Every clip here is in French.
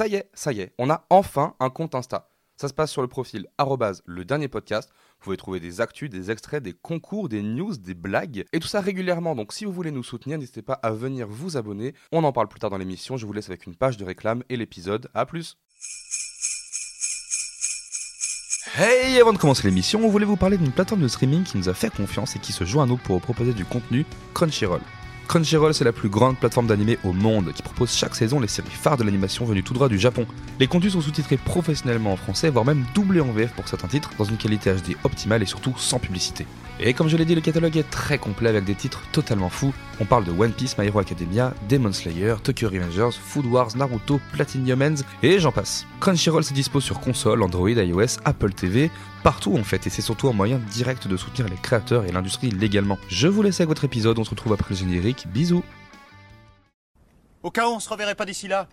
ça y est, ça y est, on a enfin un compte Insta. Ça se passe sur le profil le dernier podcast. Vous pouvez trouver des actus, des extraits, des concours, des news, des blagues et tout ça régulièrement. Donc si vous voulez nous soutenir, n'hésitez pas à venir vous abonner. On en parle plus tard dans l'émission. Je vous laisse avec une page de réclame et l'épisode. À plus. Hey, avant de commencer l'émission, on voulait vous parler d'une plateforme de streaming qui nous a fait confiance et qui se joint à nous pour proposer du contenu Crunchyroll? Crunchyroll, c'est la plus grande plateforme d'animé au monde qui propose chaque saison les séries phares de l'animation venues tout droit du Japon. Les contenus sont sous-titrés professionnellement en français, voire même doublés en VF pour certains titres, dans une qualité HD optimale et surtout sans publicité. Et comme je l'ai dit, le catalogue est très complet avec des titres totalement fous. On parle de One Piece, My Hero Academia, Demon Slayer, Tokyo Revengers, Food Wars, Naruto, Platinum Ends et j'en passe. Crunchyroll se dispose sur console, Android, iOS, Apple TV, partout en fait, et c'est surtout un moyen direct de soutenir les créateurs et l'industrie légalement. Je vous laisse avec votre épisode, on se retrouve après le générique, bisous Au cas où on se reverrait pas d'ici là,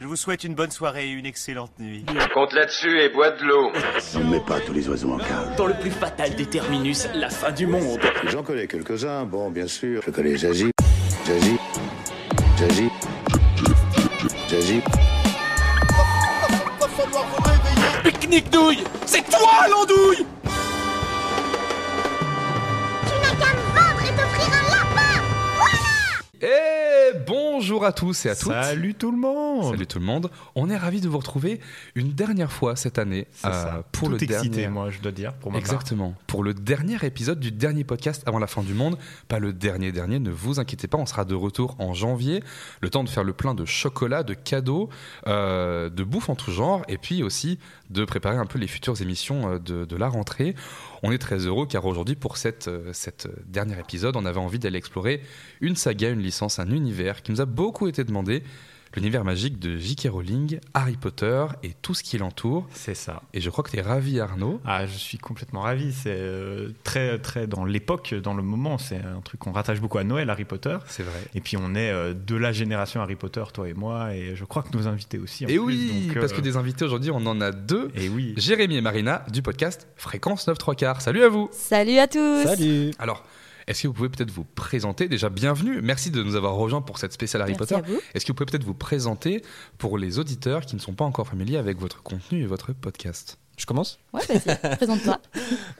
je vous souhaite une bonne soirée et une excellente nuit. Compte là-dessus et bois de l'eau. On ne met pas tous les oiseaux en cage. Dans le plus fatal des terminus, la fin du monde. J'en connais quelques-uns, bon, bien sûr. Je connais Jaji, Jaji, Jaji, Jaji. Pique-nique douille C'est toi l'andouille Et bonjour à tous et à toutes Salut tout le monde Salut tout le monde, on est ravis de vous retrouver une dernière fois cette année euh, ça. pour Tout le excité, dernier moi, je dois dire, pour ma part. Exactement. Pour le dernier épisode du dernier podcast avant la fin du monde, pas le dernier dernier, ne vous inquiétez pas, on sera de retour en janvier, le temps de faire le plein de chocolat, de cadeaux, euh, de bouffe en tout genre, et puis aussi de préparer un peu les futures émissions euh, de, la rentrée. On est très heureux car aujourd'hui, pour cette, euh, cette euh, dernier épisode, on avait envie d'aller explorer une saga, une licence, un univers qui nous a beaucoup été demandé, l'univers magique de J.K. Rowling, Harry Potter et tout ce qui l'entoure. C'est ça. Et je crois que tu es ravi Arnaud. Ah, je suis complètement ravi. C'est euh, très, très dans l'époque, dans le moment. C'est un truc qu'on rattache beaucoup à Noël, Harry Potter. C'est vrai. Et puis on est euh, de la génération Harry Potter, toi et moi, et je crois que nos invités aussi. en Et plus, oui, donc, parce euh, que des invités aujourd'hui, on en a deux. Et oui. Jérémy et Marina du podcast Fréquence 9 3 quarts. Salut à vous. Salut à tous Salut. Alors, est-ce que vous pouvez peut-être vous présenter? Déjà, bienvenue. Merci de nous avoir rejoints pour cette spéciale Harry Merci Potter. à vous. Est-ce que vous pouvez peut-être vous présenter pour les auditeurs qui ne sont pas encore familiers avec votre contenu et votre podcast? Je commence? Ouais, vas-y, présente-toi.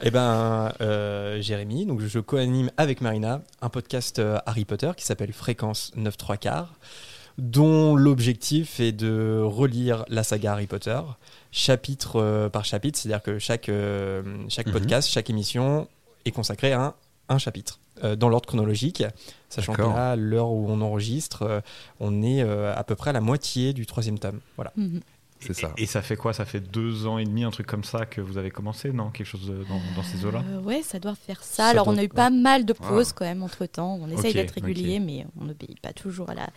Eh ben, euh, Jérémy, donc je co-anime avec Marina un podcast euh, Harry Potter qui s'appelle Fréquence 9 3 quarts, dont l'objectif est de relire la saga Harry Potter chapitre euh, par chapitre, c'est-à-dire que chaque, euh, chaque Mhm. podcast, chaque émission est consacrée à un, un chapitre euh, dans l'ordre chronologique, sachant que là, à l'heure où on enregistre, euh, on est euh, à peu près à la moitié du troisième tome. Voilà. Mhm. C'est ça. Et, et ça fait quoi? Ça fait deux ans et demi, un truc comme ça, que vous avez commencé, non? Quelque chose de- dans, dans ces eaux-là? Euh, ouais, ça doit faire ça. Ça Alors, doit- on a eu pas mal de pauses quand même entre temps. On essaye d'être régulier, mais on n'obéit pas toujours à la,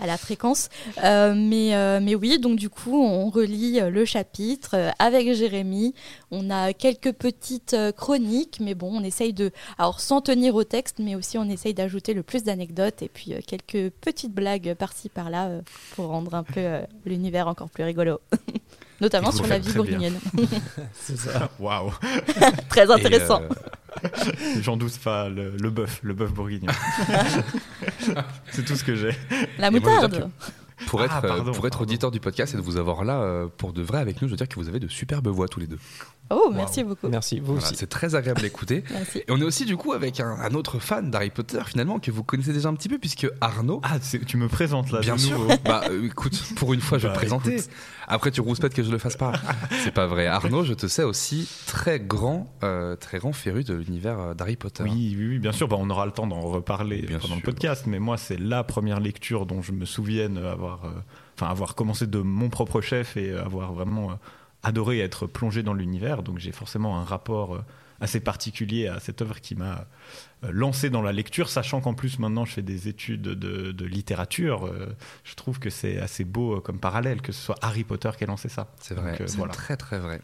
à la fréquence. Euh, mais, euh, mais oui, donc du coup, on relit euh, le chapitre euh, avec Jérémy. On a quelques petites euh, chroniques, mais bon, on essaye de. Alors, sans tenir au texte, mais aussi on essaye d'ajouter le plus d'anecdotes et puis euh, quelques petites blagues par-ci par-là euh, pour rendre un peu euh, l'univers encore plus rigolo. Notamment sur la vie bourguignonne. C'est ça. Waouh Très intéressant. Euh, J'en doute pas, le, le bœuf, le bœuf bourguignon. C'est tout ce que j'ai. La moutarde. pour Ah, être, euh, pardon, pour être auditeur du podcast et de vous avoir là euh, pour de vrai avec nous, je veux dire que vous avez de superbes voix tous les deux. Oh, merci beaucoup. Merci, vous Voilà, aussi. c'est très agréable d'écouter. Et on est aussi du coup avec un, un autre fan d'Harry Potter finalement que vous connaissez déjà un petit peu puisque Arnaud. Ah, tu me présentes là Bien sûr. Bah euh, écoute, pour une fois je vais Bah, te présenter. écoute. Après tu rouspètes que je le fasse pas. C'est pas vrai. Arnaud, je te sais aussi très grand, euh, très grand féru de l'univers euh, d'Harry Potter. Oui, oui, oui, bien sûr. Bah, on aura le temps d'en reparler Bien pendant sûr. le podcast. Mais moi, c'est la première lecture dont je me souvienne avoir, euh, enfin, avoir commencé de mon propre chef et avoir vraiment euh, adoré être plongé dans l'univers. Donc, j'ai forcément un rapport euh, assez particulier à cette œuvre qui m'a euh, lancé dans la lecture, sachant qu'en plus maintenant je fais des études de, de littérature. euh, je trouve que c'est assez beau comme parallèle que ce soit Harry Potter qui a lancé ça. C'est vrai, c'est voilà. très très vrai.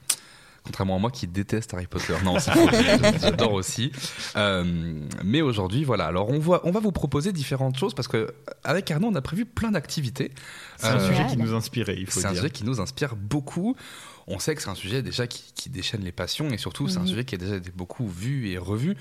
Contrairement à moi qui déteste Harry Potter. Non, j'adore aussi. Euh, mais aujourd'hui, voilà. Alors, on, voit, on va vous proposer différentes choses parce que avec Arnaud, on a prévu plein d'activités. C'est un Euh, sujet qui nous inspirait, il faut C'est un dire. sujet qui nous inspire beaucoup. On sait que c'est un sujet déjà qui, qui déchaîne les passions et surtout, c'est un Mhm. sujet qui a déjà été beaucoup vu et revu.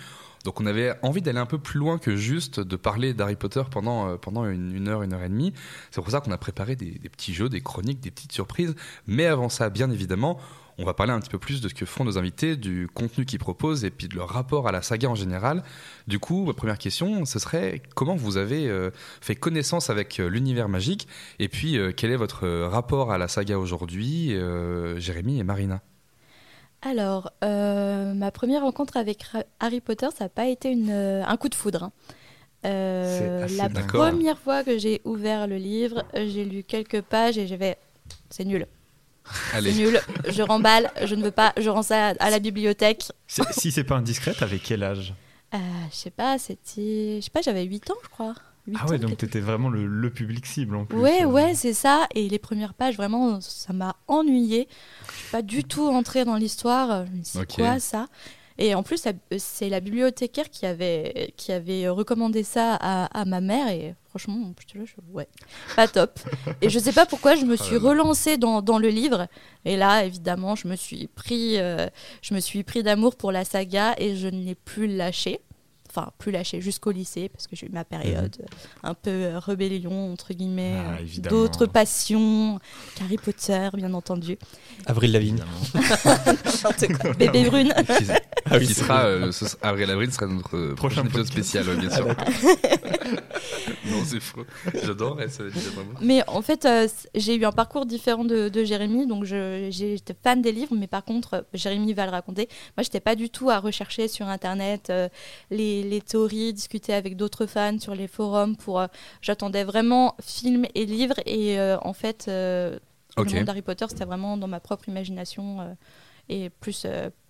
Donc on avait envie d'aller un peu plus loin que juste de parler d'Harry Potter pendant, euh, pendant une, une heure, une heure et demie. C'est pour ça qu'on a préparé des, des petits jeux, des chroniques, des petites surprises. Mais avant ça, bien évidemment, on va parler un petit peu plus de ce que font nos invités, du contenu qu'ils proposent et puis de leur rapport à la saga en général. Du coup, ma première question, ce serait comment vous avez euh, fait connaissance avec euh, l'univers magique et puis euh, quel est votre rapport à la saga aujourd'hui, Jérémy et Marina? Alors, ma première rencontre avec Harry Potter, ça n'a pas été une, un coup de foudre. hein. Euh, la première fois que j'ai ouvert le livre, j'ai lu quelques pages et j'avais. C'est nul. C'est nul. Je remballe. Je ne veux pas. Je rends ça à, à la bibliothèque. Si c'est pas indiscret, t'avais quel âge? Euh, je sais pas, c'était. Je sais pas, j'avais 8 ans, je crois. 8 Ah ouais, donc t'étais vraiment le, le public cible en plus. Ouais, euh. ouais, c'est ça. Et les premières pages, vraiment, ça m'a ennuyé. Je suis pas du tout entrée dans l'histoire. C'est quoi ça? Et en plus, ça- c'est la bibliothécaire qui avait, qui avait recommandé ça à, à ma mère. Et franchement, je- ouais, pas top. Et je sais pas pourquoi, je me suis là là. relancée dans, dans le livre. Et là, évidemment, je me suis pris, euh, je me suis pris d'amour pour la saga et je ne l'ai plus lâché. Enfin, plus lâché jusqu'au lycée, parce que j'ai eu ma période euh, un peu euh, rébellion, entre guillemets, Ah, euh, d'autres passions, Harry Potter, bien entendu. Avril Lavigne. Bébé brune. qui, Ah oui, qui c'est sera, euh, ce- Avril Lavigne sera notre Prochain épisode podcast. spécial, ouais, bien sûr. non, c'est faux. J'adore. Mais en fait, euh, j'ai eu un parcours différent de, de Jérémy, donc j'étais fan des livres, mais par contre, euh, Jérémy va le raconter. Moi, j'étais pas du tout à rechercher sur Internet euh, les, les théories, discuter avec d'autres fans sur les forums. Pour, euh, j'attendais vraiment films et livres, et en fait, le monde d'Harry Potter, c'était vraiment dans ma propre imagination et plus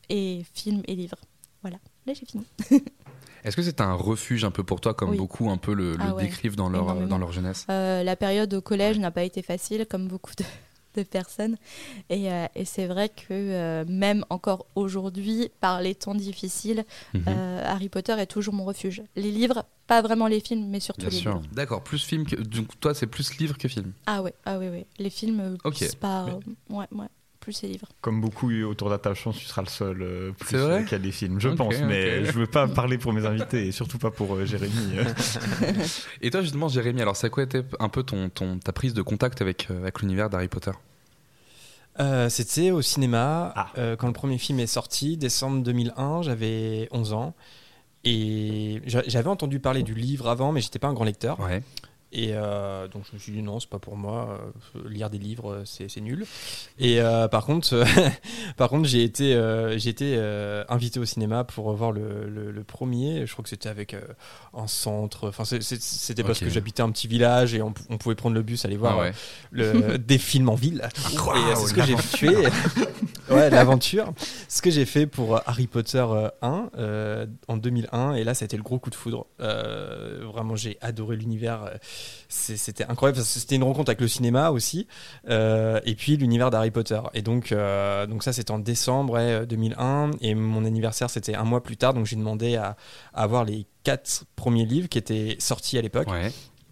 et films et livres. Voilà. Là, j'ai fini. Est-ce que c'est un refuge un peu pour toi, comme Oui. beaucoup un peu le, le Ah ouais, décrivent dans leur, énormément. dans leur jeunesse? Euh, la période au collège n'a pas été facile, comme beaucoup de, de personnes. Et, euh, et c'est vrai que euh, même encore aujourd'hui, par les temps difficiles, Mhm. Harry Potter est toujours mon refuge. Les livres, pas vraiment les films, mais surtout Bien les sûr. livres. D'accord, plus film que. Donc toi, c'est plus livre que film. Ah ouais, ah ouais, ouais. Les films, c'est pas. ouais, ouais. Plus les livres. Comme beaucoup autour de ta chance, tu seras le seul euh, plus vrai euh, qui a des films, je pense. Mais je veux pas parler pour mes invités et surtout pas pour euh, Jérémy. Et toi, justement, Jérémy, alors, ça quoi était un peu ton, ton, ta prise de contact avec, euh, avec l'univers d'Harry Potter? Euh, C'était au cinéma Ah. euh, quand le premier film est sorti, décembre 2001, j'avais 11 ans. Et j'a- j'avais entendu parler du livre avant, mais j'étais pas un grand lecteur. Ouais. Et euh, donc je me suis dit non, c'est pas pour moi. euh, lire des livres, euh, c'est nul. Et euh, par contre, par contre, j'ai été, j'ai été invité au cinéma pour voir le, le- le premier. Je crois que c'était avec un centre. Enfin, c'était parce que j'habitais un petit village et on, on pouvait prendre le bus aller voir Ah ouais. le, des films en ville. Euh, c'est ce que j'ai fait. ouais, l'aventure. Ce que j'ai fait pour euh, Harry Potter euh, 1 euh, en 2001. Et là, ça a été le gros coup de foudre. Euh, vraiment, j'ai adoré l'univers. euh, C'était incroyable. C'était une rencontre avec le cinéma aussi. euh, et puis l'univers d'Harry Potter. Et donc, euh, donc ça, c'était en décembre ouais, 2001. Et mon anniversaire, c'était un mois plus tard. Donc j'ai demandé à, avoir les quatre premiers livres qui étaient sortis à l'époque.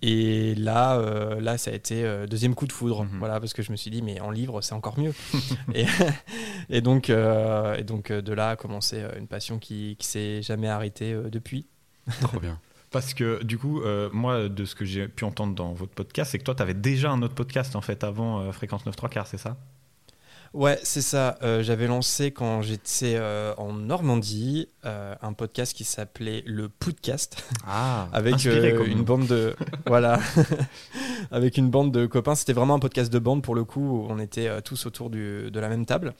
Et là, euh, là, ça a été euh, deuxième coup de foudre, Mhm. voilà, parce que je me suis dit, mais en livre, c'est encore mieux. et, et donc, euh, et donc de là a commencé une passion qui, qui s'est jamais arrêtée depuis. Trop bien. Parce que du coup, moi, de ce que j'ai pu entendre dans votre podcast, c'est que toi, tu avais déjà un autre podcast en fait avant Fréquence 9 3 quarts, c'est ça? Ouais, c'est ça. Euh, J'avais lancé quand j'étais euh, en Normandie euh, un podcast qui s'appelait le Podcast. Ah, avec Inspiré, une bande de voilà avec une bande de copains c'était vraiment un podcast de bande pour le coup où on était tous autour du- de la même table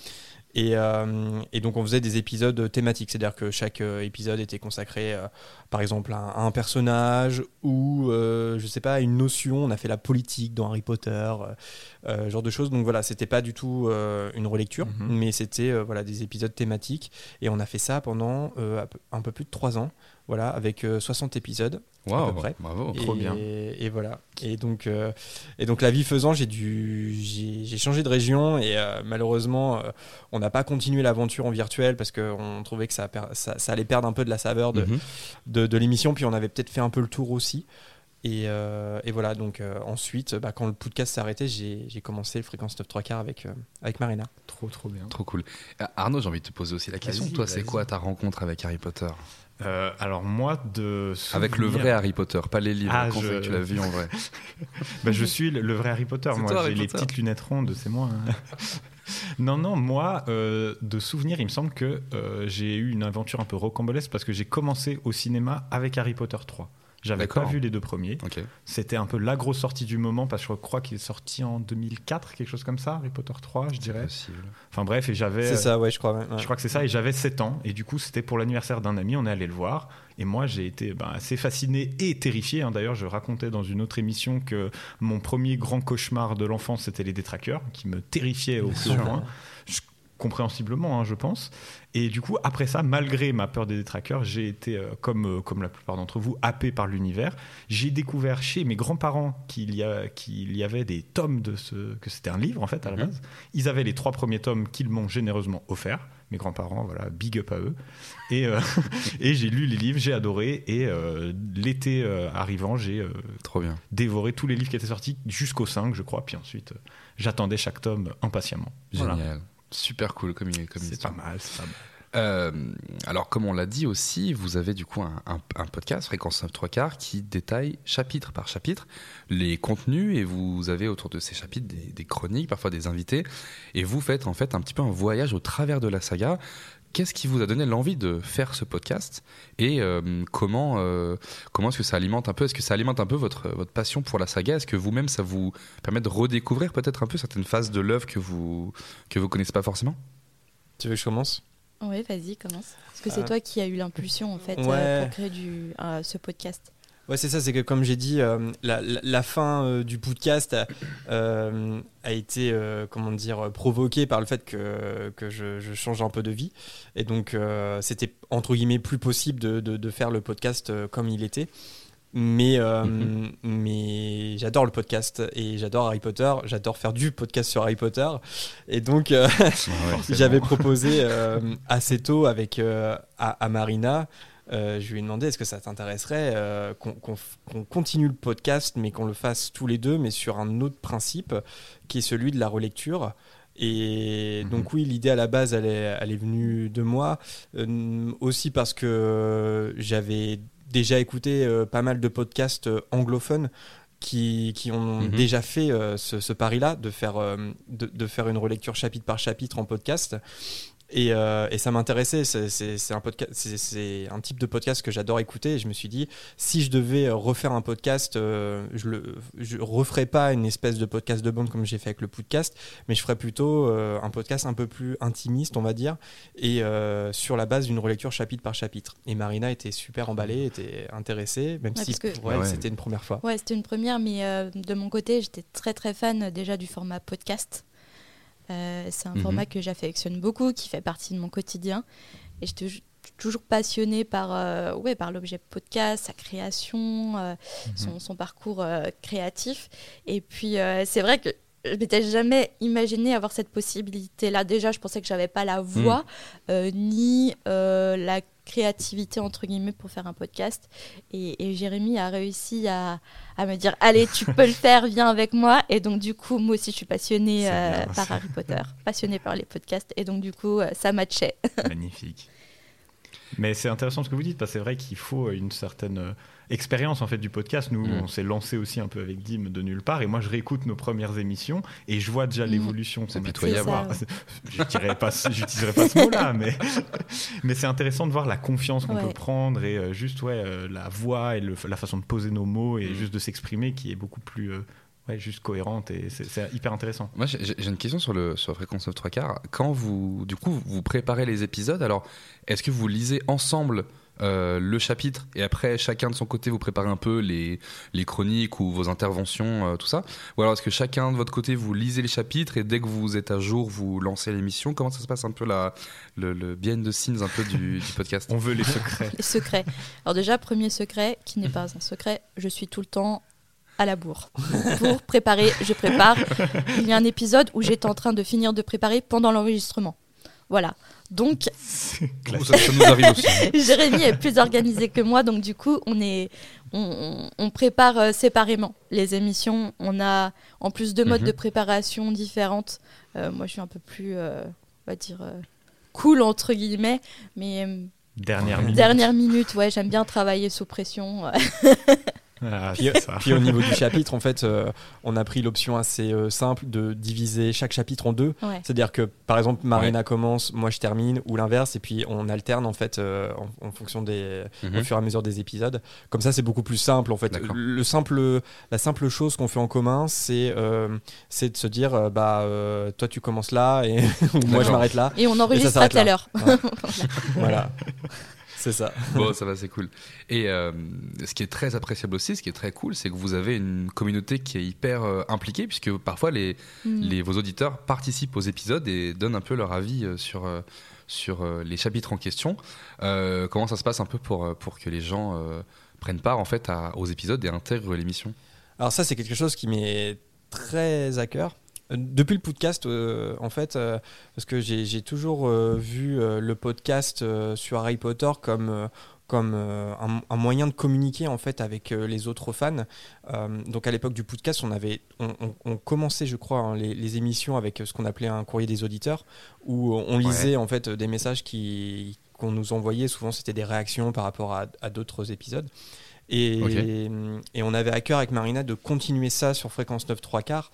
et, euh, et donc on faisait des épisodes thématiques. C'est à dire que chaque euh, épisode était consacré euh, par exemple à un, à un personnage ou euh, je sais pas à une notion. On a fait la politique dans Harry Potter genre de choses. Donc voilà c'était pas du tout une relecture Mhm. mais c'était voilà des épisodes thématiques. Et on a fait ça pendant un peu plus de trois ans voilà avec euh, 60 épisodes wow, à peu près. bravo. et, trop bien. Et voilà. Et donc, euh, et donc la vie faisant, j'ai dû, j'ai j'ai changé de région et euh, malheureusement, euh, on n'a pas continué l'aventure en virtuel parce qu'on trouvait que ça, ça, ça allait perdre un peu de la saveur de, Mhm. de, de l'émission. Puis on avait peut-être fait un peu le tour aussi. Et, euh, et voilà, donc euh, ensuite, bah, quand le podcast s'est arrêté, j'ai j'ai commencé le fréquence 9 3 quarts avec, euh, avec Marina. Trop, trop bien. Trop cool. Arnaud, j'ai envie de te poser aussi la question. Toi, c'est quoi ta rencontre avec Harry Potter? Euh, alors, moi, de. Avec le souvenir- vrai Harry Potter, pas les livres. Ah, quand je- tu l'as vu en vrai Bah, je suis le, le vrai Harry Potter. Moi, j'ai les petites lunettes rondes, c'est moi. hein. non, non, moi, euh, de souvenir, il me semble que euh, j'ai eu une aventure un peu rocambolesque parce que j'ai commencé au cinéma avec Harry Potter 3. J'avais pas vu les deux premiers. C'était un peu la grosse sortie du moment parce que je crois qu'il est sorti en 2004, quelque chose comme ça, Harry Potter 3, je dirais. Possible. Enfin bref, et j'avais. C'est ça, ouais, je crois. ouais. Je crois que c'est ça, et j'avais 7 ans, et du coup c'était pour l'anniversaire d'un ami, on est allé le voir, et moi j'ai été ben, assez fasciné et terrifié. hein. D'ailleurs, je racontais dans une autre émission que mon premier grand cauchemar de l'enfance c'était les détraqueurs, qui me terrifiaient au plus. Je- compréhensiblement, hein, je pense. Et du coup, après ça, malgré ma peur des détraqueurs, j'ai été, euh, comme, euh, comme la plupart d'entre vous, happé par l'univers. J'ai découvert chez mes grands-parents qu'il y, a- qu'il y avait des tomes de ce. que c'était un livre, en fait, à la Mhm. base. Ils avaient les trois premiers tomes qu'ils m'ont généreusement offerts. Mes grands-parents, voilà, big up à eux. Et, euh, et j'ai lu les livres, j'ai adoré. Et l'été arrivant, j'ai Trop bien. dévoré tous les livres qui étaient sortis jusqu'au 5, je crois. Puis ensuite, j'attendais chaque tome impatiemment. Voilà. Super cool comme, comme C'est pas mal, c'est pas mal. Euh, alors, comme on l'a dit aussi, vous avez du coup un, un- un podcast, Fréquence 9 3 quarts, qui détaille chapitre par chapitre les contenus et vous avez autour de ces chapitres des, des chroniques, parfois des invités, et vous faites en fait un petit peu un voyage au travers de la saga. Qu'est-ce qui vous a donné l'envie de faire ce podcast et euh, comment, euh, comment est-ce que ça alimente un peu Est-ce que ça alimente un peu votre, votre passion pour la saga? Est-ce que vous-même ça vous permet de redécouvrir peut-être un peu certaines phases de l'œuvre que vous que vous connaissez pas forcément? Tu veux que je commence? Oui, vas-y, commence. Parce que c'est Euh, toi qui as eu l'impulsion, en fait, euh, ouais. pour créer du, euh, ce podcast. Ouais, c'est ça, c'est que comme j'ai dit, euh, la, la- la fin euh, du podcast a, euh, a été, comment dire, provoquée par le fait que, que je, je change un peu de vie. Et donc, c'était, entre guillemets, plus possible de, de- de faire le podcast comme il était. Mais, Mhm. mais j'adore le podcast et j'adore Harry Potter. J'adore faire du podcast sur Harry Potter. Et donc, j'avais proposé assez tôt avec, à, à Marina. Euh, je lui ai demandé est-ce que ça t'intéresserait euh, qu'on continue le podcast, mais qu'on le fasse tous les deux, mais sur un autre principe qui est celui de la relecture. Et Mhm. donc oui, l'idée à la base, elle est, elle est venue de moi, euh, aussi parce que j'avais déjà écouté pas mal de podcasts anglophones qui, qui ont Mhm. déjà fait euh, ce, ce pari-là, de faire, euh, de, de faire une relecture chapitre par chapitre en podcast. Et, euh, et ça m'intéressait. C'est- un, type de podcast que j'adore écouter. Et je me suis dit, si je devais euh, refaire un podcast, euh, je ne je referais pas une espèce de podcast de bande comme j'ai fait avec le podcast, mais je ferais plutôt euh, un podcast un peu plus intimiste, on va dire, et euh, sur la base d'une relecture chapitre par chapitre. Et Marina était super emballée, était intéressée, même Ouais, si pour elle, Ouais. c'était une première fois. Ouais, c'était une première, mais euh, de mon côté, j'étais très très fan déjà du format podcast. Euh, c'est un Mhm. format que j'affectionne beaucoup, qui fait partie de mon quotidien. Et j'étais ju- toujours passionnée par, euh, ouais, par l'objet podcast, sa création, euh, son, son parcours créatif. Et puis, c'est vrai que je m'étais jamais imaginé avoir cette possibilité-là. Déjà, je pensais que j'avais pas la voix, euh, ni la créativité entre guillemets pour faire un podcast et, et Jérémy a réussi à, à me dire allez tu peux le faire viens avec moi et donc du coup moi aussi je suis passionnée euh, bien, par. Harry Potter passionnée par les podcasts et donc du coup euh, ça matchait Magnifique. Mais c'est intéressant ce que vous dites, parce que c'est vrai qu'il faut une certaine euh, expérience en fait du podcast. Nous, Mm. on s'est lancé aussi un peu avec Dim de nulle part, et moi je réécoute nos premières émissions et je vois déjà Mm. l'évolution. C'est qu'on a pitoyable. avoir. C'est Je dirais pas, j'utiliserai pas ce mot-là, mais mais c'est intéressant de voir la confiance qu'on Ouais. peut prendre et euh, juste ouais euh, la voix et le- la façon de poser nos mots et Mm. juste de s'exprimer qui est beaucoup plus euh, ouais, juste cohérente et c'est- hyper intéressant. Moi, j'ai j'ai une question sur, le, sur Fréquence 9 3 quarts. Quand vous, du coup, vous préparez les épisodes, alors, est-ce que vous lisez ensemble euh, le chapitre et après, chacun de son côté, vous préparez un peu les, les chroniques ou vos interventions, euh, tout ça. Ou alors, est-ce que chacun de votre côté, vous lisez les chapitres et dès que vous êtes à jour, vous lancez l'émission? Comment ça se passe un peu la, le, le behind the scenes un peu du, du podcast? On veut les secrets. les secrets. Alors déjà premier secret qui n'est pas un secret je suis tout le temps à la bourre. Pour préparer je prépare. Il y a un épisode où j'étais en train de finir de préparer pendant l'enregistrement. Voilà donc aussi. Jérémy est plus organisé que moi, donc du coup, on est, on, on- on prépare euh, séparément les émissions. On a en plus deux modes Mhm. de préparation différentes. Euh, moi, je suis un peu plus, euh, on va dire, euh, cool entre guillemets, mais euh, Dernière minute. dernière minute, ouais, j'aime bien travailler sous pression. Ah, Puis, c'est ça. puis au niveau du chapitre, en fait, euh, on a pris l'option assez euh, simple de diviser chaque chapitre en deux. Ouais. C'est-à-dire que, par exemple, Marina commence, moi je termine, ou l'inverse, et puis on alterne en fait euh, en, en fonction des, Mhm. au fur et à mesure des épisodes. Comme ça, c'est beaucoup plus simple en fait. Le simple, la simple chose qu'on fait en commun, c'est euh, c'est de se dire, euh, bah, euh, toi tu commences là, et moi je m'arrête là. Et on enregistre à s'arrête là. telle heure. Voilà, c'est ça. Bon, ça va, c'est cool. Et euh, ce qui est très appréciable aussi, ce qui est très cool, c'est que vous avez une communauté qui est hyper euh, impliquée, puisque parfois les, Mm. les, vos auditeurs participent aux épisodes et donnent un peu leur avis euh, sur, euh, sur euh, les chapitres en question. Euh, comment ça se passe un peu pour, pour que les gens euh, prennent part en fait à- aux épisodes et intègrent l'émission? Alors ça, c'est quelque chose qui m'est très à cœur. Depuis le podcast, euh, en fait, euh, parce que j'ai toujours euh, vu le podcast sur Harry Potter comme, comme euh, un, un moyen de communiquer en fait avec euh, les autres fans. Euh, donc à l'époque du podcast, on avait, on, on- on commençait, je crois, hein, les, les émissions avec ce qu'on appelait un courrier des auditeurs, où on lisait en fait des messages qui qu'on nous envoyait. Souvent, c'était des réactions par rapport à, à d'autres épisodes. Et, et on avait à cœur avec Marina de continuer ça sur fréquence 9 3 quarts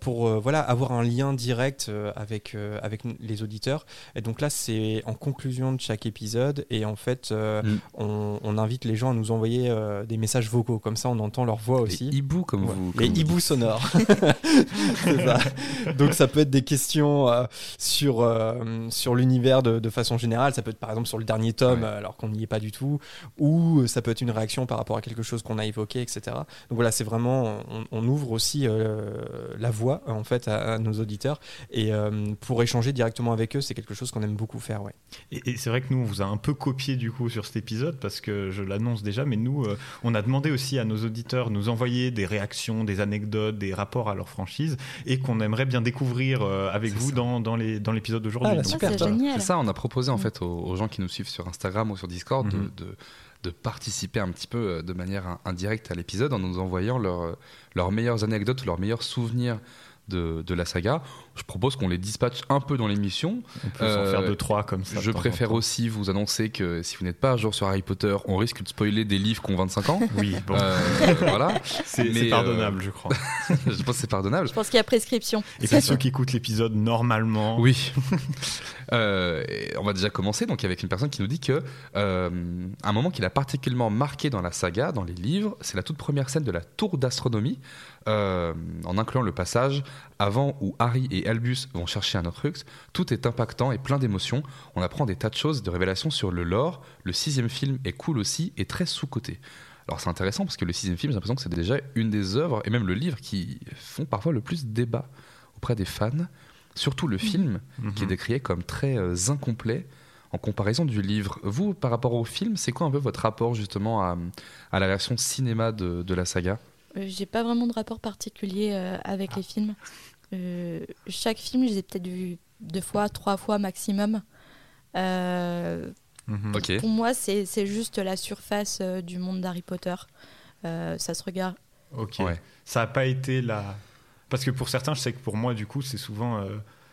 pour euh, voilà, avoir un lien direct euh, avec, euh, avec les auditeurs. Et donc là, c'est en conclusion de chaque épisode. Et en fait, euh, Mm. on, on invite les gens à nous envoyer euh, des messages vocaux. Comme ça, on entend leur voix aussi. Les hiboux, comme Ouais. vous. Les vous hiboux sonores. C'est ça. Donc ça peut être des questions euh, sur, euh, sur l'univers de, de façon générale. Ça peut être par exemple sur le dernier tome, Ouais. euh, alors qu'on n'y est pas du tout. Ou euh, ça peut être une réaction par rapport à quelque chose qu'on a évoqué, etc. Donc voilà, c'est vraiment, on, on ouvre aussi euh, la voix en fait à, à nos auditeurs. Et euh, pour échanger directement avec eux, c'est quelque chose qu'on aime beaucoup faire. Ouais. Et, et c'est vrai que nous, on vous a un peu copié du coup sur cet épisode parce que je l'annonce déjà, mais nous, euh, on a demandé aussi à nos auditeurs de nous envoyer des réactions, des anecdotes, des rapports à leur franchise et qu'on aimerait bien découvrir euh, avec vous ça. dans, dans, les, dans l'épisode d'aujourd'hui. Ah, super, c'est toi. génial. C'est ça, on a proposé en Mm. fait aux, aux gens qui nous suivent sur Instagram ou sur Discord de- Mhm. de, de participer un petit peu euh, de manière in- indirecte à l'épisode en nous envoyant leurs leurs meilleures anecdotes leurs meilleurs souvenirs de, de la saga. Je propose qu'on les dispatche un peu dans l'émission. on peut s'en Euh, faire deux, trois comme ça. Je en préfère aussi vous annoncer que si vous n'êtes pas à jour sur Harry Potter, on risque de spoiler des livres qui ont 25 ans. Oui, bon, Euh, voilà, c'est euh, pardonnable, je crois. je pense que c'est pardonnable. Je pense qu'il y a prescription. Et puis ceux qui écoutent l'épisode normalement, Oui. Euh, et on va déjà commencer donc avec une personne qui nous dit que euh, un moment qu'il a particulièrement marqué dans la saga, dans les livres, c'est la toute première scène de la tour d'astronomie, euh, en incluant le passage avant où Harry et Albus vont chercher un Horcrux. Tout est impactant et plein d'émotions. On apprend des tas de choses, de révélations sur le lore. Le sixième film est cool aussi et très sous-coté. Alors c'est intéressant parce que le sixième film, j'ai l'impression que c'est déjà une des œuvres et même le livre qui font parfois le plus débat auprès des fans. Surtout le film, qui est décrié comme très euh, incomplet en comparaison du livre. Vous, par rapport au film, c'est quoi un peu votre rapport justement à, à la version cinéma de, de la saga? J'ai pas vraiment de rapport particulier euh, avec les films. Euh, chaque film, je les ai peut-être vus deux fois, trois fois maximum. Euh, Mhm. Pour moi, c'est c'est juste la surface euh, du monde d'Harry Potter. Euh, ça se regarde. Ok. Ouais. Ça n'a pas été la. Parce que pour certains, je sais que pour moi, du coup, c'est souvent.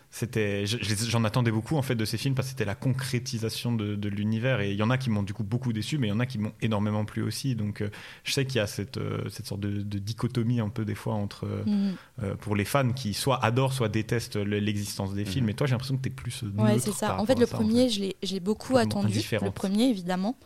C'était, j'en attendais beaucoup en fait de ces films parce que c'était la concrétisation de, de l'univers et il y en a qui m'ont du coup beaucoup déçu, mais il y en a qui m'ont énormément plu aussi. Donc, euh, je sais qu'il y a cette, euh, cette sorte de, de dichotomie un peu des fois entre euh, euh, pour les fans qui soit adorent, soit détestent le- l'existence des films. Mhm. Et toi, j'ai l'impression que tu es plus euh, Ouais, neutre c'est ça. En fait, le ça, premier, fait. je l'ai- beaucoup Vraiment attendu. Le premier, évidemment.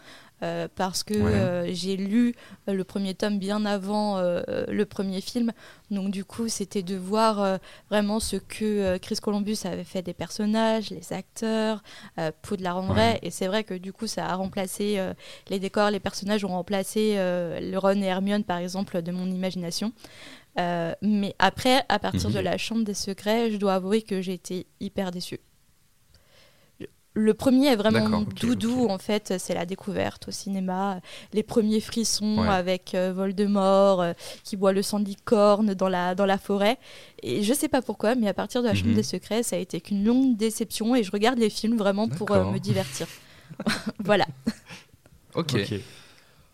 Euh, parce que Ouais. euh, j'ai lu euh, le premier tome bien avant le premier film. Donc, du coup, c'était de voir vraiment ce que Chris Columbus avait fait des personnages, les acteurs, Poudlard en vrai. Et c'est vrai que du coup, ça a remplacé les décors, les personnages ont remplacé le Ron et Hermione, par exemple, de mon imagination. Mais après, à partir Mhm. de la Chambre des Secrets, je dois avouer que j'ai été hyper déçue. Le premier est vraiment doudou, en fait, c'est la découverte au cinéma, les premiers frissons Ouais. avec euh, Voldemort euh, qui boit le sang de licorne dans la, dans la forêt. Et je sais pas pourquoi, mais à partir de la Chambre Mhm. des Secrets, ça a été qu'une longue déception et je regarde les films vraiment pour euh, me divertir. voilà. Ok. Ok.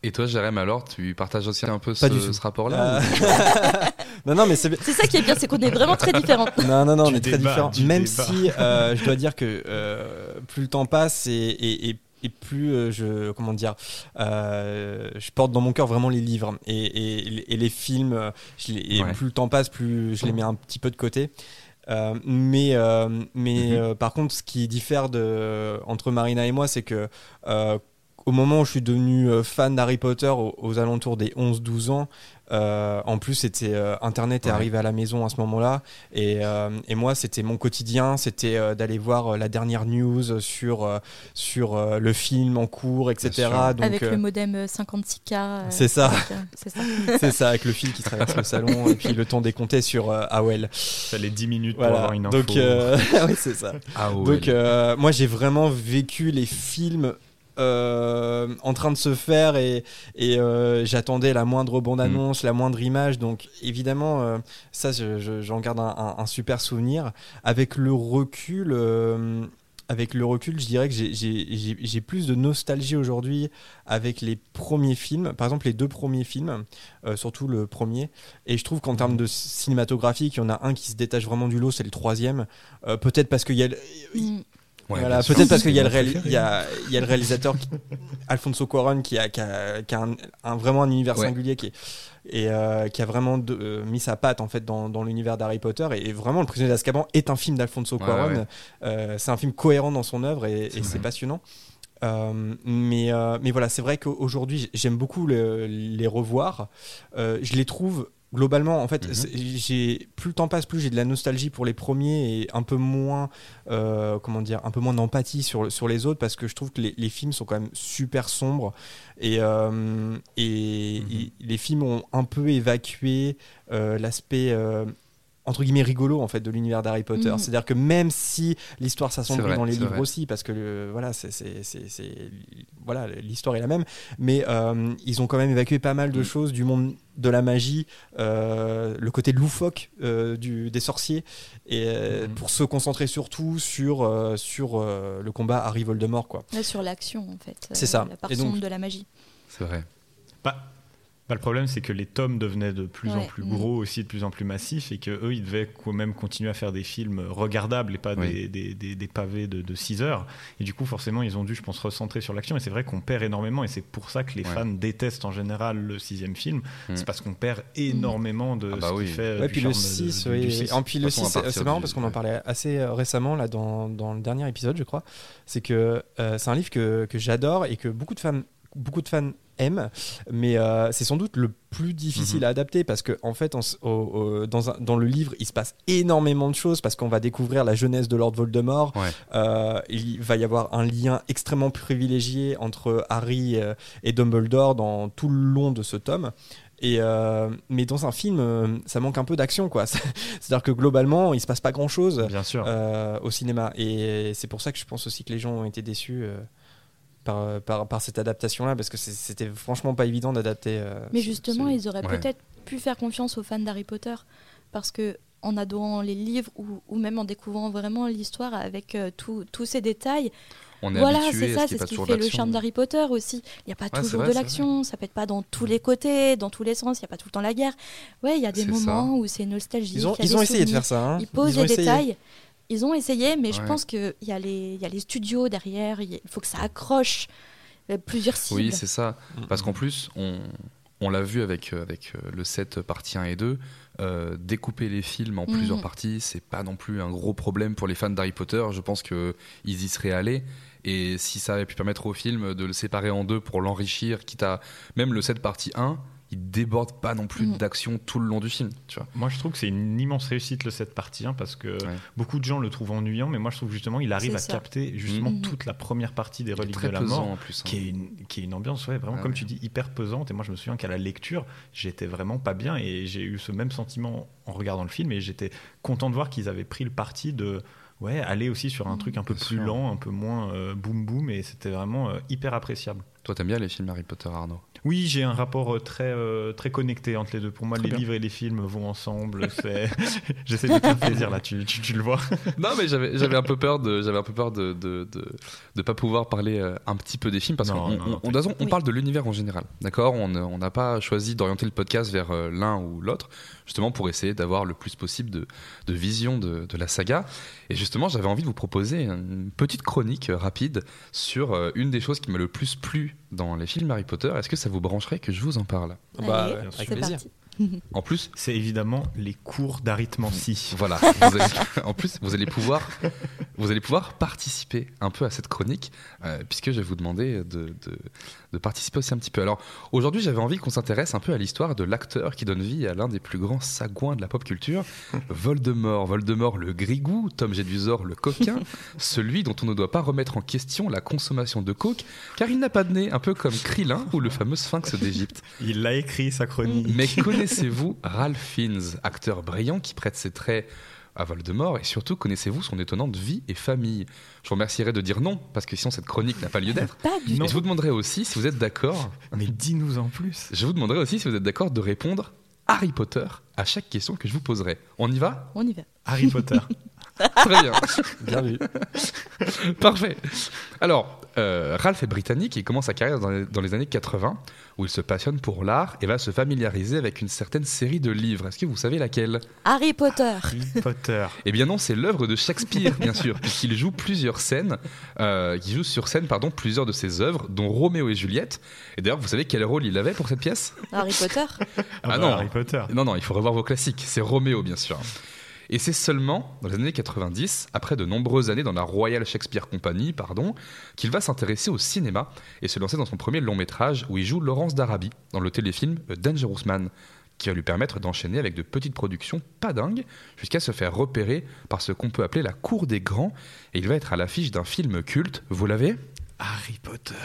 Et toi, Jérém, alors, tu partages aussi un peu Pas ce, du tout. ce rapport-là Euh, ou- non, non, mais c'est C'est ça qui est bien, c'est qu'on est vraiment très différents. Non, non, non, on est très différents. Même débat. si euh, je dois dire que euh, plus le temps passe et, et, et- et plus euh, je, comment dire, euh, je porte dans mon cœur vraiment les livres et, et- et les films. je les- et Ouais. plus le temps passe, plus je les mets un petit peu de côté. Euh, mais euh, mais Mhm. euh, par contre, ce qui diffère de, entre Marina et moi, c'est que euh, au moment où je suis devenu euh, fan d'Harry Potter, aux, aux alentours des 11-12 ans, euh, en plus, c'était euh, Internet est Ouais. arrivé à la maison à ce moment-là, et, euh, et moi, c'était mon quotidien, c'était euh, d'aller voir euh, la dernière news sur euh, sur euh, le film en cours, etc. Donc avec euh, le modem euh, 56K. euh, C'est ça. C'est ça. c'est ça, avec le fil qui traverse le salon et puis le temps décompté sur euh, AOL. Fallait 10 minutes pour Voilà. avoir une info. Donc euh, oui, c'est ça. Ouais. Donc euh, moi j'ai vraiment vécu les films euh, en train de se faire et, et euh, j'attendais la moindre bande-annonce, la moindre image. Donc évidemment euh, ça je- je- j'en garde un, un- un super souvenir. Avec le recul... euh, avec le recul, je dirais que j'ai- plus de nostalgie aujourd'hui avec les premiers films, par exemple les deux premiers films, euh, surtout le premier. Et je trouve qu'en termes de cinématographique, il y en a un qui se détache vraiment du lot, c'est le troisième. Euh, Peut-être parce qu'il y a, le- Mm. Ouais, voilà, peut-être parce qu'il y, a le C'est mon réal- préféré. il y, a, il y a le réalisateur qui- Alfonso Cuarón qui a, qui a, qui a un, un- vraiment un univers Ouais. singulier qui est, et euh, qui a vraiment de- euh, mis sa patte en fait dans, dans l'univers d'Harry Potter et, et vraiment le prisonnier d'Azkaban est un film d'Alfonso Ouais, Cuarón ouais. Euh, c'est un film cohérent dans son œuvre et, C'est et vrai. c'est passionnant Euh, mais, euh, mais voilà c'est vrai qu'aujourd'hui j'aime beaucoup le- les revoir Euh, je les trouve globalement en fait Mhm. j'ai plus le temps passe plus j'ai de la nostalgie pour les premiers et un peu moins euh, comment dire un peu moins d'empathie sur, sur les autres parce que je trouve que les, les films sont quand même super sombres et, euh, et, Mhm. et les films ont un peu évacué euh, l'aspect entre guillemets rigolo en fait de l'univers d'Harry Potter Mhm. c'est à dire que même si l'histoire s'assombrit dans les livres vrai. aussi parce que le- voilà c'est voilà l'histoire est la même mais euh, ils ont quand même évacué pas mal de Mhm. choses du monde de la magie euh, le côté loufoque euh, du, des sorciers et euh, Mhm. pour se concentrer surtout sur euh, sur euh, le combat Harry Voldemort quoi Ouais, sur l'action, en fait. C'est euh, ça. La part Et donc- sombre de la magie. C'est vrai. Bah, bah, le problème, c'est que les tomes devenaient de plus en Ouais. plus Mm. gros, aussi de plus en plus massifs, et que eux, ils devaient quand même continuer à faire des films regardables et pas Oui. des, des, des- des pavés de, de 6 heures. Et du coup, forcément, ils ont dû, je pense, recentrer sur l'action. Et c'est vrai qu'on perd énormément, et c'est pour ça que les Ouais. fans détestent en général le sixième film. Mm. C'est parce qu'on perd énormément de Ah bah ce oui. qui fait. Ouais, du puis le charme de- 6, du- oui. du six. En puis le De toute façon, 6, à partir c'est marrant du- parce qu'on en ouais. parlait assez euh, récemment là dans, dans le dernier épisode, je crois. C'est que euh, c'est un livre que, que j'adore et que beaucoup de fans, beaucoup de fans aiment, mais euh, c'est sans doute le plus difficile Mhm. à adapter parce que en fait, en s- au- au- dans, un- dans le livre, il se passe énormément de choses parce qu'on va découvrir la jeunesse de Lord Voldemort. Ouais. Euh, il va y avoir un lien extrêmement privilégié entre Harry euh, et Dumbledore dans tout le long de ce tome. Et euh, mais dans un film, euh, ça manque un peu d'action, quoi. C'est-à-dire que globalement, il se passe pas grand-chose euh, au cinéma. Et c'est pour ça que je pense aussi que les gens ont été déçus par, par, par cette adaptation-là, parce que c'était franchement pas évident d'adapter. euh, Mais justement, ce- ils auraient Ouais. peut-être pu faire confiance aux fans d'Harry Potter parce que en adorant les livres ou, ou même en découvrant vraiment l'histoire avec euh, tous ces détails, On est voilà, c'est ça, c'est ce qui fait le charme d'Harry Potter aussi. Il n'y a pas Ouais, toujours vrai, de l'action, ça pète pas dans tous les côtés, dans tous les sens, il n'y a pas tout le temps la guerre. Ouais, il y a des moments où c'est nostalgique. Ils ont, ils essayé de faire ça. hein. Ils posent les essayé. détails. Ils ont essayé, mais je pense qu'il y, a les- il y a les studios derrière, il faut que ça accroche euh, plusieurs cibles. Oui, c'est ça. Parce qu'en plus, on, on l'a vu avec, euh, avec euh, le set partie 1 et 2, euh, découper les films en Mhm. plusieurs parties, c'est pas non plus un gros problème pour les fans d'Harry Potter. Je pense qu'ils y seraient allés. Et si ça avait pu permettre au film de le séparer en deux pour l'enrichir, quitte à. Même le set partie 1, il déborde pas non plus Mhm. d'action tout le long du film. Tu vois. Moi, je trouve que c'est une immense réussite le set partie 1 parce que Ouais. beaucoup de gens le trouvent ennuyant, mais moi, je trouve justement il arrive à ça. capter justement Mhm. toute la première partie des reliques de la pesant mort. en plus. hein. qui est une, qui est une ambiance ouais, vraiment Ah comme ouais. tu dis hyper pesante et moi je me souviens qu'à la lecture j'étais vraiment pas bien et j'ai eu ce même sentiment en regardant le film et j'étais content de voir qu'ils avaient pris le parti de ouais aller aussi sur un Mm. truc un peu Bien plus sûr. lent un peu moins euh, boum boum et c'était vraiment euh, hyper appréciable Toi, t'aimes bien les films Harry Potter, Arnaud? Oui, j'ai un rapport euh, très, euh, très connecté entre les deux. Pour moi, Très les bien. livres et les films vont ensemble. C'est... J'essaie de te faire plaisir là, tu, tu, tu le vois. Non, mais j'avais j'avais un peu peur de j'avais un peu peur de de, de de pas pouvoir parler euh, un petit peu des films parce qu'on on, on, parle de l'univers en général, d'accord? On n'a pas choisi d'orienter le podcast vers l'un ou l'autre, justement pour essayer d'avoir le plus possible de de vision de de la saga. Et justement, j'avais envie de vous proposer une petite chronique rapide sur euh, une des choses qui m'a le plus plu dans les films Harry Potter. Est-ce que ça vous brancherait que je vous en parle? Bah, Allez, ouais, avec c'est plaisir. parti. En plus, C'est évidemment les cours d'arithmancie. Voilà. Vous allez- en plus, vous allez pouvoir, vous allez pouvoir participer un peu à cette chronique, euh, puisque je vais vous demander de, de, de participer aussi un petit peu. Alors, aujourd'hui, j'avais envie qu'on s'intéresse un peu à l'histoire de l'acteur qui donne vie à l'un des plus grands sagouins de la pop culture, Voldemort. Voldemort, le grigou, Tom Jedusor, le coquin, celui dont on ne doit pas remettre en question la consommation de coke, car il n'a pas de nez, un peu comme Krillin ou le fameux sphinx d'Égypte. Il l'a écrit, sa chronique. Mais connaissez-vous Ralph Fiennes, acteur brillant qui prête ses traits à Voldemort et surtout connaissez-vous son étonnante vie et famille? Je vous remercierai de dire non parce que sinon cette chronique n'a pas lieu d'être. Pas du Non. Et je vous demanderai aussi si vous êtes d'accord. Mais dis-nous en plus. Je vous demanderai aussi si vous êtes d'accord de répondre Harry Potter à chaque question que je vous poserai. On y va? On y va. Harry Potter. Très bien. Bien vu. Parfait. Alors, euh, Ralph est britannique et il commence sa carrière dans les, dans les années 80, où il se passionne pour l'art et va se familiariser avec une certaine série de livres. Est-ce que vous savez laquelle? Harry Potter. Harry Potter. Eh bien non, c'est l'œuvre de Shakespeare, bien sûr, puisqu'il joue plusieurs scènes, euh, il joue sur scène, pardon, plusieurs de ses œuvres, dont Roméo et Juliette. Et d'ailleurs, vous savez quel rôle il avait pour cette pièce? Harry Potter. Ah, Ah bah, non. Harry Potter. Non, non, il faut revoir vos classiques. C'est Roméo, bien sûr. Et c'est seulement dans les années 90, après de nombreuses années dans la Royal Shakespeare Company, pardon, qu'il va s'intéresser au cinéma et se lancer dans son premier long métrage où il joue Laurence d'Arabie dans le téléfilm A Dangerous Man, qui va lui permettre d'enchaîner avec de petites productions pas dingues jusqu'à se faire repérer par ce qu'on peut appeler la cour des grands. Et il va être à l'affiche d'un film culte. Vous l'avez? Harry Potter.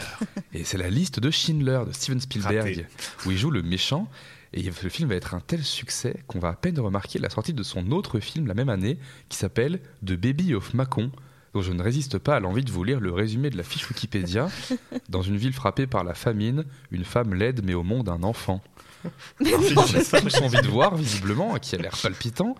et c'est la liste de Schindler de Steven Spielberg, Raté. où il joue le méchant. Et le film va être un tel succès qu'on va à peine remarquer la sortie de son autre film la même année, qui s'appelle The Baby of Macon, dont je ne résiste pas à l'envie de vous lire le résumé de la fiche Wikipédia. Dans une ville frappée par la famine, une femme laide met au monde un enfant. A tous envie de voir, visiblement, qui a l'air palpitant.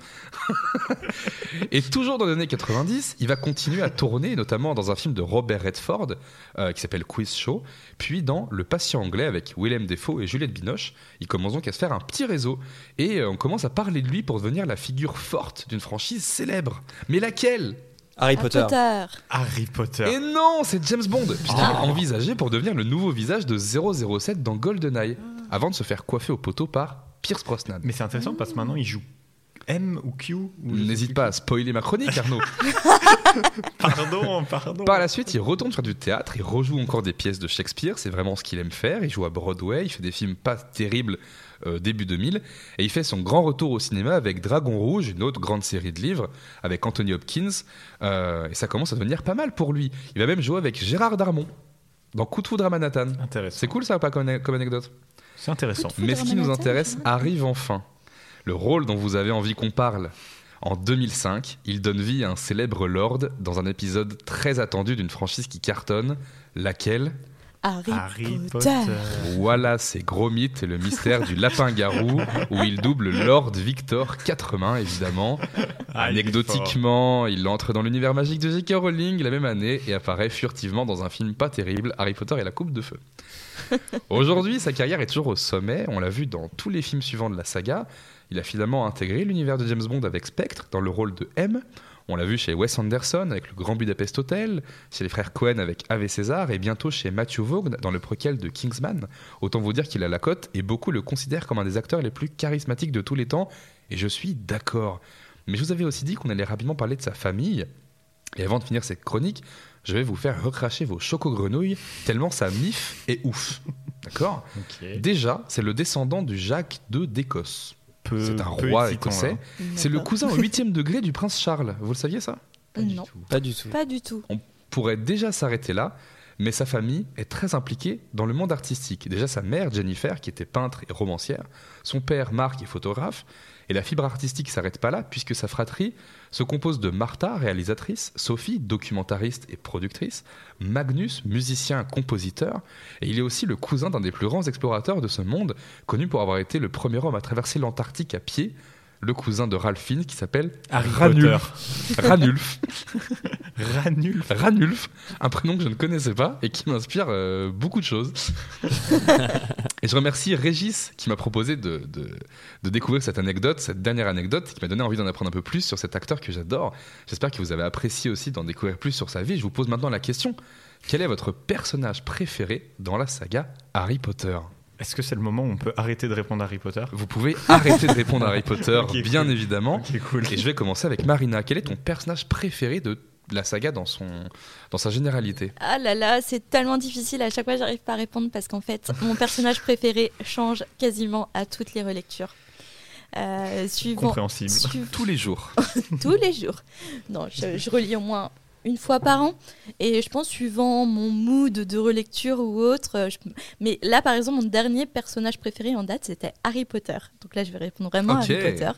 Et toujours dans les années 90, il va continuer à tourner, notamment dans un film de Robert Redford, euh, qui s'appelle Quiz Show, puis dans Le Patient anglais avec Willem Dafoe et Juliette Binoche. Il commence donc à se faire un petit réseau, et euh, on commence à parler de lui pour devenir la figure forte d'une franchise célèbre. Mais laquelle? Harry Potter. Potter. Harry Potter. Et non, c'est James Bond, puisqu'il est envisagé pour devenir le nouveau visage de 007 dans GoldenEye, avant de se faire coiffer au poteau par Pierce Brosnan. Mais c'est intéressant parce que maintenant il joue M ou Q. ou N'hésite pas à spoiler ma chronique, Arnaud. Pardon, pardon. Par la suite, il retourne faire du théâtre, il rejoue encore des pièces de Shakespeare, c'est vraiment ce qu'il aime faire. Il joue à Broadway, il fait des films pas terribles euh, début 2000, et il fait son grand retour au cinéma avec Dragon Rouge, une autre grande série de livres, avec Anthony Hopkins, euh, et ça commence à devenir pas mal pour lui. Il va même jouer avec Gérard Darmon dans Coup de foudre à Manhattan. C'est cool ça, pas comme, comme anecdote? C'est intéressant. Mais ce qui nous intéresse arrive enfin. Le rôle dont vous avez envie qu'on parle. En 2005, il donne vie à un célèbre lord dans un épisode très attendu d'une franchise qui cartonne, laquelle? Harry, Harry Potter. Potter. Voilà, c'est Gros Mythe et le mystère du lapin-garou, où il double Lord Victor Quatremain, évidemment. Ah, il Anecdotiquement, il entre dans l'univers magique de J.K. Rowling la même année et apparaît furtivement dans un film pas terrible, Harry Potter et la Coupe de Feu. Aujourd'hui, sa carrière est toujours au sommet. On l'a vu dans tous les films suivants de la saga. Il a finalement intégré l'univers de James Bond avec Spectre dans le rôle de M. On l'a vu chez Wes Anderson avec le Grand Budapest Hotel, chez les frères Cohen avec Ave César et bientôt chez Matthew Vaughn dans le préquel de Kingsman. Autant vous dire qu'il a la cote et beaucoup le considèrent comme un des acteurs les plus charismatiques de tous les temps. Et je suis d'accord. Mais je vous avais aussi dit qu'on allait rapidement parler de sa famille. Et avant de finir cette chronique, je vais vous faire recracher vos chocos-grenouilles tellement sa mif est ouf. D'accord. Déjà, c'est le descendant du Jacques II d'Écosse. C'est un roi écossais. là. C'est le cousin au huitième degré du prince Charles. Vous le saviez ça? Pas du Non, tout. Pas du tout. pas du tout. pourrait déjà s'arrêter là, mais sa famille est très impliquée dans le monde artistique. Déjà sa mère, Jennifer, qui était peintre et romancière, son père, Marc, est photographe, et la fibre artistique s'arrête pas là, puisque sa fratrie se compose de Martha, réalisatrice, Sophie, documentariste et productrice, Magnus, musicien, compositeur, et il est aussi le cousin d'un des plus grands explorateurs de ce monde, connu pour avoir été le premier homme à traverser l'Antarctique à pied, le cousin de Ralphine qui s'appelle Ranulf. Ranulf. Ranulf. Ranulf, un prénom que je ne connaissais pas et qui m'inspire euh, beaucoup de choses. et je remercie Régis qui m'a proposé de, de- de découvrir cette anecdote, cette dernière anecdote, qui m'a donné envie d'en apprendre un peu plus sur cet acteur que j'adore. J'espère que vous avez apprécié aussi d'en découvrir plus sur sa vie. Je vous pose maintenant la question. Quel est votre personnage préféré dans la saga Harry Potter? Est-ce que c'est le moment où on peut arrêter de répondre à Harry Potter? Vous pouvez arrêter de répondre à Harry Potter, bien cool. évidemment. Cool. Et je vais commencer avec Marina. Quel est ton personnage préféré de la saga dans, son, dans sa généralité? Ah là là, c'est tellement difficile. À chaque fois, j'arrive pas à répondre parce qu'en fait, mon personnage préféré change quasiment à toutes les relectures. Euh, suivant, Compréhensible. suivant- Tous les jours. tous les jours. Non, je, je relis au moins une fois par an. Et je pense, suivant mon mood de relecture ou autre. euh, je- Mais là, par exemple, mon dernier personnage préféré en date, c'était Harry Potter. Donc là, je vais répondre vraiment à Harry Potter.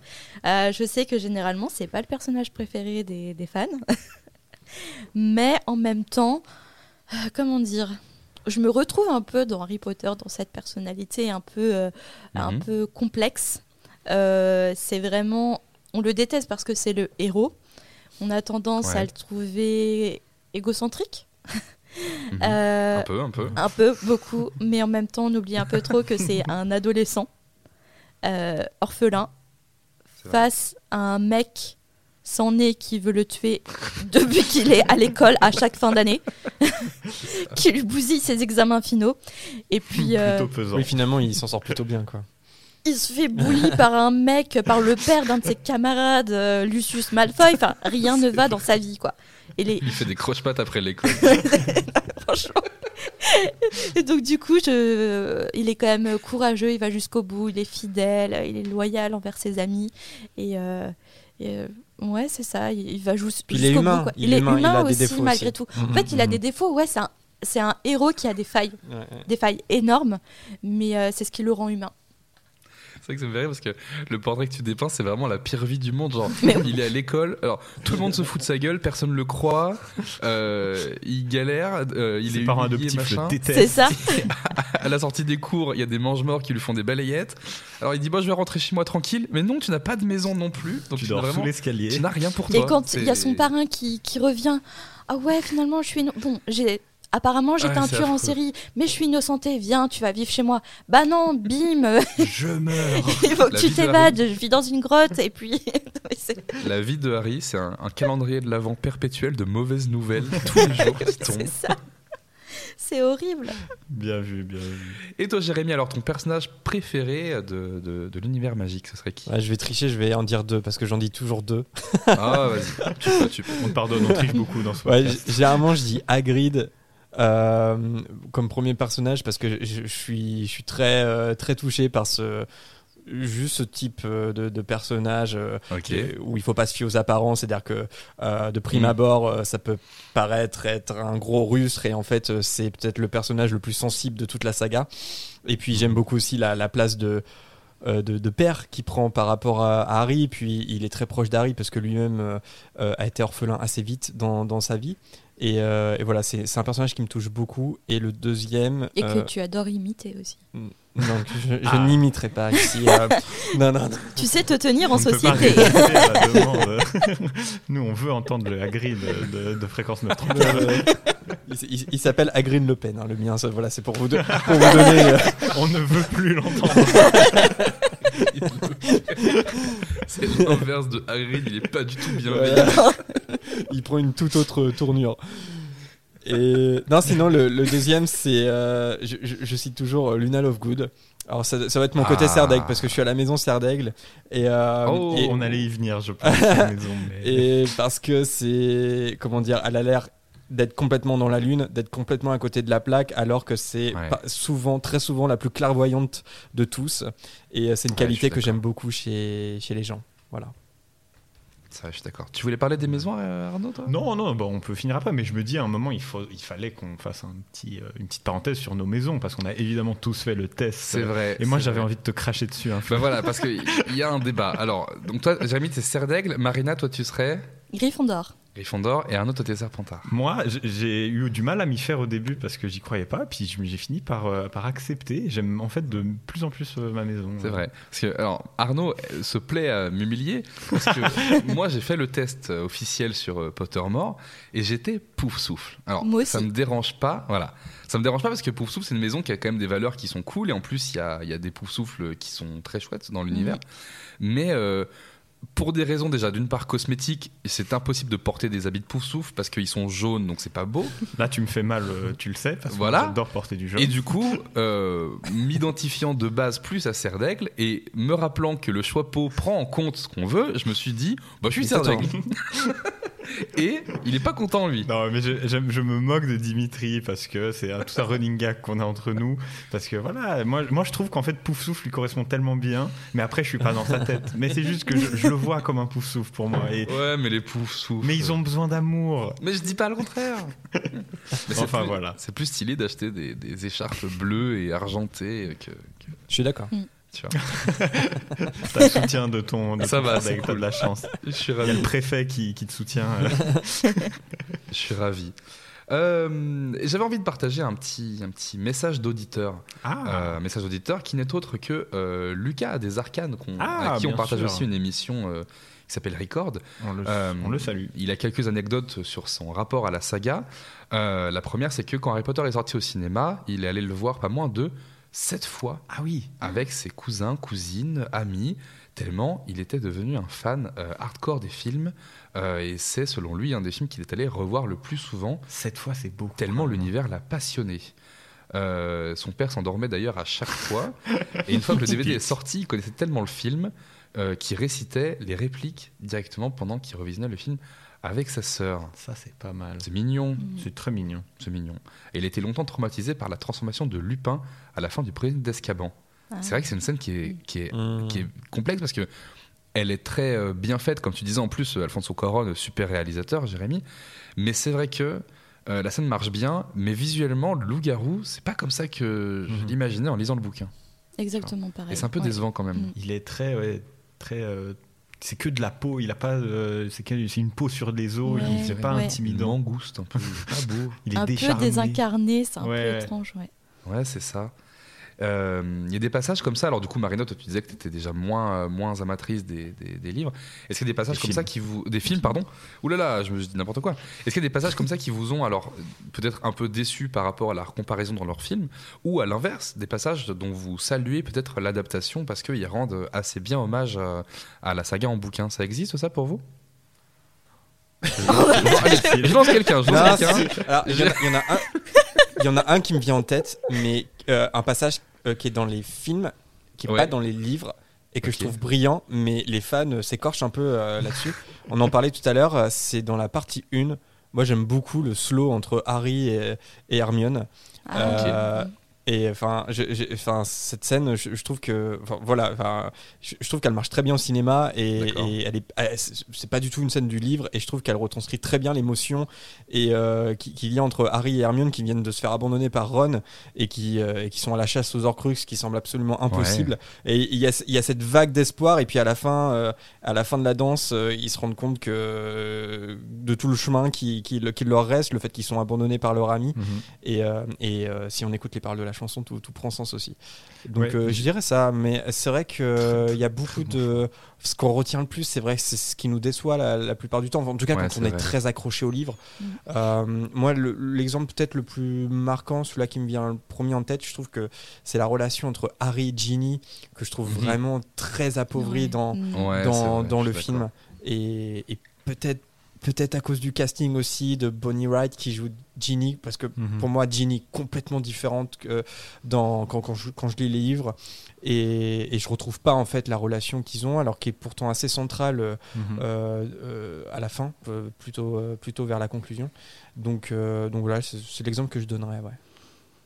Euh, je sais que généralement, c'est pas le personnage préféré des, des fans. Mais en même temps, euh, comment dire je me retrouve un peu dans Harry Potter, dans cette personnalité un peu, euh, un Mhm. peu complexe. C'est vraiment, on le déteste parce que c'est le héros. On a tendance Ouais. à le trouver égocentrique. Mhm. Euh, Un peu, un peu. un peu, beaucoup, mais en même temps, on oublie un peu trop que c'est un adolescent euh, orphelin face à un mec sans nez qui veut le tuer depuis qu'il est à l'école à chaque fin d'année, qui lui bousille ses examens finaux. Et puis, euh, Plutôt pesant. Oui, finalement, il s'en sort plutôt bien, quoi. Il se fait bully par un mec, par le père d'un de ses camarades, euh, Lucius Malfoy. Enfin, rien ne va dans sa vie, quoi. Et les, Il fait des croche-pattes après l'école. franchement. Et donc du coup, je... il est quand même courageux, il va jusqu'au bout, il est fidèle, il est loyal envers ses amis. Et, euh, et, euh, ouais, c'est ça, il, il va jus- Puis il est jusqu'au humain, bout. quoi. il est humain, il a des aussi, défauts malgré aussi. tout. En fait, il a des défauts, ouais, c'est un, héros qui a des failles, Ouais, ouais. des failles énormes, mais euh, c'est ce qui le rend humain. C'est vrai que ça me fait rire parce que le portrait que tu dépeins, c'est vraiment la pire vie du monde. Genre, Mais il est à l'école, alors tout le monde se fout de sa gueule, personne le croit, euh, il galère, euh, il Ses est parents humilié, adoptifs le machin. détestent. C'est ça. À la sortie des cours, il y a des mange-morts qui lui font des balayettes. Alors il dit Bon, je vais rentrer chez moi tranquille, mais non, tu n'as pas de maison non plus. Donc Tu tu, dors sous l'escalier. tu n'as rien pour toi. Et quand il y a son parrain qui, qui revient, ah ouais, finalement, je suis. inno- Bon, j'ai. Apparemment, j'étais un tueur en série, mais je suis innocenté. Viens, tu vas vivre chez moi. Bah non, bim, Je meurs. il faut que La tu t'évades. Je vis dans une grotte et puis. La vie de Harry, c'est un, un calendrier de l'avant perpétuel de mauvaises nouvelles tous les jours qui tombent. c'est ça. C'est horrible. Bien vu, bien vu. Et toi, Jérémy, alors ton personnage préféré de, de, de l'univers magique, ce serait qui? Ouais, je vais tricher, je vais en dire deux parce que j'en dis toujours deux. Ah, vas-y, tu peux, tu peux. On te pardonne, on triche beaucoup dans ce Ouais, généralement, je dis Hagrid euh, comme premier personnage parce que je, je suis, je suis très, euh, très touché par ce juste ce type euh, de, de personnage où il faut pas se fier aux apparences, c'est-à-dire que de prime Mm. abord, ça peut paraître être un gros rustre et en fait, c'est peut-être le personnage le plus sensible de toute la saga. Et puis j'aime beaucoup aussi la, la place de, de, de père qu'il prend par rapport à, à Harry. Puis il est très proche d'Harry parce que lui-même a été orphelin assez vite dans, dans sa vie. Et, euh, et voilà, c'est un personnage qui me touche beaucoup. Et le deuxième. Et que euh, tu adores imiter aussi. non, je, je Ah. n'imiterai pas ici. euh, non, non, non. Tu sais te tenir en On société. Nous, on veut entendre le Hagrid de, de, de fréquence 930. Euh, il il- il s'appelle Hagrid Le Pen, hein, le mien. ça, voilà, c'est pour vous, de- pour vous donner. euh, On ne veut plus l'entendre. C'est l'inverse de Hagrid, il est pas du tout bienveillant. Voilà. il prend une toute autre tournure. Et non, sinon le, le deuxième c'est, euh, je, je- je cite toujours euh, Luna Lovegood. Alors ça, ça va être mon côté Ah. Serdaigle parce que je suis à la maison Serdaigle et, euh, Oh, et, On allait y venir, je pense, à la maison. Mais... et parce que c'est comment dire, elle a l'air d'être complètement dans la lune, d'être complètement à côté de la plaque, alors que c'est Ouais. souvent, très souvent, la plus clairvoyante de tous. Et euh, c'est une Ouais, qualité que j'aime beaucoup chez, chez les gens. Voilà. Ça, je suis d'accord. Tu voulais parler des maisons, euh, Arnaud, toi? Non, non, bah, on peut finir après, mais je me dis à un moment, il, faut, il fallait qu'on fasse un petit, euh, une petite parenthèse sur nos maisons, parce qu'on a évidemment tous fait le test. C'est vrai. Et moi, j'avais envie de te cracher dessus. hein. Bah voilà, parce qu'il y a un débat. Alors, donc toi, Jérémy, t'es serre d'aigle. Marina, toi, tu serais? Gryffondor. Gryffondor. Et Arnaud, toi, t'es serpentard. Moi, j'ai eu du mal à m'y faire au début parce que j'y croyais pas, puis j'ai fini par, euh, par accepter. J'aime en fait de plus en plus euh, ma maison. C'est vrai. Parce que, alors, Arnaud euh, se plaît à m'humilier. Parce que moi, j'ai fait le test officiel sur Pottermore et j'étais pouf souffle. Alors, Moi aussi. ça me dérange pas. Voilà. Ça me dérange pas parce que pouf souffle, c'est une maison qui a quand même des valeurs qui sont cool. Et en plus, il y a, il y a des pouf souffles qui sont très chouettes dans l'univers. Mais. euh, pour des raisons déjà, d'une part cosmétiques, c'est impossible de porter des habits de pouf souffle parce qu'ils sont jaunes, donc c'est pas beau. Là, tu me fais mal, euh, tu le sais, parce que Voilà. j'adore porter du jaune. Et du coup, euh, m'identifiant de base plus à Serre d'Aigle et me rappelant que le choix peau prend en compte ce qu'on veut, je me suis dit, bah, je suis Serre d'Aigle. et il est pas content, lui. Non, mais je, me moque de Dimitri parce que c'est tout un running gag qu'on a entre nous. Parce que voilà, moi, moi je trouve qu'en fait Pouf Souffle lui correspond tellement bien, mais après je suis pas dans sa tête. Mais c'est juste que je, je le vois comme un Pouf Souffle pour moi. Et, Ouais, mais les poufs soufflent. mais ils ont besoin d'amour. Mais je dis pas le contraire. Mais Enfin, plus- voilà. C'est plus stylé d'acheter des, des écharpes bleues et argentées que. que- Je suis d'accord. tu vois. T'as le soutien de ton. De Ça ton va, c'est cool. de la chance. Je suis Il y a ravi. le préfet qui, qui te soutient. Je suis ravi. Euh, J'avais envie de partager un petit, un petit message d'auditeur. Ah, Euh, message d'auditeur qui n'est autre que euh, Lucas des Arcanes, qu'on- Ah, à qui on partage sûr. aussi une émission qui s'appelle Record. on, le, Euh, on le salue. Il a quelques anecdotes sur son rapport à la saga. Euh, la première, c'est que quand Harry Potter est sorti au cinéma, il est allé le voir pas moins de sept fois Ah oui. avec ses cousins, cousines, amis, tellement il était devenu un fan euh, hardcore des films. Euh, et c'est, selon lui, un des films qu'il est allé revoir le plus souvent, Cette fois, c'est beau. tellement l'univers l'a passionné. Euh, son père s'endormait d'ailleurs à chaque fois. Et une fois que le DVD est sorti, il connaissait tellement le film euh, qu'il récitait les répliques directement pendant qu'il revisionnait le film avec sa sœur. Ça, c'est pas mal. C'est mignon, C'est très mignon. c'est mignon. Et il a été longtemps traumatisé par la transformation de Lupin à la fin du Président d'Escaban. Ah. C'est vrai que c'est une scène qui est, qui est, Mmh. qui est complexe parce que elle est très euh, bien faite, comme tu disais en plus, euh, Alfonso Cuarón, super réalisateur, Jérémy. Mais c'est vrai que euh, la scène marche bien, mais visuellement, le loup-garou, c'est pas comme ça que je Mhm. l'imaginais en lisant le bouquin. Exactement pareil. Et c'est un peu Ouais. décevant quand même. Mm. Il est très, ouais, très. euh, c'est que de la peau. Il a pas. euh, c'est une peau sur des os. Ouais, il c'est pas intimidant. mangouste un peu. pas beau. Il est un peu décharné. désincarné, c'est un Ouais, peu ouais. étrange. Ouais. Ouais, c'est ça. Euh, Il y a des passages comme ça. Alors, du coup, Marina, toi, tu disais que tu étais déjà moins, euh, moins amatrice des, des- des livres. Est-ce qu'il y a des passages Des comme films. ça qui vous. Des films, pardon Ouh là là, je me dis n'importe quoi. Est-ce qu'il y a des passages comme ça qui vous ont, alors, euh, peut-être un peu déçus par rapport à la comparaison dans leurs films Ou à l'inverse, des passages dont vous saluez peut-être l'adaptation parce qu'ils rendent assez bien hommage à, à la saga en bouquin Ça existe, ça, pour vous Je lance quelqu'un, il y en a un. Il y en a un qui me vient en tête, mais euh, un passage euh, qui est dans les films, qui est Ouais. pas dans les livres et que je trouve brillant, mais les fans euh, s'écorchent un peu euh, là-dessus. On en parlait tout à l'heure, euh, c'est dans la partie 1. Moi, j'aime beaucoup le slow entre Harry et, et Hermione. Ah, ok. Et enfin, cette scène, je, je trouve que, voilà, enfin, je, je trouve qu'elle marche très bien au cinéma et, et elle est, c'est pas du tout une scène du livre et je trouve qu'elle retranscrit très bien l'émotion et euh, qui- qu'il y a entre Harry et Hermione qui viennent de se faire abandonner par Ron et qui, euh, et qui sont à la chasse aux Horcruxes qui semble absolument impossible. Et il y a, il y a cette vague d'espoir et puis à la fin, euh, à la fin de la danse, euh, ils se rendent compte que de tout le chemin qui, qui, le- qui leur reste, le fait qu'ils sont abandonnés par leur ami. Mhm. Et, et si on écoute les paroles de la chanson, tout, tout prend sens aussi. Donc Ouais. euh, je dirais ça, mais c'est vrai qu'il y a beaucoup de... Ce qu'on retient le plus, c'est vrai que c'est ce qui nous déçoit la, la plupart du temps. En tout cas, Ouais, quand on est très accroché au livre. Mm. Euh, moi, le- l'exemple peut-être le plus marquant, celui-là qui me vient le premier en tête, je trouve que c'est la relation entre Harry et Ginny, que je trouve Mhm. vraiment très appauvrie dans, Mm. Dans, vrai, dans le film. et peut-être peut-être à cause du casting aussi de Bonnie Wright qui joue Ginny, parce que Mhm. pour moi, Ginny complètement différente que dans, quand, quand, je, quand je lis les livres. Et, et je retrouve pas en fait la relation qu'ils ont, alors qui est pourtant assez centrale euh, Mhm. euh, euh, à la fin, euh, plutôt, euh, plutôt vers la conclusion. Donc, euh, donc voilà, c'est l'exemple que je donnerais. Ouais.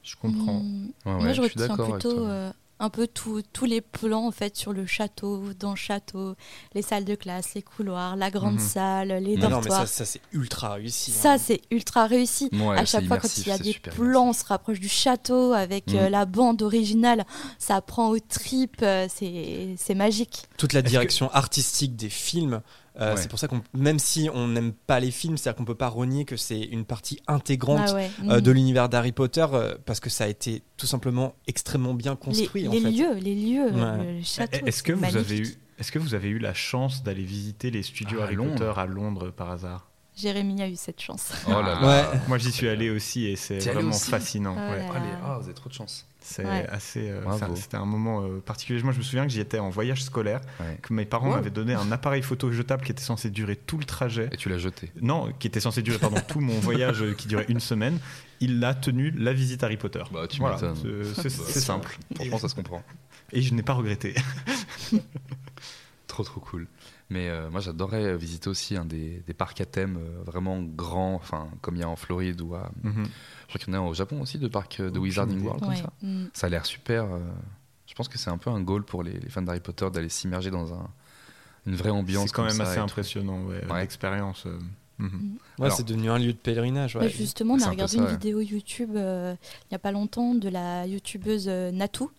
Je comprends. Mm. Ouais, ouais, Moi, je je suis retiens plutôt toi. euh, un peu tout- tous les plans en fait sur le château, dans le château, les salles de classe, les couloirs, la grande Mhm. salle, les Non, non, mais dortoirs. ça, ça, c'est ultra réussi. Ça, hein. c'est ultra réussi. Ouais, à chaque fois, quand il y a des plans, on se rapproche du château avec Mhm. euh, la bande originale, ça prend aux tripes, euh, c'est c'est magique. toute la que- direction artistique des films. Euh, Ouais. C'est pour ça qu'on, même si on n'aime pas les films, c'est-à-dire qu'on peut pas renier que c'est une partie intégrante Ah ouais. euh, Mhm. de l'univers d'Harry Potter euh, parce que ça a été tout simplement extrêmement bien les, construit. en les fait. lieux, les lieux, Ouais. le château. Est-ce que vous avez eu Est-ce que vous avez eu la chance d'aller visiter les studios Ah, Harry Londres. Potter à Londres par hasard? Jérémy a eu cette chance. Oh là là. Ouais. Moi j'y suis allé aussi et c'est vraiment aussi? fascinant. Ah ouais. là Allez, ah, vous avez trop de chance. C'est Ouais. assez. euh, C'était un moment euh, particulier. Moi je me souviens que j'y étais en voyage scolaire, Ouais. que mes parents Wow. m'avaient donné un appareil photo jetable qui était censé durer tout le trajet. Et tu l'as jeté. Non, qui était censé durer pardon, tout mon voyage qui durait une semaine. Il a tenu la visite Harry Potter. Bah, tu Voilà, c'est- Bah, c'est simple. Franchement, ça se comprend. Et je n'ai pas regretté. Trop trop cool. Mais euh, moi j'adorais euh, visiter aussi un des, des parcs à thème euh, vraiment grands, enfin comme il y a en Floride ou à. Mhm. Je crois qu'il y en a au Japon aussi de parcs de Aucune Wizarding. World comme Ouais. ça. Mm. Ça a l'air super. euh, je pense que c'est un peu un goal pour les, les fans d'Harry Potter d'aller s'immerger dans un, une vraie ambiance. C'est quand comme même ça assez impressionnant, ouais, Ouais. l'expérience. euh, mhm. Ouais, Alors- c'est devenu un lieu de pèlerinage. ouais. Justement, on a regardé ça, une ouais. vidéo YouTube euh, il n'y a pas longtemps de la youtubeuse euh, Natou,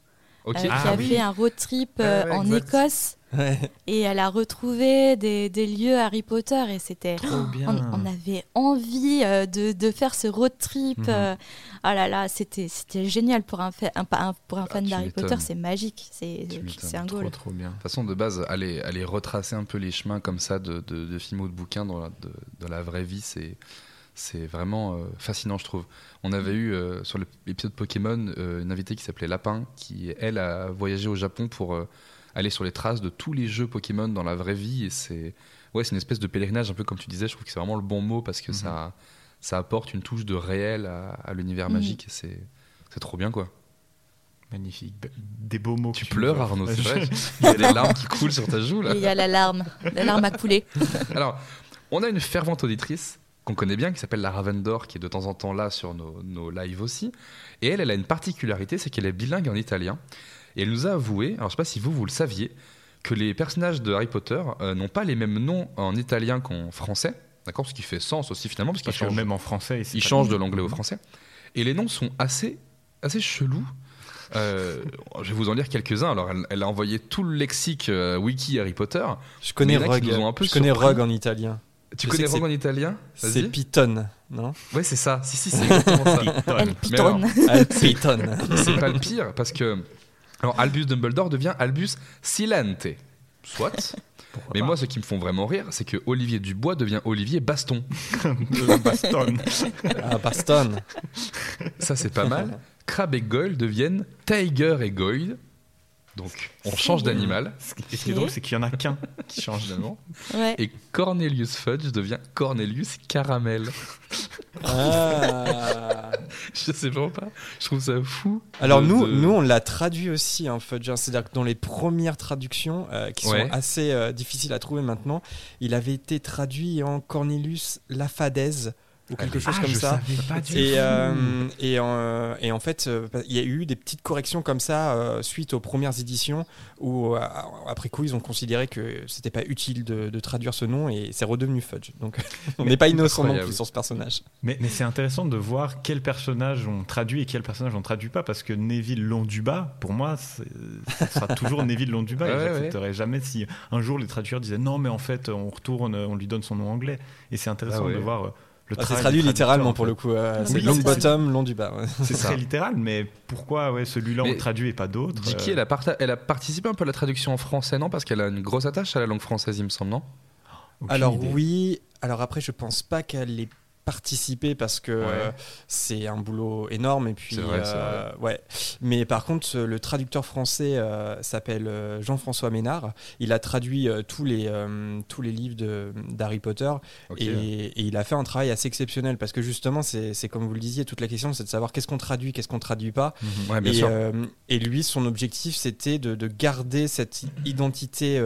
euh, qui Ah a oui. fait un road trip euh, en exact. Écosse Ouais. et elle a retrouvé des, des lieux Harry Potter et c'était on, on avait envie euh, de, de faire ce road trip. Euh, ah là là, c'était c'était génial pour un, fa- un, un- pour un Ah, fan d'Harry. Potter, c'est magique, c'est un goal. trop bien. De toute façon, de base, aller, aller retracer un peu les chemins comme ça de, de, de films ou de bouquins dans la, de, dans la vraie vie, c'est, c'est vraiment euh, fascinant, je trouve. On avait eu euh, sur l'épisode Pokémon euh, une invitée qui s'appelait Lapin, qui, elle, a voyagé au Japon pour aller sur les traces de tous les jeux Pokémon dans la vraie vie. Et c'est, ouais, c'est une espèce de pèlerinage, un peu comme tu disais. Je trouve que c'est vraiment le bon mot parce que Mhm. ça, ça apporte une touche de réel à, à l'univers Mhm. magique. Et c'est, c'est trop bien, quoi. Magnifique. Des beaux mots. Tu pleures, Arnaud, c'est vrai. Il y a des larmes qui coulent sur ta joue, là. Il y a la larme, la larme a coulé. Alors, on a une fervente auditrice qu'on connaît bien, qui s'appelle la Ravendor, qui est de temps en temps là sur nos, nos lives aussi. Et elle, elle a une particularité, c'est qu'elle est bilingue en italien. Et elle nous a avoué, alors je sais pas si vous, vous le saviez, que les personnages de Harry Potter euh, n'ont pas les mêmes noms en italien qu'en français. D'accord? Ce qui fait sens aussi finalement, parce qu'ils Parce changent, même en français, ils changent de l'anglais au français. Et les noms sont assez, assez chelous. Euh, je vais vous en lire quelques-uns. Alors, elle, elle a envoyé tout le lexique euh, wiki Harry Potter. Je connais Rogue. un peu Je connais. Rogue en italien. Tu Je connais Rogue en italien? C'est. Piton, non? Ouais, c'est ça. Si, si, c'est exactement ça. Pitonne. Ah, Piton. c'est pas le pire parce que alors Albus Dumbledore devient Albus Silente. Soit. Mais moi, ce qui me font vraiment rire, c'est que Olivier Dubois devient Olivier Baston. baston. Ah, Baston. Ça, c'est pas mal. Crab et Goyle deviennent Tiger et Goyle. Donc, on change d'animal. Et ce qui est drôle, c'est qu'il y en a qu'un qui change de nom. Ouais. Et Cornelius Fudge devient Cornelius Caramel. Ah. Je sais vraiment pas. Je trouve ça fou. Alors de- nous, de- nous on l'a traduit aussi, hein, Fudge. hein. C'est-à-dire que dans les premières traductions, euh, qui Ouais. sont assez euh, difficiles à trouver maintenant, il avait été traduit en Cornelius Lafadez ou quelque chose Ah, comme je ça. savais pas du Et, tout. euh, et, en, et en fait, euh, il y a eu des petites corrections comme ça euh, suite aux premières éditions où, euh, après coup, ils ont considéré que c'était pas utile de, de traduire ce nom et c'est redevenu Fudge. Donc, on n'est pas innocent non plus sur ce personnage. Mais, mais c'est intéressant de voir quels personnages ont traduit et quels personnages ont traduit pas, parce que Neville Londuba, pour moi, c'est- ce sera toujours Neville Londuba. et Ouais, ouais. j'accepterai jamais si un jour les traducteurs disaient non, mais en fait, on retourne, on lui donne son nom anglais. Et c'est intéressant Ah ouais. de voir euh, le Ah, traduit littéralement pour le coup. euh, Oui, c'est long bottom, long du bas. ouais. C'est très littéral, mais pourquoi ouais, celui-là on le traduit et pas d'autres Dicky, euh, elle, a parta- elle a participé un peu à la traduction en français, non? Parce qu'elle a une grosse attache à la langue française, il me semble, non? Aucune Alors idée. oui, alors après je pense pas qu'elle ait participé parce que Ouais. euh, c'est un boulot énorme et puis vrai, euh, ouais. Mais par contre le traducteur français euh, s'appelle Jean-François Ménard. Il a traduit tous les tous les livres d'Harry Potter et, et il a fait un travail assez exceptionnel parce que justement c'est comme vous le disiez toute la question c'est de savoir qu'est-ce qu'on traduit, qu'est-ce qu'on traduit pas. Mhm. Ouais, et, et lui, son objectif, c'était de, de garder cette identité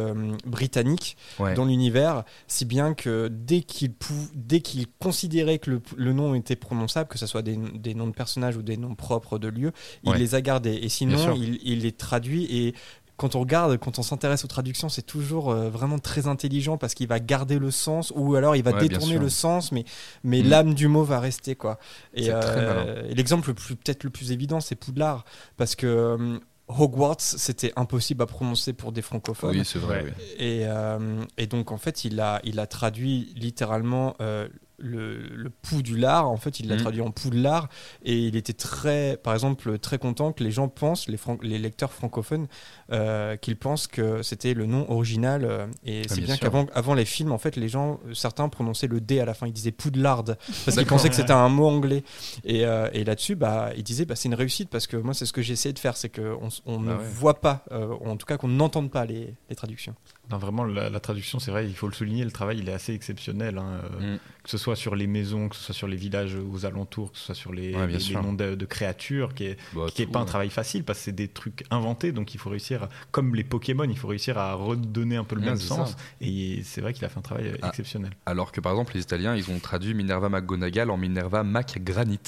britannique Ouais. dans l'univers, si bien que dès qu'il dès qu'il considérait que le, le nom était prononçable, que ce soit des, des noms de personnages ou des noms propres de lieux, il les a gardés. Et sinon, il, il les traduit et quand on regarde, quand on s'intéresse aux traductions, c'est toujours euh, vraiment très intelligent parce qu'il va garder le sens ou alors il va Ouais, détourner le sens, mais, mais Mm. l'âme du mot va rester quoi. Et, euh, et l'exemple peut-être le plus évident, c'est Poudlard parce que euh, Hogwarts, c'était impossible à prononcer pour des francophones. Oui, c'est vrai. Oui. Et, euh, et donc, en fait, il a, il a traduit littéralement euh, le, le Poudlard. En fait, il l'a Mhm. traduit en Poudlard. Et il était très, par exemple, très content que les gens pensent, les, fran- les lecteurs francophones, euh, qu'ils pensent que c'était le nom original. euh, et c'est Ah, bien bien, qu'avant avant les films, en fait, les gens, certains prononçaient le D à la fin. Ils disaient Poudlard parce qu'ils pensaient que c'était un mot anglais. Et, euh, et là-dessus, bah, il disait bah, c'est une réussite parce que moi, c'est ce que j'ai essayé de faire, c'est qu'on on ne Ah ouais. voit pas, en tout cas qu'on n'entende pas les, les traductions. Non, vraiment, la, la traduction, c'est vrai, il faut le souligner, le travail, il est assez exceptionnel. hein, euh, Mm. Que ce soit sur les maisons, que ce soit sur les villages aux alentours, que ce soit sur les, Ouais, les- les noms de, de créatures, qui est, Bah, qui est tout, pas un travail facile, parce que c'est des trucs inventés, donc il faut réussir, à- comme les Pokémon, il faut réussir à redonner un peu le Ouais, même sens. ça. Et c'est vrai qu'il a fait un travail euh, Ah. exceptionnel. Alors que par exemple, les Italiens, ils ont traduit Minerva McGonagall en Minerva McGranit.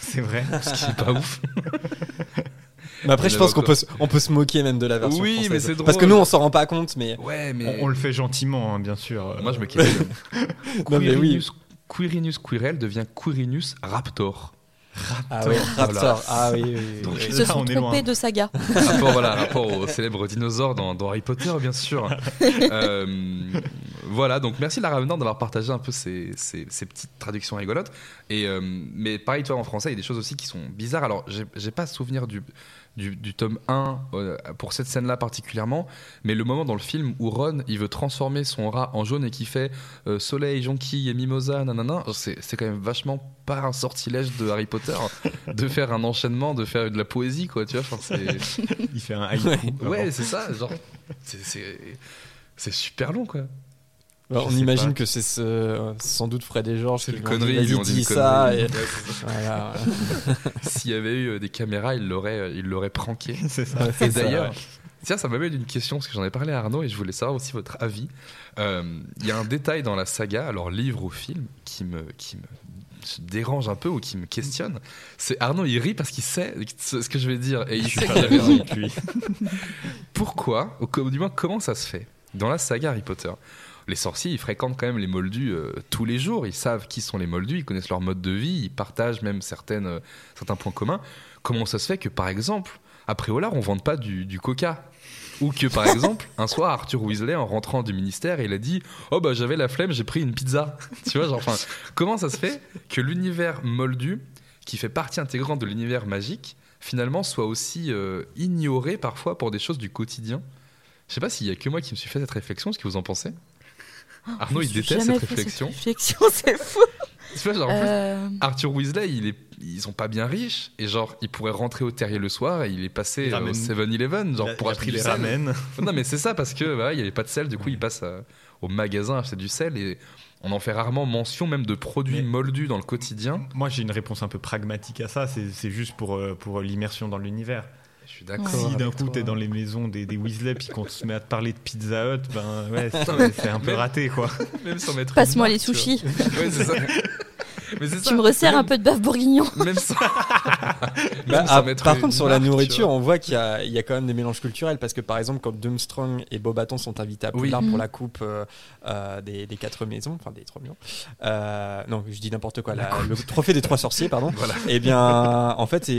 C'est vrai. Ce qui est pas ouf. Mais après, je pense qu'on peut, se- on peut se moquer même de la version Oui, française. mais c'est Parce que drôle. nous, on s'en rend pas compte, mais. Ouais, mais. On, on le fait gentiment, hein, bien sûr. Moi, je me quitte. Non, mais oui. Quirinus, Quirel devient Quirinus Raptor. Ah oui, Raptor. Voilà. Ah oui, oui, oui, Donc. Ils se Là, sont on est trompés loin. de saga. rapport, voilà, rapport au célèbre dinosaure dans, dans Harry Potter, bien sûr. Euh, voilà, donc merci Lara Venant d'avoir partagé un peu ces, ces- ces petites traductions rigolotes. Et, euh, mais pareil, toi, en français, il y a des choses aussi qui sont bizarres. Alors, j'ai pas souvenir du, du, du tome 1 euh, pour cette scène-là particulièrement, mais le moment dans le film où Ron, il veut transformer son rat en jaune et qui fait euh, soleil, jonquille et mimosa, nanana, c'est c'est quand même vachement pas un sortilège de Harry Potter de faire un enchaînement, de faire de la poésie, quoi, tu vois. Enfin. Il fait un haïku. Ouais, c'est ça, genre. c'est super long, quoi. Alors, Je on imagine pas. que c'est ce- sans doute Fred et Georges C'est qui une lui ont dit, connerie, ils ont dit ça. et-. Voilà. S'il y avait eu euh, des caméras, il l'aurait il l'aurait pranké. C'est ça. Et d'ailleurs, tiens, ça m'amène une question, parce que j'en ai parlé à Arnaud et je voulais savoir aussi votre avis. Euh, Il y a un détail dans la saga, alors livre ou film, qui me, qui me dérange un peu ou qui me questionne. C'est Arnaud, il rit parce qu'il sait ce que je vais dire et il sait qu'il a raison. avec lui. Pourquoi, ou du moins comment ça se fait Dans la saga Harry Potter, les sorciers, ils fréquentent quand même les moldus euh, tous les jours, ils savent qui sont les moldus, ils connaissent leur mode de vie, ils partagent même certaines, euh, certains points communs. Comment ça se fait que, par exemple, à Préolard, on ne vende pas du, du coca? Ou que par exemple, un soir, Arthur Weasley, en rentrant du ministère, il a dit Oh bah j'avais la flemme, j'ai pris une pizza. tu vois, genre, enfin, comment ça se fait que l'univers moldu, qui fait partie intégrante de l'univers magique, finalement soit aussi euh, ignoré parfois pour des choses du quotidien? Je sais pas s'il y a que moi qui me suis fait cette réflexion, ce que vous en pensez Arnaud, il déteste cette réflexion. réflexion, c'est fou. Tu vois, genre, en plus, Euh, Arthur Weasley, il est, ils sont pas bien riches et genre, il pourrait rentrer au terrier le soir et il est passé au ramène- 7-Eleven, genre Il a- pour acheter sel. ramen. Non, mais c'est ça parce que bah, il y avait pas de sel, du coup, il passe à- au magasin acheter du sel et on en fait rarement mention, même de produits Mais- moldus dans le quotidien. Moi, j'ai une réponse un peu pragmatique à ça. C'est c'est juste pour, euh, pour l'immersion dans l'univers. Je suis d'accord. Si d'un coup t'es dans les maisons des, des Weasley puis qu'on se met à te parler de Pizza Hut, ben ouais, c'est un peu raté quoi. même sans mettre. Passe-moi les sushis. Ouais, c'est ça. Mais ça. Tu me resserres un peu de bœuf bourguignon. Même sans. Bah, ah, par contre, sur la marque, nourriture, on voit qu'il y, a- il y a quand même des mélanges culturels parce que par exemple, quand Durmstrang et Bobaton sont invités à Oui. Poudlard Mhm. pour la coupe euh, euh, des, des quatre maisons, enfin des trois maisons, euh, non, je dis n'importe quoi, la- le trophée des trois sorciers, pardon. Voilà. Et bien, en fait,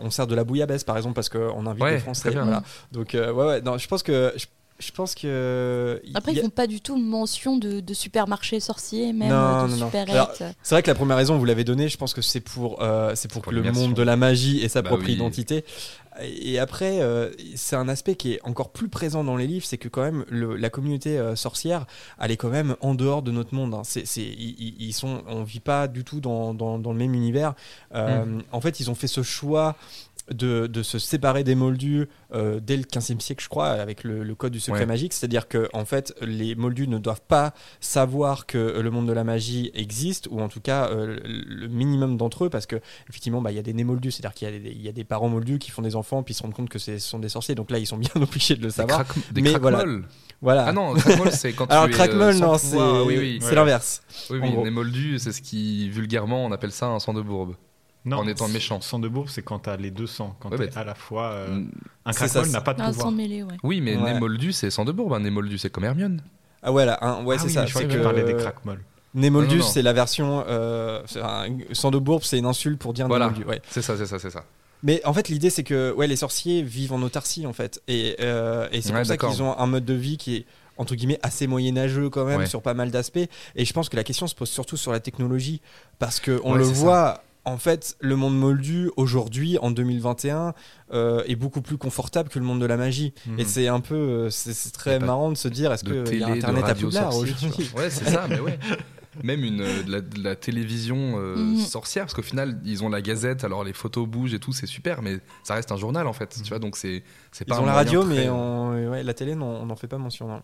on sert de la bouillabaisse par exemple parce qu'on invite Ouais, des Français. très bien. Voilà. Donc, euh, ouais, ouais, non, je pense que. Je, je pense que. Après, il y ils a- font pas du tout mention de, de supermarché sorcier, même Non, euh, de non, non. supérette. Alors, C'est vrai que la première raison, vous l'avez donnée, je pense que c'est pour, euh, c'est pour, Pour que le monde de la magie ait sa Bah propre oui. identité. Et après, euh, c'est un aspect qui est encore plus présent dans les livres, c'est que quand même le- la communauté euh, sorcière, elle est quand même en dehors de notre monde. hein. C'est, c'est, ils, ils- ils sont, on vit pas du tout dans, dans, dans le même univers. Euh, Mm. En fait, ils ont fait ce choix de, de se séparer des moldus euh, dès le 15e siècle, je crois, avec le, le code du secret Ouais. magique. C'est-à-dire que en fait, les moldus ne doivent pas savoir que le monde de la magie existe, ou en tout cas euh, le minimum d'entre eux, parce que effectivement, bah, il y a des nés moldus, c'est-à-dire qu'il y a des, il y a des parents moldus qui font des enfants, puis ils se rendent compte que ce sont des sorciers. Donc là, ils sont bien obligés de le savoir. des Mais voilà. Ah non, c'est quand Alors tu euh, crackmol, non, c'est. Oui, oui. l'inverse. Oui, oui, les moldus, c'est ce qui, vulgairement, on appelle ça un sang de bourbe. Non, En étant méchant. Sang de bourbe, c'est quand t'as les deux sangs. Quand Ouais, t'es bah, à la fois. euh, Mm. un ça, n'a pas de Un pouvoir. sang mêlé, ouais. Oui, mais Ouais. né moldu, c'est sang de bourbe. Un né moldu, c'est comme Hermione. Ah ouais, là, hein, ouais, Ah c'est oui, ça. Je croyais c'est que que tu parlais des crackmols. Némoldus, Non, non, non. c'est la version. Euh, sang de bourbe, c'est une insulte pour dire Voilà. Némoldus, ouais. C'est ça, c'est ça, c'est ça. Mais en fait, l'idée, c'est que ouais, les sorciers vivent en autarcie, en fait. Et, euh, et c'est Ouais, pour ça qu'ils ont un mode de vie qui est, entre guillemets, assez moyenâgeux quand même, Ouais. sur pas mal d'aspects. Et je pense que la question se pose surtout sur la technologie. Parce qu'on Ouais, le ça. En fait, le monde moldu aujourd'hui, en 2021, euh, est beaucoup plus confortable que le monde de la magie. Mhm. Et c'est un peu, euh, c'est très a pas marrant de se dire, est-ce de qu'il y a télé, de Internet à Poudlard aujourd'hui. Ouais, c'est ça, mais ouais. Même une, euh, de, la, de la télévision euh, Mhm. sorcière, parce qu'au final, ils ont la gazette, alors les photos bougent et tout, c'est super, mais ça reste un journal en fait, tu vois, donc c'est c'est Ils pas ont la radio, très- mais on- ouais, la télé, non, on n'en fait pas mention. non.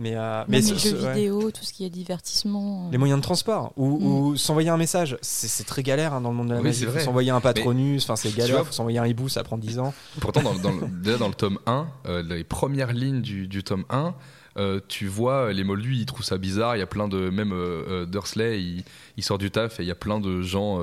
Mais, euh, les ce- jeux ouais. vidéo, tout ce qui est divertissement. euh. Les moyens de transport ou, Mm. ou s'envoyer un message, c'est très galère hein, dans le monde de la Oui, magie. s'envoyer un patronus, enfin c'est galère. s'envoyer un hibou, ça prend 10 ans. Pourtant, dans, dans le- déjà dans le tome 1, euh, les premières lignes du, du tome 1, euh, tu vois euh, les moldus, ils trouvent ça bizarre. Il y a plein de. Même euh, euh, Dursley, il, il sort du taf et il y a plein de gens.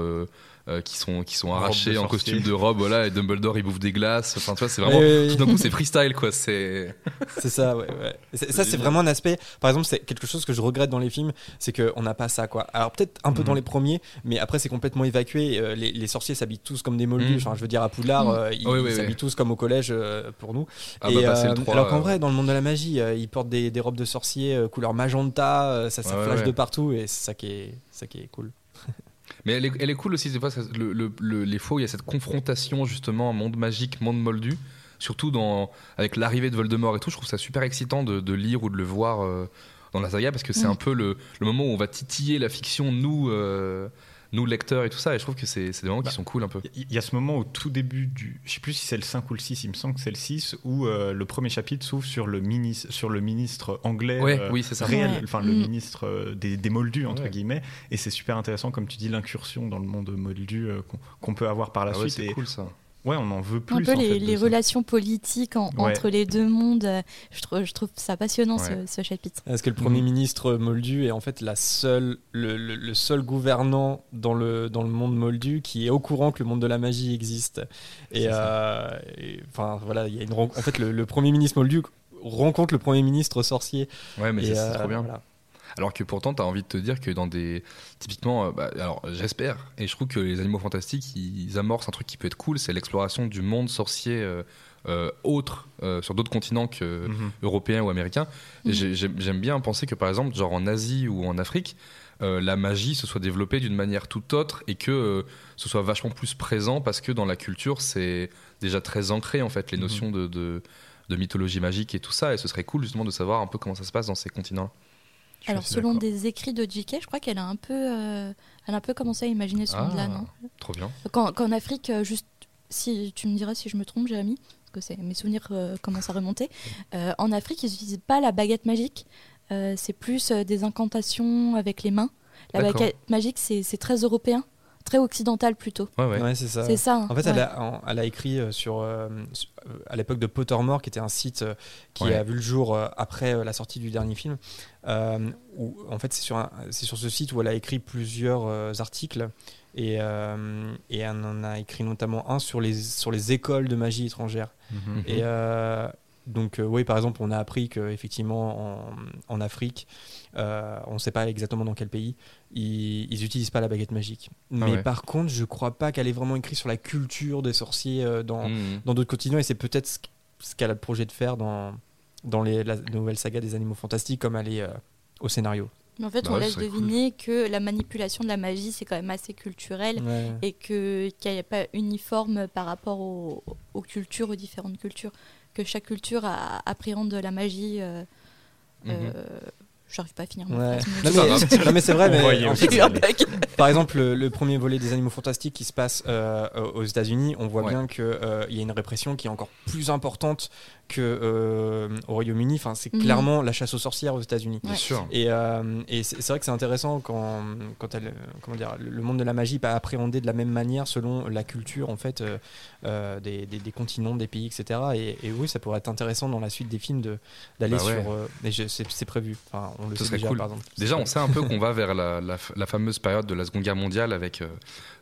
Euh, qui sont qui sont arrachés en costume de robe voilà et Dumbledore il bouffe des glaces enfin tu vois c'est vraiment Oui, oui, oui. tout d'un coup c'est freestyle quoi c'est C'est ça, ouais. ouais. Ça, c'est vraiment un aspect. Par exemple, c'est quelque chose que je regrette dans les films, c'est qu'on n'a pas ça, quoi. Alors peut-être un peu Mhm. dans les premiers, mais après c'est complètement évacué. Euh, les, les sorciers s'habillent tous comme des moldus. Mhm. Enfin, je veux dire à Poudlard, Mhm. euh, ils Oui, s'habillent oui. tous comme au collège euh, pour nous. ah Et, bah passer euh, le 3 alors qu'en euh, vrai, dans le monde de la magie, euh, ils portent des, des robes de sorcier euh, couleur magenta, euh, ça, ça Ouais, flash ouais. de partout et c'est ça qui est, ça qui est cool. Mais elle est, elle est cool aussi, des fois, le, le- le- les faux, il y a cette confrontation justement, monde magique, monde moldu, surtout dans, avec l'arrivée de Voldemort et tout, je trouve ça super excitant de, de lire ou de le voir euh, dans la saga, parce que c'est Mm. un peu le, le moment où on va titiller la fiction, nous, euh, nous lecteurs et tout ça, et je trouve que c'est c'est des moments Bah, qui sont cool un peu. Il y a ce moment au tout début du. Je sais plus si c'est le 5 ou le 6, il me semble que c'est le 6, où euh, le premier chapitre s'ouvre sur, le mini- sur le ministre anglais. Ouais, euh, oui, c'est ça. réel, Ouais. enfin le Mm. ministre euh, des, des moldus entre Ouais. guillemets, et c'est super intéressant comme tu dis l'incursion dans le monde moldu euh, qu'on peut avoir par la Ah ouais, suite. c'est cool ça. Ouais, on en veut plus. un peu en les, fait, relations politiques en- Ouais. entre les deux mondes. euh, Je trouve, je trouve ça passionnant Ouais. ce, ce chapitre. Parce que le premier Mhm. ministre moldu est en fait la seule, le, le- le seul gouvernant dans le, dans le monde moldu qui est au courant que le monde de la magie existe? Et euh, enfin voilà, il y a une en fait le, le premier ministre moldu rencontre le premier ministre sorcier. Ouais, mais c'est euh, trop bien. voilà. Alors que pourtant, tu as envie de te dire que dans des. Typiquement, euh, bah, alors j'espère, et je trouve que les animaux fantastiques, ils amorcent un truc qui peut être cool, c'est l'exploration du monde sorcier euh, euh, autre, euh, sur d'autres continents que Mhm. européens ou américains. Mhm. j'ai- J'aime bien penser que par exemple, genre en Asie ou en Afrique, euh, la magie se soit développée d'une manière tout autre et que euh, ce soit vachement plus présent parce que dans la culture, c'est déjà très ancré en fait, les Mhm. notions de, de, de mythologie magique et tout ça. Et ce serait cool justement de savoir un peu comment ça se passe dans ces continents. Je Alors, selon des écrits de J.K., je crois qu'elle a un peu, euh, elle a un peu commencé à imaginer ce Ah. monde-là, non? Trop bien. Qu'en qu'en Afrique, euh, juste, si tu me diras si je me trompe, Jérémy, parce que mes souvenirs euh, commencent à remonter. euh, en Afrique, ils n'utilisent pas la baguette magique. c'est plus des incantations avec les mains. La baguette magique, c'est c'est très européen, très occidental plutôt. Ouais, ouais. Ouais, c'est ça. C'est ça. hein, En fait, ouais. elle, a, en- elle a écrit euh, sur, euh, euh, à l'époque de Pottermore, qui était un site euh, qui Ouais. a vu le jour euh, après euh, la sortie du dernier film. euh, où, en fait, c'est sur, c'est sur ce site où elle a écrit plusieurs euh, articles. Et, euh, et elle en a écrit notamment un sur les, sur les écoles de magie étrangère. Mhm. Et euh, donc, euh, oui, par exemple, on a appris qu'effectivement, en, en Afrique, euh, on ne sait pas exactement dans quel pays, ils n'utilisent pas la baguette magique. Mais Ah ouais. par contre, je crois pas qu'elle ait vraiment écrit sur la culture des sorciers euh, dans Mhm. dans d'autres continents, et c'est peut-être ce, ce qu'elle a le projet de faire dans, dans les, la nouvelle saga des animaux fantastiques, comme elle est euh, au scénario. Mais en fait, Bah on ouais, laisse deviner que la manipulation de la magie, c'est quand même assez culturel. Ouais. et qu'il n'y a pas uniforme par rapport aux, aux cultures, aux différentes cultures, que chaque culture a- appréhende la magie euh, Mhm. euh, J'arrive pas à finir ma Ouais. phrase, Non mais- mais, non, mais c'est vrai, mais en fait, J'ai eu un bug. Par exemple, le, le premier volet des Animaux Fantastiques qui se passe euh, aux États-Unis, on voit Ouais. bien qu'il y a une répression qui est encore plus importante qu'au Royaume-Uni. Enfin, c'est Mhm. clairement la chasse aux sorcières aux États-Unis. Bien Ouais. sûr. Et, euh, et c'est vrai que c'est intéressant quand, quand elle, comment dire, le monde de la magie pas appréhendé de la même manière selon la culture en fait euh, euh, des, des- des continents, des pays, etc. Et, et oui, ça pourrait être intéressant dans la suite des films de- d'aller Bah ouais. sur. euh, mais je- c'est c'est prévu. Enfin, on le Ce sait serait déjà cool. par exemple. Déjà, on sait un peu qu'on va vers la, la- la fameuse période de la Seconde Guerre mondiale avec euh,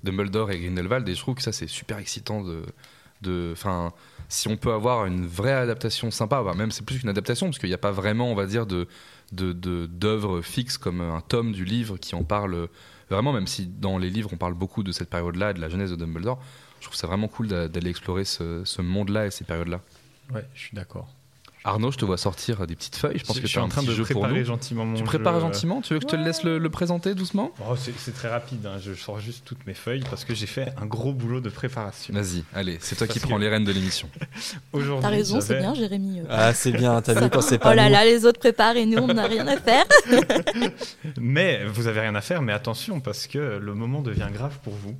Dumbledore et Grindelwald, et je trouve que ça, c'est super excitant de. de- Enfin, si on peut avoir une vraie adaptation sympa, bah, même c'est plus qu'une adaptation, parce qu'il n'y a pas vraiment, on va dire, de de- de- d'œuvres fixes comme un tome du livre qui en parle vraiment, même si dans les livres on parle beaucoup de cette période-là et de la jeunesse de Dumbledore. Je trouve ça vraiment cool d'a- d'aller explorer ce, ce monde-là et ces périodes-là. Ouais, je suis d'accord. Arnaud, je te vois sortir des petites feuilles. Je pense je que tu as en train de jeu pour préparer nous. gentiment mon Tu jeu. prépares gentiment Tu veux que je te le laisse le, le présenter doucement? Oh, c'est très rapide, hein. je sors juste toutes mes feuilles parce que j'ai fait un gros boulot de préparation. Vas-y, allez, c'est toi qui prends les rênes de l'émission. Aujourd'hui, T'as raison, c'est bien, Jérémy. euh. Ah, c'est bien. T'as vu quand c'est pas Oh là là, les autres préparent et nous, on n'a rien à faire. Mais vous avez rien à faire, mais attention parce que le moment devient grave pour vous.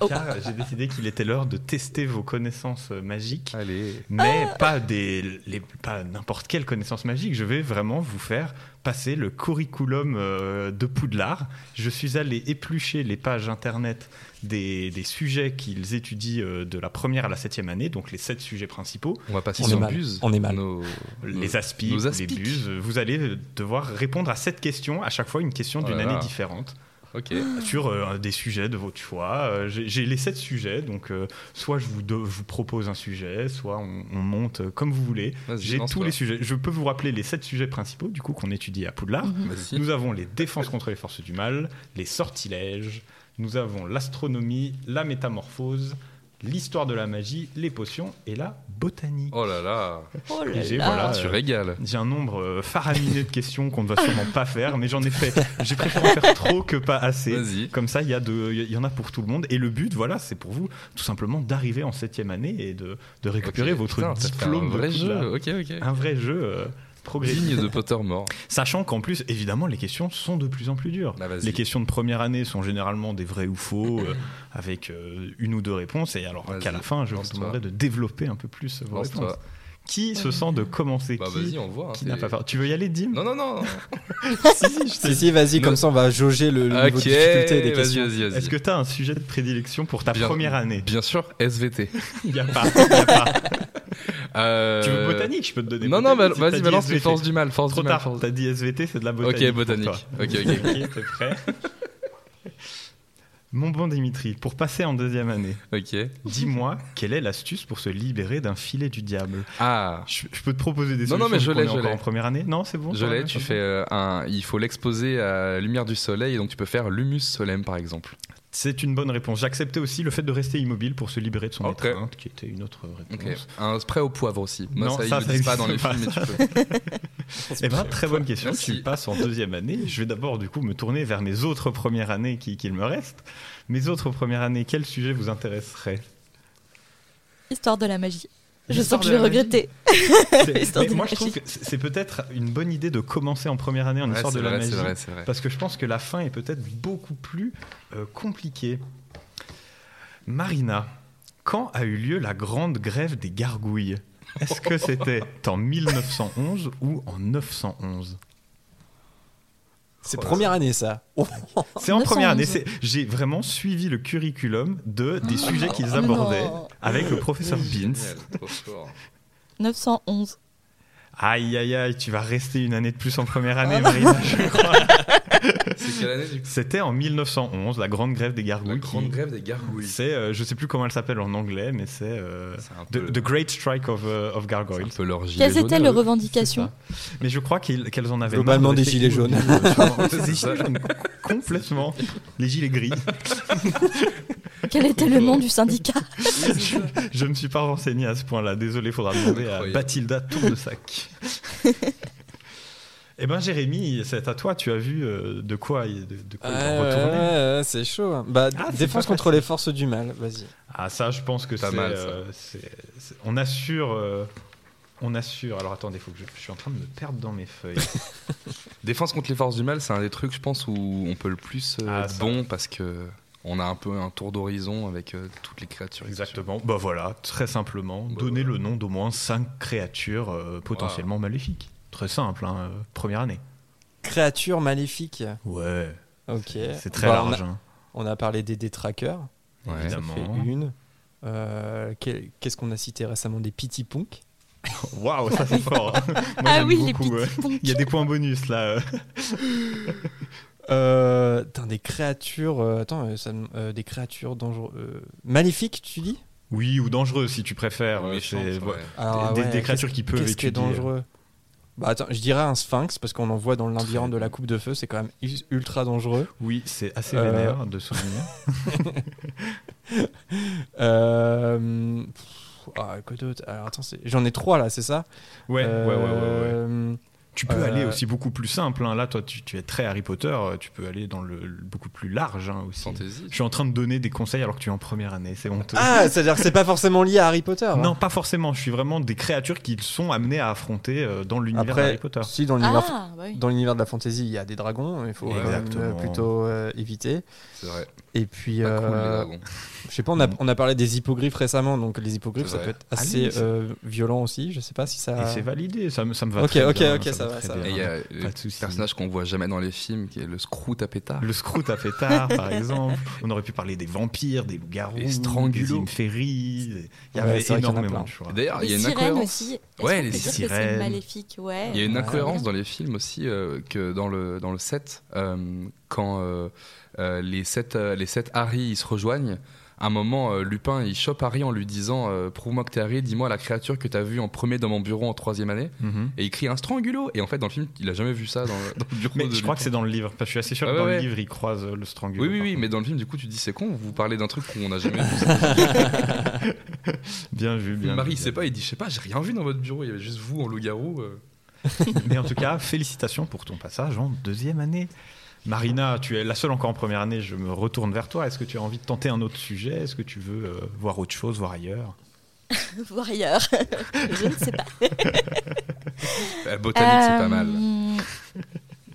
Oh. Car j'ai décidé qu'il était l'heure de tester vos connaissances euh, magiques. Allez. Mais pas, des, les, pas n'importe quelle connaissance magique. Je vais vraiment vous faire passer le curriculum euh, de Poudlard. Je suis allé éplucher les pages internet des, des sujets qu'ils étudient euh, de la première à la septième année, donc les sept sujets principaux. On va passer On sur. Buse. On est mal. Nos- les aspics, les buses. Vous allez devoir répondre à sept questions, à chaque fois une question Oh d'une année différente. Ok. sur euh, des sujets de votre choix. Euh, J'ai les sept sujets, donc euh, soit je vous, do- je vous propose un sujet, soit on, on monte euh, comme vous voulez. J'ai tous les sujets. Je peux vous rappeler les sept sujets principaux, du coup, qu'on étudie à Poudlard. Mhm. Nous avons les défenses contre les forces du mal, les sortilèges, nous avons l'astronomie, la métamorphose, l'histoire de la magie, les potions et la botanique. Oh là là. Oh j'ai- là voilà, là. Tu euh, régales. J'ai un nombre euh, faraminé de questions qu'on ne va sûrement pas faire, mais j'en ai fait. J'ai préféré en faire trop que pas assez. Vas-y. Comme ça, il y, a de- il y en a pour tout le monde. Et le but, voilà, c'est pour vous, tout simplement, d'arriver en septième année et de, de récupérer Ok, votre putain, diplôme Un vrai jeu. Ok, ok. Un vrai jeu euh. Digne de Pottermore. Sachant qu'en plus, évidemment, les questions sont de plus en plus dures. Bah, les questions de première année sont généralement des vrais ou faux, euh, avec euh, une ou deux réponses. Et alors qu'à la fin, je vous demanderai de développer un peu plus vos réponses. Qui se sent de commencer Bah Qui, vas-y, on voit. hein, qui c'est- n'a pas Tu veux y aller, Dim? Non, non, non. Si, si, vas-y, comme ça on va jauger le, le niveau de difficulté des questions. vas-y, vas-y. Est-ce que tu as un sujet de prédilection pour ta Bien- première année? Bien sûr, SVT. Il n'y a pas. y a pas. Euh, Tu veux botanique Je peux te donner Non, non, bah, si vas-y, balance les forces du mal. Force Trop du mal. tard, force- t'as dit SVT, c'est de la botanique. Ok, botanique. Ok, ok. ok, t'es prêt Mon bon Dimitri, pour passer en deuxième année, Ok. dis-moi quelle est l'astuce pour se libérer d'un filet du diable? Ah. je, je peux te proposer des Non, solutions non, mais je l'ai, je l'ai. en première année? Non, c'est bon Je l'ai, tu fais euh, un. Il faut l'exposer à la lumière du soleil, donc tu peux faire l'humus solem par exemple. C'est une bonne réponse. J'acceptais aussi le fait de rester immobile pour se libérer de son Ok. étreinte, qui était une autre réponse. Un spray au poivre aussi. Moi, Non, ça, ils ça, le ça pas dans les films, mais tu peux. Eh ben, très bonne question. Merci. Tu passes en deuxième année. Je vais d'abord, du coup, me tourner vers mes autres premières années qui- qu'il me reste. Mes autres premières années, quel sujet vous intéresserait? Histoire de la magie. Je sens que je vais regretter. Mais Moi, je trouve que c'est peut-être une bonne idée de commencer en première année en Ouais, histoire de la vrai, magie. c'est vrai, c'est vrai. Parce que je pense que la fin est peut-être beaucoup plus euh, compliquée. Marina, quand a eu lieu la grande grève des gargouilles? Est-ce que c'était en 1911 ou en 911 C'est première année ça. Oh, C'est en 911. première année. c'est- J'ai vraiment suivi le curriculum de, des sujets qu'ils Oh abordaient non. avec le professeur Beans. Génial, trop fort. 911. Aïe aïe aïe, tu vas rester une année de plus en première année, Marina, je crois. C'est quelle année du coup C'était en 1911, la grande grève des La gargouilles. grande qui- grève des gargouilles. C'est, euh, je sais plus comment elle s'appelle en anglais, mais c'est euh, C'est un the, peu, the Great Strike of, uh, of c'est un Gargoyles. peu leur gilet Quelles jaune, étaient leurs C'est revendications. Mais je crois qu'ils- qu'elles en avaient Globalement des gilets jaunes. des gilets jaunes, complètement. Les gilets gris. Quel était le nom du syndicat Je ne me suis pas renseigné à ce point-là. Désolé, faudra demander à. Bathilda Tournesac. Eh ben Jérémy, c'est à toi. Tu as vu euh, de quoi, de, de quoi ouais, c'est chaud. hein. Bah, Ah, défense contre les forces du mal, vas-y. Ah ça, je pense que c'est, euh, on assure, euh, On assure. Alors attendez, faut que je, je suis en train de me perdre dans mes feuilles. Défense contre les forces du mal, c'est un des trucs, je pense, où on peut le plus euh, Ah, être bon parce que on a un peu un tour d'horizon avec euh, toutes les créatures. Exactement. Bah voilà, très simplement, Bah, donner voilà. le nom d'au moins 5 créatures euh, potentiellement maléfiques. Très simple, hein, euh, première année. Créature maléfique. Ouais. Ok. C'est très Bah, on a- large. hein. On a parlé des détraqueurs. Ouais. Ça Évidemment. fait une. Euh, Qu'est-ce qu'on a cité récemment? Des Pity Punk. Waouh, ça c'est fort. Moi, ah oui, beaucoup. Il y a des points bonus là. euh. Euh, putain, des créatures. euh, attends, euh, ça euh, des créatures dangereuses. euh, maléfiques, tu dis? Oui, ou dangereux si tu préfères. euh, Méchante, c'est- ouais. Alors, des, ouais, des créatures qui peuvent Qu'est-ce qui est dangereux Bah attends, je dirais un sphinx parce qu'on en voit dans le labyrinthe de la coupe de feu, c'est quand même ultra dangereux. Oui, c'est assez Euh, vénère de souvenir. Euh, ah, quoi d'autre? Alors attends, c'est- j'en ai trois là, c'est ça? Ouais, ouais, ouais, ouais, ouais. Euh, Tu peux Euh, aller aussi beaucoup plus simple. hein. Là, toi, tu, tu es très Harry Potter. euh, Tu peux aller dans le, le beaucoup plus large hein, aussi. Fantasy. Je suis en train de donner des conseils alors que tu es en première année. C'est honteux. Ah, c'est-à-dire que c'est pas forcément lié à Harry Potter hein. non, pas forcément. Je suis vraiment des créatures qu'ils sont amenées à affronter euh, dans l'univers d'Harry Potter. si dans l'univers Ah, bah oui. dans l'univers de la fantasy, il y a des dragons, il faut euh, plutôt euh, éviter. C'est vrai. Et puis, cool, euh, je sais pas, on a, on a parlé des hippogriffes récemment, donc les hippogriffes, ça vrai. peut être assez Allez, euh, violent aussi. Je sais pas si ça. Et c'est validé. Ça me, ça me va Ok, très ok, bien. ok, ça ça il y a le personnage qu'on voit jamais dans les films qui est le Scroot à pétard. Le Scroot à pétard, par exemple. On aurait pu parler des vampires, des loups-garous, des Inféries. Il y avait énormément de choix. D'ailleurs, il y a une sirènes incohérence. aussi. Ouais, les sirènes. maléfique, ouais. Il y a une incohérence dans les films aussi euh, que dans le dans le set euh, quand euh, euh, les sept euh, les sept Harry ils se rejoignent. À un moment, euh, Lupin il chope Harry en lui disant euh, Prouve-moi que t'es Harry, dis-moi la créature que t'as vue en premier dans mon bureau en troisième année. Mhm. Et il crie un strangulo. Et en fait, dans le film, il a jamais vu ça dans, le- dans le bureau. Mais de je crois que c'est dans le livre, parce que je suis assez sûr Ah que ouais, dans ouais. le livre, il croise euh, le Strangulo. Oui, oui, oui, mais dans le film, du coup, tu dis c'est con, vous parlez d'un truc qu'on n'a jamais vu. Bien vu, bien Marie, vu. il sait pas, il dit Je sais pas, j'ai rien vu dans votre bureau, il y avait juste vous en loup-garou. euh. Mais en tout cas, félicitations pour ton passage en deuxième année. Marina, tu es la seule encore en première année. Je me retourne vers toi. Est-ce que tu as envie de tenter un autre sujet? Est-ce que tu veux euh, voir autre chose, voir ailleurs? Voir ailleurs. Je ne sais pas. Euh, botanique, c'est pas mal. Euh,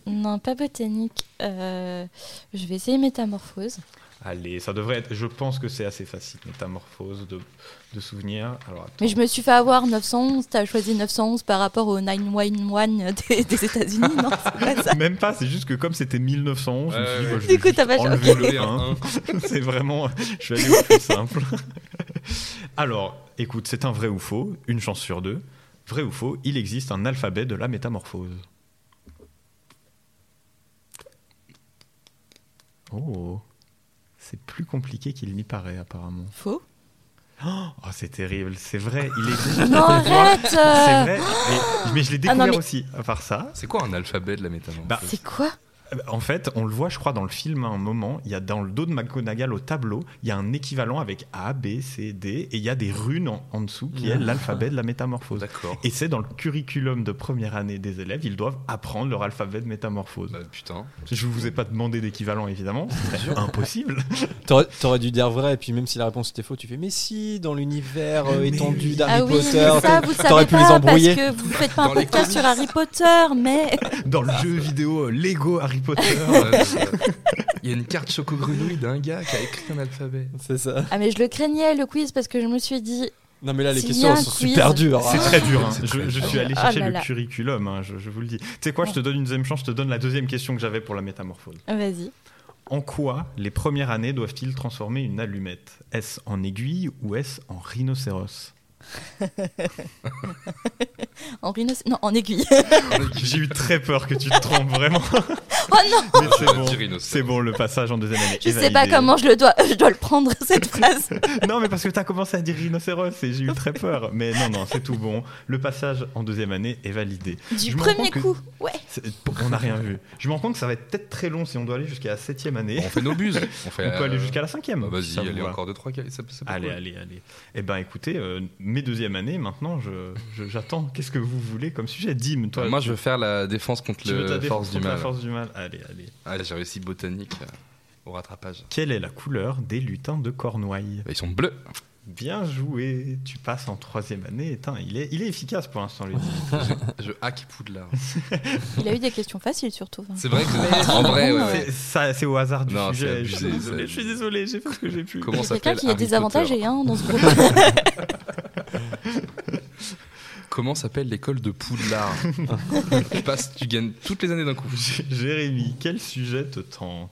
Non, pas botanique. Euh, je vais essayer métamorphose. Allez, ça devrait être. Je pense que c'est assez facile. Métamorphose de, de souvenirs. Alors, attends. Mais je me suis fait avoir 911. T'as choisi 911 par rapport au 911 des, des États-Unis, non pas ça. Même pas, c'est juste que comme c'était 1911, je me suis dit, bah, je vais enlever le Lever un 1. un. c'est vraiment. Je vais aller au plus simple. Alors, écoute, c'est un vrai ou faux, une chance sur deux. Vrai ou faux, il existe un alphabet de la métamorphose. Oh, c'est plus compliqué qu'il n'y paraît apparemment. Faux. Oh, c'est terrible, c'est vrai, il existe. Non, arrête C'est vrai, mais, mais je l'ai Ah non, découvert mais- aussi. À part ça, C'est quoi un alphabet de la métamorphose? Bah, C'est quoi? En fait, on le voit, je crois, dans le film à un moment. Il y a dans le dos de McGonagall au tableau, il y a un équivalent avec A, B, C, D, et il y a des runes en, en dessous qui est l'alphabet de la métamorphose. D'accord. Et c'est dans le curriculum de première année des élèves, ils doivent apprendre leur alphabet de métamorphose. Bah putain. Je vous ai pas demandé d'équivalent, évidemment, ce serait impossible. T'aurais t'aurais dû dire vrai, et puis même si la réponse était faux, tu fais mais si, dans l'univers euh, étendu oui. d'Harry Ah oui, Potter, mais ça, vous t'aurais savez pu les pas embrouiller. parce que vous faites pas un Dans les podcast sur Harry Potter, mais Dans le jeu vidéo euh, Lego Harry Potter. C'est ça. Il y a une carte choco grenouille d'un gars qui a écrit un alphabet. C'est ça. ah mais je le craignais le quiz parce que je me suis dit Non mais là les questions sont quiz- super dures. C'est hein. très dur. hein. C'est Je, suis allé Ah chercher là le curriculum, hein, je, je vous le dis. Tu sais quoi, je te donne une deuxième chance, je te donne la deuxième question que j'avais pour la métamorphose. vas-y. En quoi les premières années doivent-ils transformer une allumette? Est-ce en aiguille ou est-ce en rhinocéros? En rhinocéros non en aiguille. J'ai eu très peur que tu te trompes vraiment. oh non, Mais c'est bon, c'est bon, le passage en deuxième année. je sais pas comment je le dois je dois le prendre cette phrase. Non, mais parce que t'as commencé à dire rhinocéros et j'ai eu très peur. Mais non, non, c'est tout bon. Le passage en deuxième année est validé. Du Je premier coup. Ouais. On n'a rien vu. Je me rends compte que ça va être peut-être très long si on doit aller jusqu'à la septième année. On fait nos buses. On, fait, On peut aller euh, jusqu'à la cinquième. bah, si Vas-y, allez, encore deux, trois. ça- ça peut Allez, cool. allez, allez. Eh ben, écoutez, euh, mes deuxièmes années, maintenant, je, je- j'attends. Qu'est-ce que vous voulez comme sujet? Dim, toi. Moi, je veux faire la défense contre le défense force du contre la mal. force du mal. Allez, allez. Ah, j'ai réussi botanique euh, au rattrapage. Quelle est la couleur des lutins de Cornouailles? Bah, ils sont bleus. Bien joué. Tu passes en troisième année. Putain, il est, il est efficace pour l'instant, lui. Je hack Poudlard. Il a eu des questions faciles surtout. hein. C'est vrai que en vrai, ouais, ouais. C'est- ça, c'est au hasard du Non, sujet. abusé, je suis désolé. Je suis abusé. désolé. J'ai fait ce que j'ai pu. Comment Il y a quelqu'un qui est Harry désavantagé Potter hein, dans ce groupe. Comment s'appelle l'école de Poudlard Tu passes, tu gagnes toutes les années d'un coup. Jérémy, quel sujet te tente?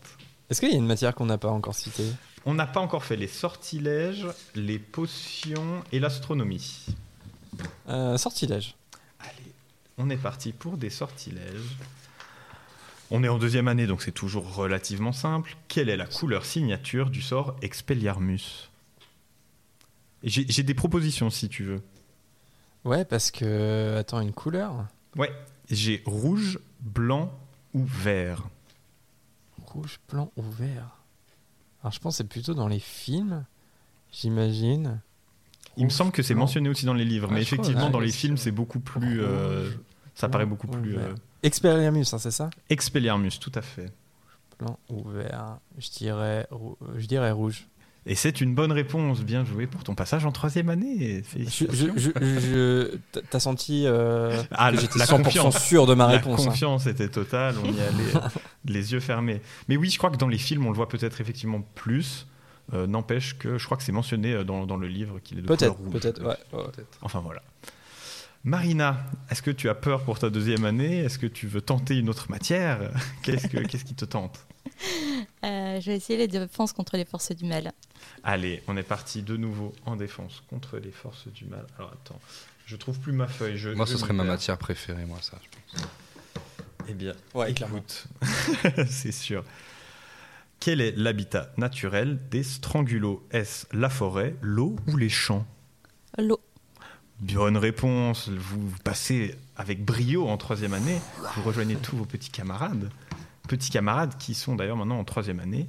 Est-ce qu'il y a une matière qu'on n'a pas encore citée? On n'a pas encore fait les sortilèges, les potions et l'astronomie. euh, Sortilège. Allez, on est parti pour des sortilèges. On est en deuxième année, donc c'est toujours relativement simple. Quelle est la couleur signature du sort Expelliarmus? J'ai des propositions si tu veux. Ouais, parce que. Attends, une couleur? Ouais, j'ai rouge, blanc ou vert. Rouge, blanc ou vert? Alors je pense que c'est plutôt dans les films, j'imagine. Il me semble que c'est mentionné aussi dans les livres, mais effectivement, dans les films, c'est beaucoup plus. euh, Rouge, ça paraît beaucoup ou plus. euh, Expelliarmus, hein, c'est ça? Expelliarmus, tout à fait. Blanc ou vert Je dirais, rou- je dirais rouge. Et c'est une bonne réponse. Bien joué pour ton passage en troisième année. T'as- senti euh, Ah, que la- j'étais la 100% confiance. sûr de ma La réponse. hein. confiance était totale, on y allait les yeux fermés. Mais oui, je crois que dans les films, on le voit peut-être effectivement plus. Euh, N'empêche que je crois que c'est mentionné euh, dans, dans le livre qu'il est de Peut-être, peut-être, ouais, ouais. Enfin voilà. Marina, est-ce que tu as peur pour ta deuxième année? Est-ce que tu veux tenter une autre matière? Qu'est-ce que- qu'est-ce qui te tente? Euh, je vais essayer les défenses contre les forces du mal. Allez, on est parti de nouveau en défense contre les forces du mal. Alors attends, je trouve plus ma feuille. Je, Moi, je ce serait ma matière préférée, moi, ça. je pense. Eh bien, Ouais, clairement. écoute, c'est sûr. Quel est l'habitat naturel des strangulos Est-ce la forêt, l'eau ou les champs? L'eau. Bonne réponse. Vous passez avec brio en troisième année. Vous rejoignez tous vos petits camarades. Petits camarades qui sont d'ailleurs maintenant en troisième année.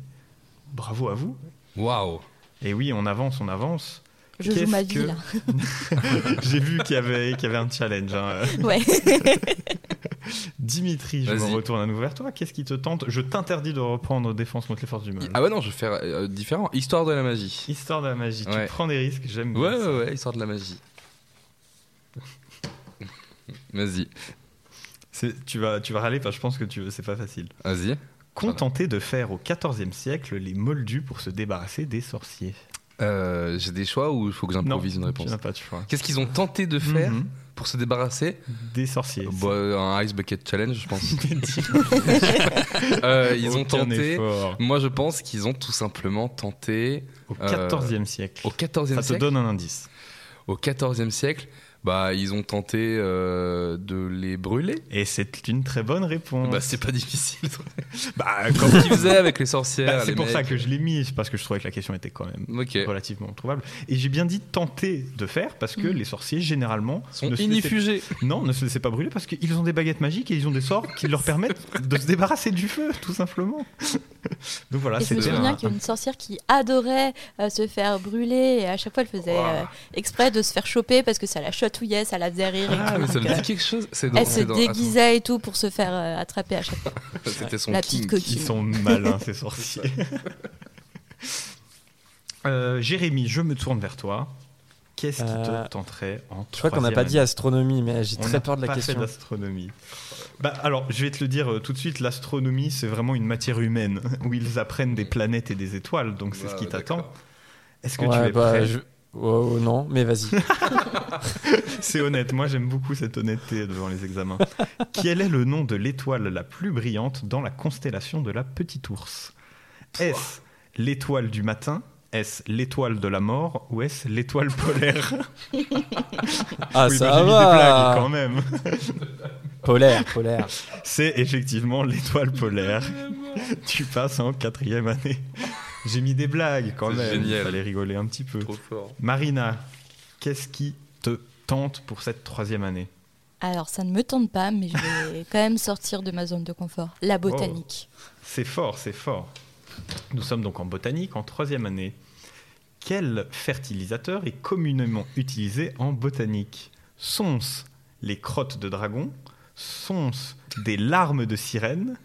Bravo à vous. Waouh Et oui, on avance, on avance. Je joue ma vie que- là. J'ai vu qu'il y, avait, qu'il y avait un challenge. hein. Ouais. Dimitri, je me retourne à nouveau vers toi. Qu'est-ce qui te tente? Je t'interdis de reprendre Défense contre les forces du mal. Ah ouais, non, je vais faire euh, différent. Histoire de la magie. Histoire de la magie. Ouais. Tu prends des risques, j'aime bien Ouais, ça. ouais, ouais, histoire de la magie. Vas-y, Tu vas, tu vas râler parce que je pense que tu, c'est pas facile. vas-y. Qu'ont tenté de faire au XIVe siècle les Moldus pour se débarrasser des sorciers Euh, J'ai des choix ou il faut que j'improvise une réponse n'as pas de choix. Qu'est-ce qu'ils ont tenté de faire Mhm. pour se débarrasser Des sorciers. Bah, Un Ice Bucket Challenge, je pense. Euh, ils ont tenté. Moi, je pense qu'ils ont tout simplement tenté Au Euh, XIVe siècle. au 14e Ça te siècle. donne un indice. Au 14e siècle, bah, ils ont tenté euh, de les brûler. Et c'est une très bonne réponse. Bah, c'est pas difficile. Bah, Comme ils faisaient avec les sorcières. Bah, c'est pour ça que je l'ai mis, c'est parce que je trouvais que la question était quand même relativement trouvable. Et j'ai bien dit tenter de faire parce que les sorciers généralement Sont ne se laissaient- inifugés. non, ne se laissaient pas brûler parce qu'ils ont des baguettes magiques et ils ont des sorts qui leur permettent de se débarrasser du feu, tout simplement. Donc voilà, Et je me souviens un- qu'il y a une sorcière qui adorait euh, se faire brûler et à chaque fois elle faisait euh, exprès de se faire choper parce que ça la chatouillait, ça la faisait rire. et Ah, tout. mais ça Donc, me euh, dit quelque chose. C'est dans- elle se déguisait et tout pour se faire euh, attraper à chaque fois. C'était son La petite coquille. Ils sont malins, ces sorciers. Euh, Jérémy, je me tourne vers toi. Qu'est-ce qui Euh, te tenterait en Je crois qu'on n'a pas dit astronomie, mais j'ai très peur de la pas question. fait d'astronomie. Bah, alors, je vais te le dire euh, tout de suite, l'astronomie, c'est vraiment une matière humaine, où ils apprennent des planètes et des étoiles, donc c'est ce qui Ouais, t'attend. Est-ce que Ouais, tu es bah, prêt je- Oh, non, mais vas-y. C'est honnête, moi j'aime beaucoup cette honnêteté devant les examens. Quel est le nom de l'étoile la plus brillante dans la constellation de la Petite Ourse Est-ce l'étoile du matin? Est-ce l'étoile de la mort? Ou est-ce l'étoile polaire? Ah, Oui, ça bah, va. des blagues quand même. Polaire, polaire. C'est effectivement l'étoile polaire. tu passes en quatrième année. J'ai mis des blagues quand même. Il génial. fallait rigoler un petit peu. Trop fort. Marina, qu'est-ce qui te tente pour cette troisième année? Alors ça ne me tente pas, mais je vais quand même sortir de ma zone de confort. La botanique. C'est fort, c'est fort. Nous sommes donc en botanique, en troisième année. Quel fertilisateur est communément utilisé en botanique? Sont-ce les crottes de dragon? Sont-ce des larmes de sirène?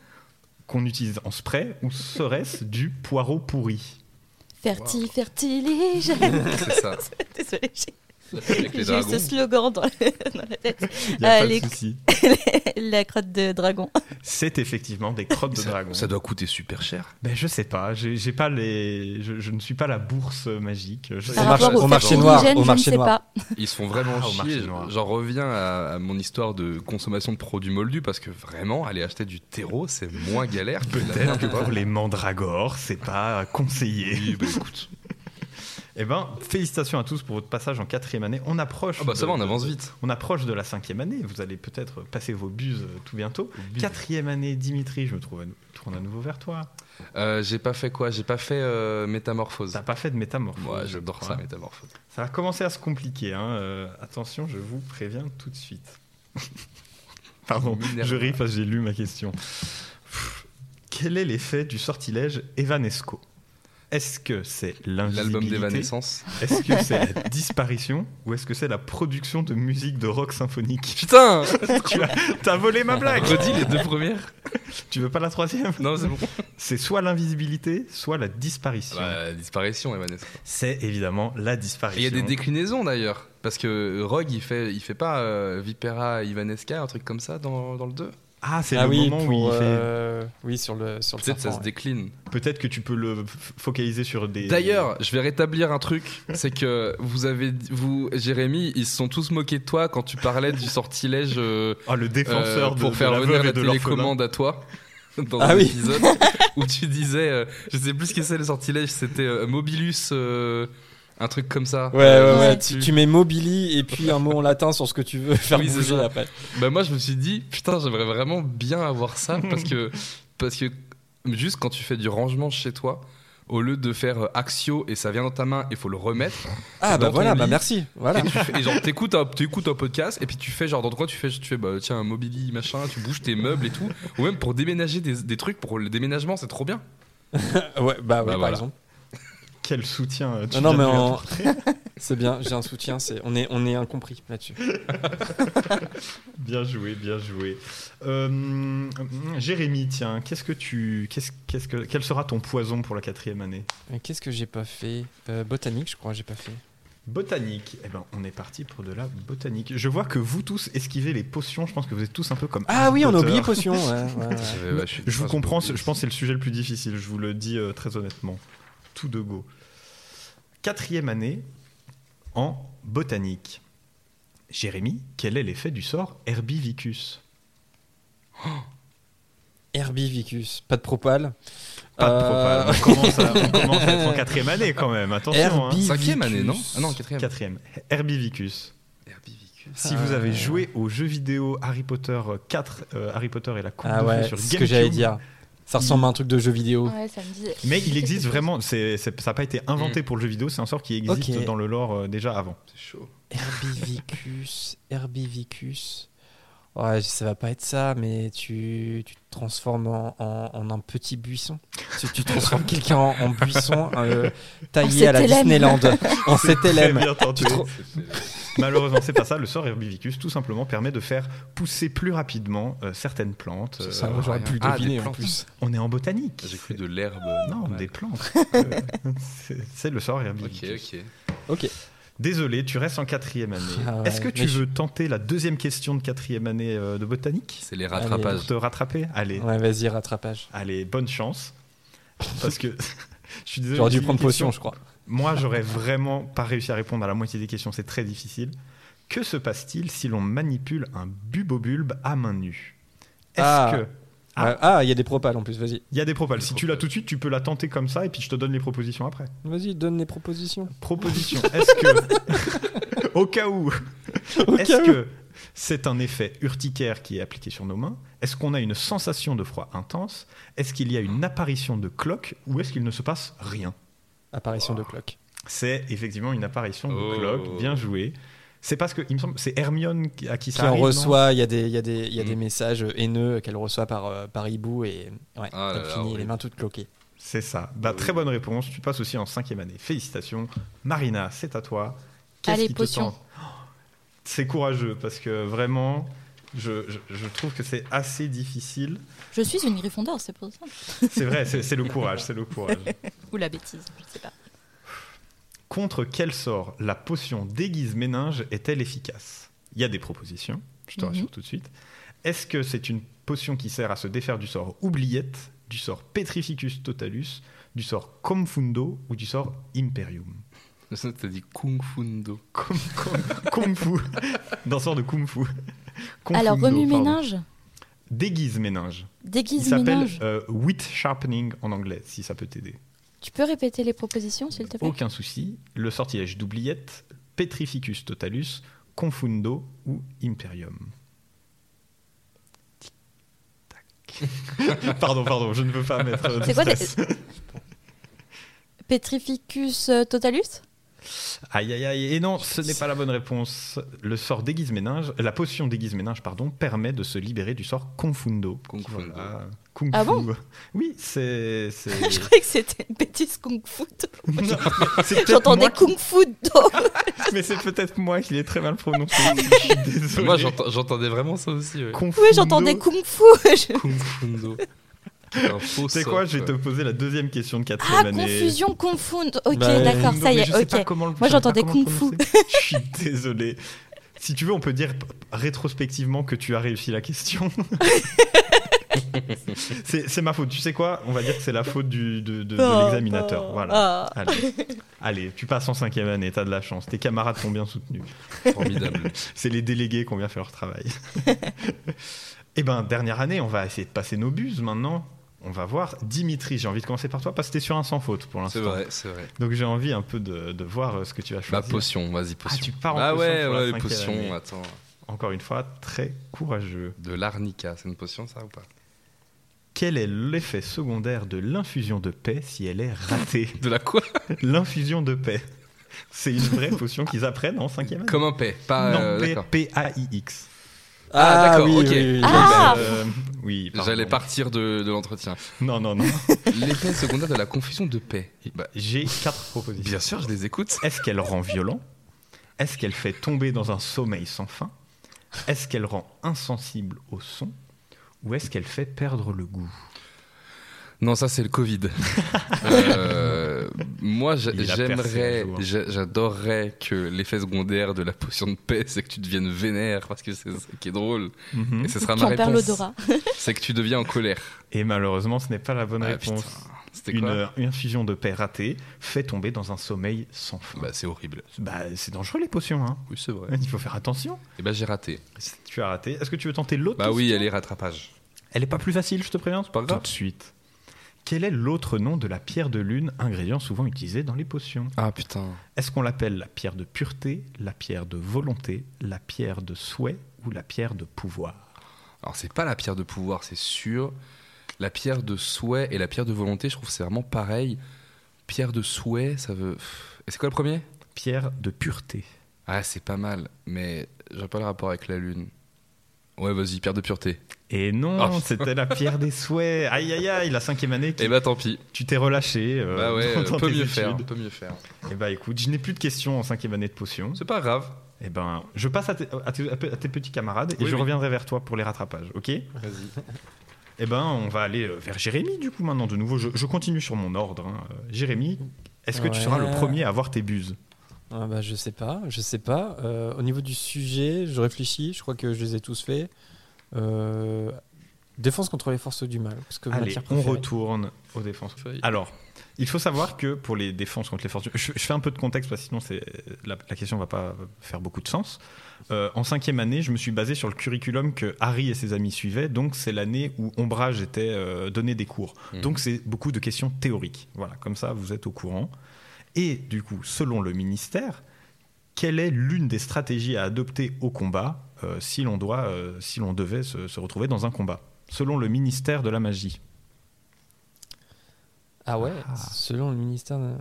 Qu'on utilise en spray Ou serait-ce du poireau pourri Ferti, fertiligène. C'est ça. Désolée, j'ai ce slogan dans, dans la tête. Il y a Euh, pas les- de la crotte de dragon. C'est effectivement des crottes de Ça, dragon. ça doit coûter super cher. Ben, je sais pas, j'ai j'ai pas les, je, je ne suis pas la bourse magique. Je sais Par Au marché- au noir, au je marché ne sais noir. pas. Ils se font vraiment Ah, chier. noir. J'en reviens à, à mon histoire de consommation de produits moldus parce que vraiment, aller acheter du terreau, c'est moins galère Peut-être que pour les mandragores, c'est pas conseillé. Oui, bah, écoute. Eh ben, félicitations à tous pour votre passage en quatrième année. On approche. Ah bah ça de- va, on avance vite. On approche de la cinquième année. Vous allez peut-être passer vos buses euh, tout bientôt. Quatrième année, Dimitri, je me trouve à- tourne à nouveau vers toi. Euh, j'ai pas fait quoi? J'ai pas fait euh, métamorphose. T'as pas fait de métamorphose. Moi, je j'adore ça, métamorphose. Ça va commencer à se compliquer. hein. Euh, attention, je vous préviens tout de suite. Pardon, je ris parce que j'ai lu ma question. Quel est l'effet du sortilège Evanesco? Est-ce que c'est L'album d'Evanescence. Est-ce que c'est la disparition Ou est-ce que c'est la production de musique de rock symphonique Putain Tu as, t'as volé ma blague Redis les deux premières Tu veux pas la troisième Non, c'est bon. C'est soit l'invisibilité, soit la disparition. Bah, la disparition, Evanescence. C'est évidemment la disparition. il y a des déclinaisons d'ailleurs. Parce que Rogue, il fait, il fait pas euh, Vipera Ivanesca, un truc comme ça dans, dans le 2 Ah, c'est Ah le oui, moment pour, où il fait. euh, oui, sur le sur Peut-être ça serpent, se décline. Peut-être que tu peux le focaliser sur des. D'ailleurs, je vais rétablir un truc, c'est que vous avez, vous, Jérémy, ils se sont tous moqués de toi quand tu parlais du sortilège euh, Ah, le défenseur euh, de- pour de faire la venir la de télécommande à toi. Dans Ah un oui. épisode où tu disais, euh, je sais plus ce que c'est le sortilège, c'était euh, Mobilus, euh, un truc comme ça. Ouais, ouais, Euh, ouais. Tu, mets mobili et puis un mot en latin sur ce que tu veux faire Oui, bouger après. Bah moi je me suis dit putain j'aimerais vraiment bien avoir ça parce que parce que juste quand tu fais du rangement chez toi au lieu de faire euh, axio et ça vient dans ta main il faut le remettre Ah bah Dans ton voilà, bah lit. merci. Voilà. et, tu fais, et genre t'écoutes un, t'écoutes un podcast et puis tu fais genre dans coin tu fais tu fais bah tiens un mobili machin tu bouges tes meubles et tout ou même pour déménager des, des trucs pour le déménagement c'est trop bien ouais, bah, ouais, par voilà. exemple. Quel soutien euh, tu Non, non, mais en-. C'est bien, j'ai un soutien, c'est on est on est incompris là-dessus. Bien joué, bien joué. Euh, Jérémy, tiens, qu'est-ce que tu, qu'est-ce, qu'est-ce que, quel sera ton poison pour la quatrième année? Mais qu'est-ce que j'ai pas fait? Euh, Botanique, je crois, j'ai pas fait. Botanique. Eh ben, on est parti pour de la botanique. Je vois que vous tous esquivez les potions. Je pense que vous êtes tous un peu comme. Ah Harry oui, on a oublié potion. Ouais, ouais, ouais. Euh, ouais, suis- Je vous comprends. Je pense que c'est le sujet le plus difficile. Je vous le dis euh, très honnêtement. Tout de go. Quatrième année en botanique. Jérémy, quel est l'effet du sort Herbivicus? Herbivicus, pas de propal. Pas de Euh, propale. On commence, à, on commence à être en quatrième année quand même. Attention. hein. Cinquième année non? Ah non quatrième Quatrième. Herbivicus. Herbivicus. Si vous avez Euh. joué au jeu vidéo Harry Potter 4, euh, Harry Potter et la coupe Ah de ouais, sur c'est ce GameCube, que j'allais dire. Ça ressemble à un truc de jeu vidéo. Ouais, ça me dit. Mais il existe vraiment, c'est, ça n'a pas été inventé Mm. pour le jeu vidéo, c'est un sort qui existe dans le lore euh, déjà avant. c'est chaud Herbivicus, Herbivicus. Ouais, ça va pas être ça, mais tu, tu te transformes en, en- en un petit buisson. Tu, tu transformes quelqu'un en, en buisson euh, taillé à la. Disneyland. en CTLM. Malheureusement, c'est pas ça. Le sort Herbivicus, tout simplement, permet de faire pousser plus rapidement euh, certaines plantes. C'est Euh, Ça, j'aurais pu le Ah, deviner en plantes. plus. on est en botanique. j'ai cru de l'herbe Non, des plantes. Euh, c'est, le sort ok Herbivicus. ok Ok. Désolé, tu restes en quatrième année. Ah ouais, Est-ce que tu je- veux tenter la deuxième question de quatrième année euh, de botanique? C'est les pour rattrapages te rattraper? Allez, Ouais, vas-y, rattrapage. allez, bonne chance. Parce que je suis désolé. J'aurais dû prendre potion, je crois. Moi, j'aurais vraiment pas réussi à répondre à la moitié des questions. C'est très difficile. Que se passe-t-il si l'on manipule un bubobulbe à main nue? Est-ce Ah. que Ah. Ah, il y a des propales en plus, vas-y. il y a des propales Si tu l'as tout de suite, tu peux la tenter comme ça et puis je te donne les propositions après. Vas-y, donne les propositions. Proposition. Est-ce que, au cas où, est-ce que c'est un effet urticaire qui est appliqué sur nos mains? Est-ce qu'on a une sensation de froid intense? Est-ce qu'il y a une apparition de cloque ou est-ce qu'il ne se passe rien? Apparition de cloque. C'est effectivement une apparition de Oh. cloque. Bien joué. C'est parce que, il me semble, c'est Hermione qui- à qui ça Qui en arrive, reçoit, il y a des, il y a des, il y a des messages haineux qu'elle reçoit par, euh, par hibou et ouais, Ah là elle là, finit les mains toutes cloquées. C'est ça. Bah, Oui. Très bonne réponse. Tu passes aussi en cinquième année. Félicitations. Marina, c'est à toi. Allez, qui te potion. tente? Oh, C'est courageux parce que vraiment, je, je- je trouve que c'est assez difficile. Je suis une Gryffondor, c'est pour ça. C'est vrai, c'est c'est le courage, c'est le courage. Ou la bêtise, je sais pas. Contre quel sort la potion déguise méninge est-elle efficace? Il y a des propositions, je te Mhm. rassure tout de suite. Est-ce que c'est une potion qui sert à se défaire du sort oubliette, du sort Petrificus totalus, du sort Confundo ou du sort Imperium? Ça, t'as dit Kung Fundo. Kung, kung- kung fu. D'un sort de kung fu. Confundo, Alors, remue pardon. ménage, Déguise méninge. Il déguise s'appelle euh, wit sharpening en anglais, si ça peut t'aider. Tu peux répéter les propositions, s'il te plaît? Aucun souci. Le sortilège d'oubliette, Petrificus totalus, Confundo ou Imperium. Tic-tac. pardon, pardon, je ne veux pas mettre. C'est quoi stress. Petrificus euh, totalus? Aïe aïe aïe. Et non, ce n'est pas la bonne réponse. Le sort déguise méninge, la potion déguise méninge, pardon, permet de se libérer du sort Confundo. Kung Fundo. Voilà. Kung Ah fu. bon? Oui, c'est. Je croyais que c'était une bêtise kung fu. Non, mais c'est peut-être J'entendais moi qui- kung fu do. Mais c'est peut-être moi qui l'ai très mal prononcé. Je suis désolé. Moi, j'entends- j'entendais vraiment ça aussi. ouais. Oui, j'entendais kung fu. Je- Kung Fundo. Un faux C'est quoi? Je vais te poser la deuxième question de Ah, quatrième année. confusion, confond. Ok, Bah, d'accord, ça y est, ok. le- Moi, j'entendais kung fu. Je suis désolé. Si tu veux, on peut dire rétrospectivement que tu as réussi la question. C'est c'est ma faute. Tu sais quoi? On va dire que c'est la faute du, de, de- de Oh, l'examinateur. oh, Voilà. ah. Allez. Allez, tu passes en cinquième année, t'as de la chance. Tes camarades t'ont bien soutenu. Formidable. C'est les délégués qui ont bien fait leur travail. Eh ben, dernière année, on va essayer de passer nos buses maintenant. On va voir. Dimitri, j'ai envie de commencer par toi parce que t'es sur un sans faute pour l'instant. C'est vrai, c'est vrai. Donc j'ai envie un peu de, de voir euh, ce que tu vas Bah, choisir. potion, vas-y, potion. Ah, tu pars en Ah potion ouais, pour la ouais, cinquième potion, année. attends. Encore une fois, très courageux. De l'arnica, c'est une potion, ça ou pas? Quel est l'effet secondaire de l'infusion de paix si elle est ratée De la quoi? L'infusion de paix. C'est une vraie potion qu'ils apprennent en cinquième année. Comme un paix, pas. non, euh, d'accord. P-A-I-X. Ah, d'accord, ok. Ah. Euh, oui, pardon. J'allais partir de, de l'entretien. Non, non, non. L'effet secondaire de la confusion de paix. Bah, J'ai quatre propositions. bien sûr, je les écoute. Est-ce qu'elle rend violent? Est-ce qu'elle fait tomber dans un sommeil sans fin? Est-ce qu'elle rend insensible au son? Ou est-ce qu'elle fait perdre le goût? Non, ça c'est le Covid. Euh, moi, j'aimerais, j'adorerais que l'effet secondaire de la potion de paix, c'est que tu deviennes vénère, parce que c'est ça qui est drôle. Mhm. Et ce sera ma réponse. l'odorat. C'est que tu deviens en colère. Et malheureusement, ce n'est pas la bonne Ah, réponse. putain. C'était Une infusion de paix ratée fait tomber dans un sommeil sans fin. Bah, c'est horrible. Bah, c'est dangereux les potions. Hein. Oui, c'est vrai. Il faut faire attention. Et bah, j'ai raté. Tu as raté. Est-ce que tu veux tenter l'autre Bah oui, elle est rattrapage. Elle est pas plus facile, je te préviens. pas grave. Tout de suite. Quel est l'autre nom de la pierre de lune, ingrédient souvent utilisé dans les potions? Ah putain. Est-ce qu'on l'appelle la pierre de pureté, la pierre de volonté, la pierre de souhait ou la pierre de pouvoir? Alors, c'est pas la pierre de pouvoir, c'est sûr. La pierre de souhait et la pierre de volonté, je trouve c'est vraiment pareil. Pierre de souhait, ça veut. Et c'est quoi le premier? Pierre de pureté. Ah, c'est pas mal, mais j'ai pas le rapport avec la lune. Ouais, vas-y, pierre de pureté. Et non, Oh, putain. c'était la pierre des souhaits. Aïe aïe aïe, la cinquième année, qui- Et bah tant pis. tu t'es relâché. euh, bah ouais, dans on peut mieux faire. Peut mieux faire. Et bah écoute, je n'ai plus de questions en cinquième année de potions. C'est pas grave. Et ben, je passe à tes, à tes- à tes petits camarades et Oui, je oui. reviendrai vers toi pour les rattrapages, ok? Vas-y. Eh ben, on va aller euh, vers Jérémy du coup maintenant de nouveau. Je, je continue sur mon ordre. hein. Euh, Jérémy, est-ce que tu seras le premier à avoir tes buses? Ah bah, je sais pas, je sais pas. Euh, au niveau du sujet, je réfléchis, je crois que je les ai tous faits. Euh, défense contre les forces du mal. Parce que Allez, matière on retourne aux défenses. Alors, il faut savoir que pour les défenses contre les forces, je, je fais un peu de contexte parce que sinon c'est la, la question va pas faire beaucoup de sens. Euh, en cinquième année, je me suis basé sur le curriculum que Harry et ses amis suivaient. Donc c'est l'année où Ombrage était euh, donné des cours. Mhm. Donc c'est beaucoup de questions théoriques. Voilà, comme ça vous êtes au courant. Et du coup, selon le ministère, quelle est l'une des stratégies à adopter au combat euh, si l'on doit, euh, si l'on devait se, se retrouver dans un combat, selon le ministère de la magie. Ah ouais, Ah. selon le ministère. de-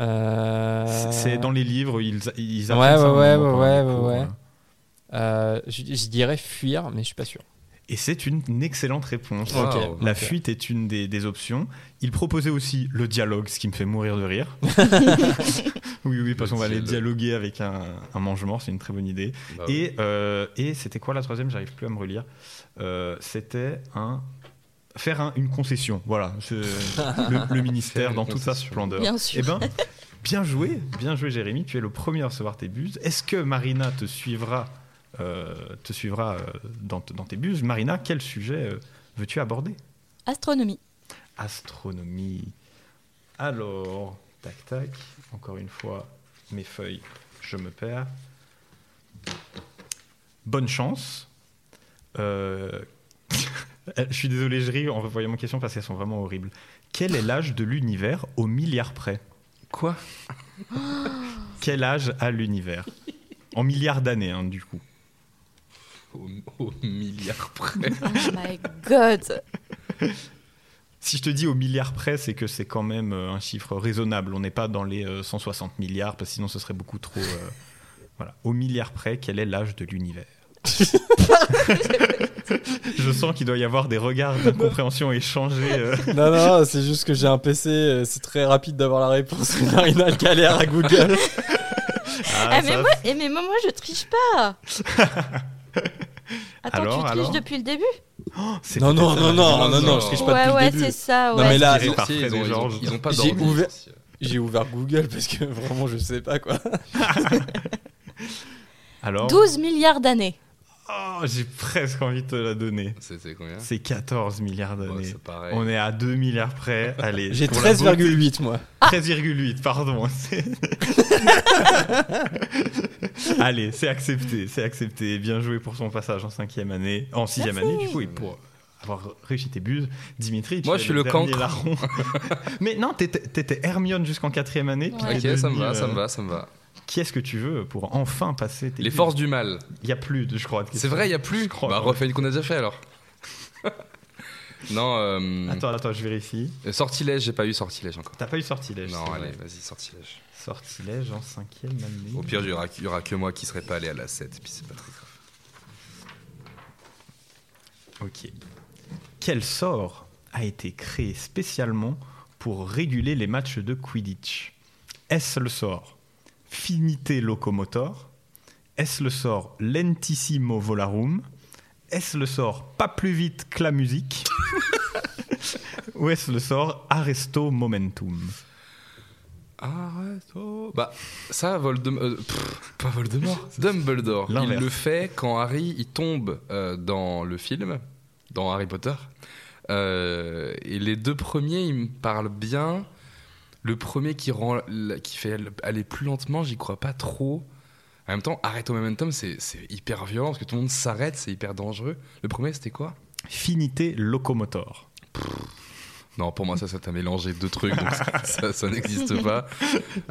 Euh, C'est- C'est dans les livres, ils, ils Ouais, apprennent ça ouais, moment ouais, ouais, ouais, cours, ouais. euh. je, je dirais fuir, mais je suis pas sûr. Et c'est une excellente réponse. La fuite est une des, des options. Il proposait aussi le dialogue, ce qui me fait mourir de rire. oui, oui, parce qu'on va aller dialogue. dialoguer avec un, un mange-mort, c'est une très bonne idée. Bah oui. Et, euh, et c'était quoi la troisième? J'arrive plus à me relire. Euh, c'était un faire un- une concession. Voilà, le, le ministère dans toute sa splendeur. Bien sûr. Eh ben, Bien joué, bien joué Jérémy, tu es le premier à recevoir tes buses. Est-ce que Marina te suivra, euh, te suivra euh, dans, dans tes buses? Marina, quel sujet euh, veux-tu aborder? Astronomie. Astronomie. Alors, tac tac, encore une fois, mes feuilles, je me perds. Bonne chance. Euh, je suis désolé, je ris en revoyant mon question parce qu'elles sont vraiment horribles. Quel est l'âge de l'univers au milliard près? Quoi? Quel âge a l'univers? En milliards d'années, hein, du coup. au, au milliard près. Oh my god. Si je te dis au milliard près, c'est que c'est quand même euh, un chiffre raisonnable. On n'est pas dans les euh, 160 milliards, parce que sinon ce serait beaucoup trop. euh, voilà. Au milliard près, quel est l'âge de l'univers? Je sens qu'il doit y avoir des regards d'incompréhension échangés. euh. Non, non, c'est juste que j'ai un PC, euh, c'est très rapide d'avoir la réponse. Marina galère à Google. Ah, Ah, mais, ça, moi, eh, mais moi, moi, je triche pas. Attends, Alors, tu triches alors depuis le début c'est Non, non, non, non, argument. non, non, je triche pas Ouais, depuis ouais, le début. c'est ça. Non, ouais. mais là, Tiré non, par Sorciers, Fred ils, ont, ils, ont, ils ont pas J'ai ouvert-. J'ai ouvert Google parce que vraiment je sais pas quoi. Alors 12 milliards d'années. Oh, j'ai presque envie de te la donner. C'était combien? C'est 14 milliards Ouais, d'années. c'est pareil. On est à 2 milliards près. Allez, J'ai pour la beauté- 13,8 moi. 13,8, pardon. Allez, c'est accepté, c'est accepté. Bien joué pour son passage en cinquième année, en sixième Merci. année, du coup, et pour avoir réussi tes buses. Dimitri, tu Moi, je suis le cancre. larron. Mais non, t'étais t'étais Hermione jusqu'en quatrième année. puis Ouais. Ok, ça me devenu, va, ça euh, me va, ça me va. Qui est-ce que tu veux pour enfin passer tes Les buses forces du mal. Il y a plus, de, je crois. de C'est vrai, il y a plus. Je crois, Bah, ouais. refais une qu'on a déjà fait alors. non, euh, Attends, attends, je vérifie. euh, sortilège, j'ai pas eu sortilège encore. T'as pas eu sortilège Non, allez, vrai. vas-y, sortilège. Sortilège en cinquième année. Au pire, il y aura, il y aura que moi qui serais pas allé à la 7, puis c'est pas très grave. Ok. Quel sort a été créé spécialement pour réguler les matchs de Quidditch? Est-ce le sort Finite Locomotor? Est-ce le sort Lentissimo Volarum? Est-ce le sort Pas plus vite que la musique? Ou est-ce le sort Arresto Momentum? Arrête, oh. Bah, ça, Voldemort. euh, pff, pas Voldemort. Dumbledore. Il le fait quand Harry il tombe euh, dans le film, dans Harry Potter. Euh, et les deux premiers, ils me parlent bien. Le premier qui, rend, qui fait aller plus lentement, j'y crois pas trop. En même temps, arrête au momentum, c'est hyper violent parce que tout le monde s'arrête, c'est hyper dangereux. Le premier, c'était quoi? Finite Locomotor. Non, pour moi, ça, ça t'a mélangé deux trucs, donc ça, ça, ça n'existe pas.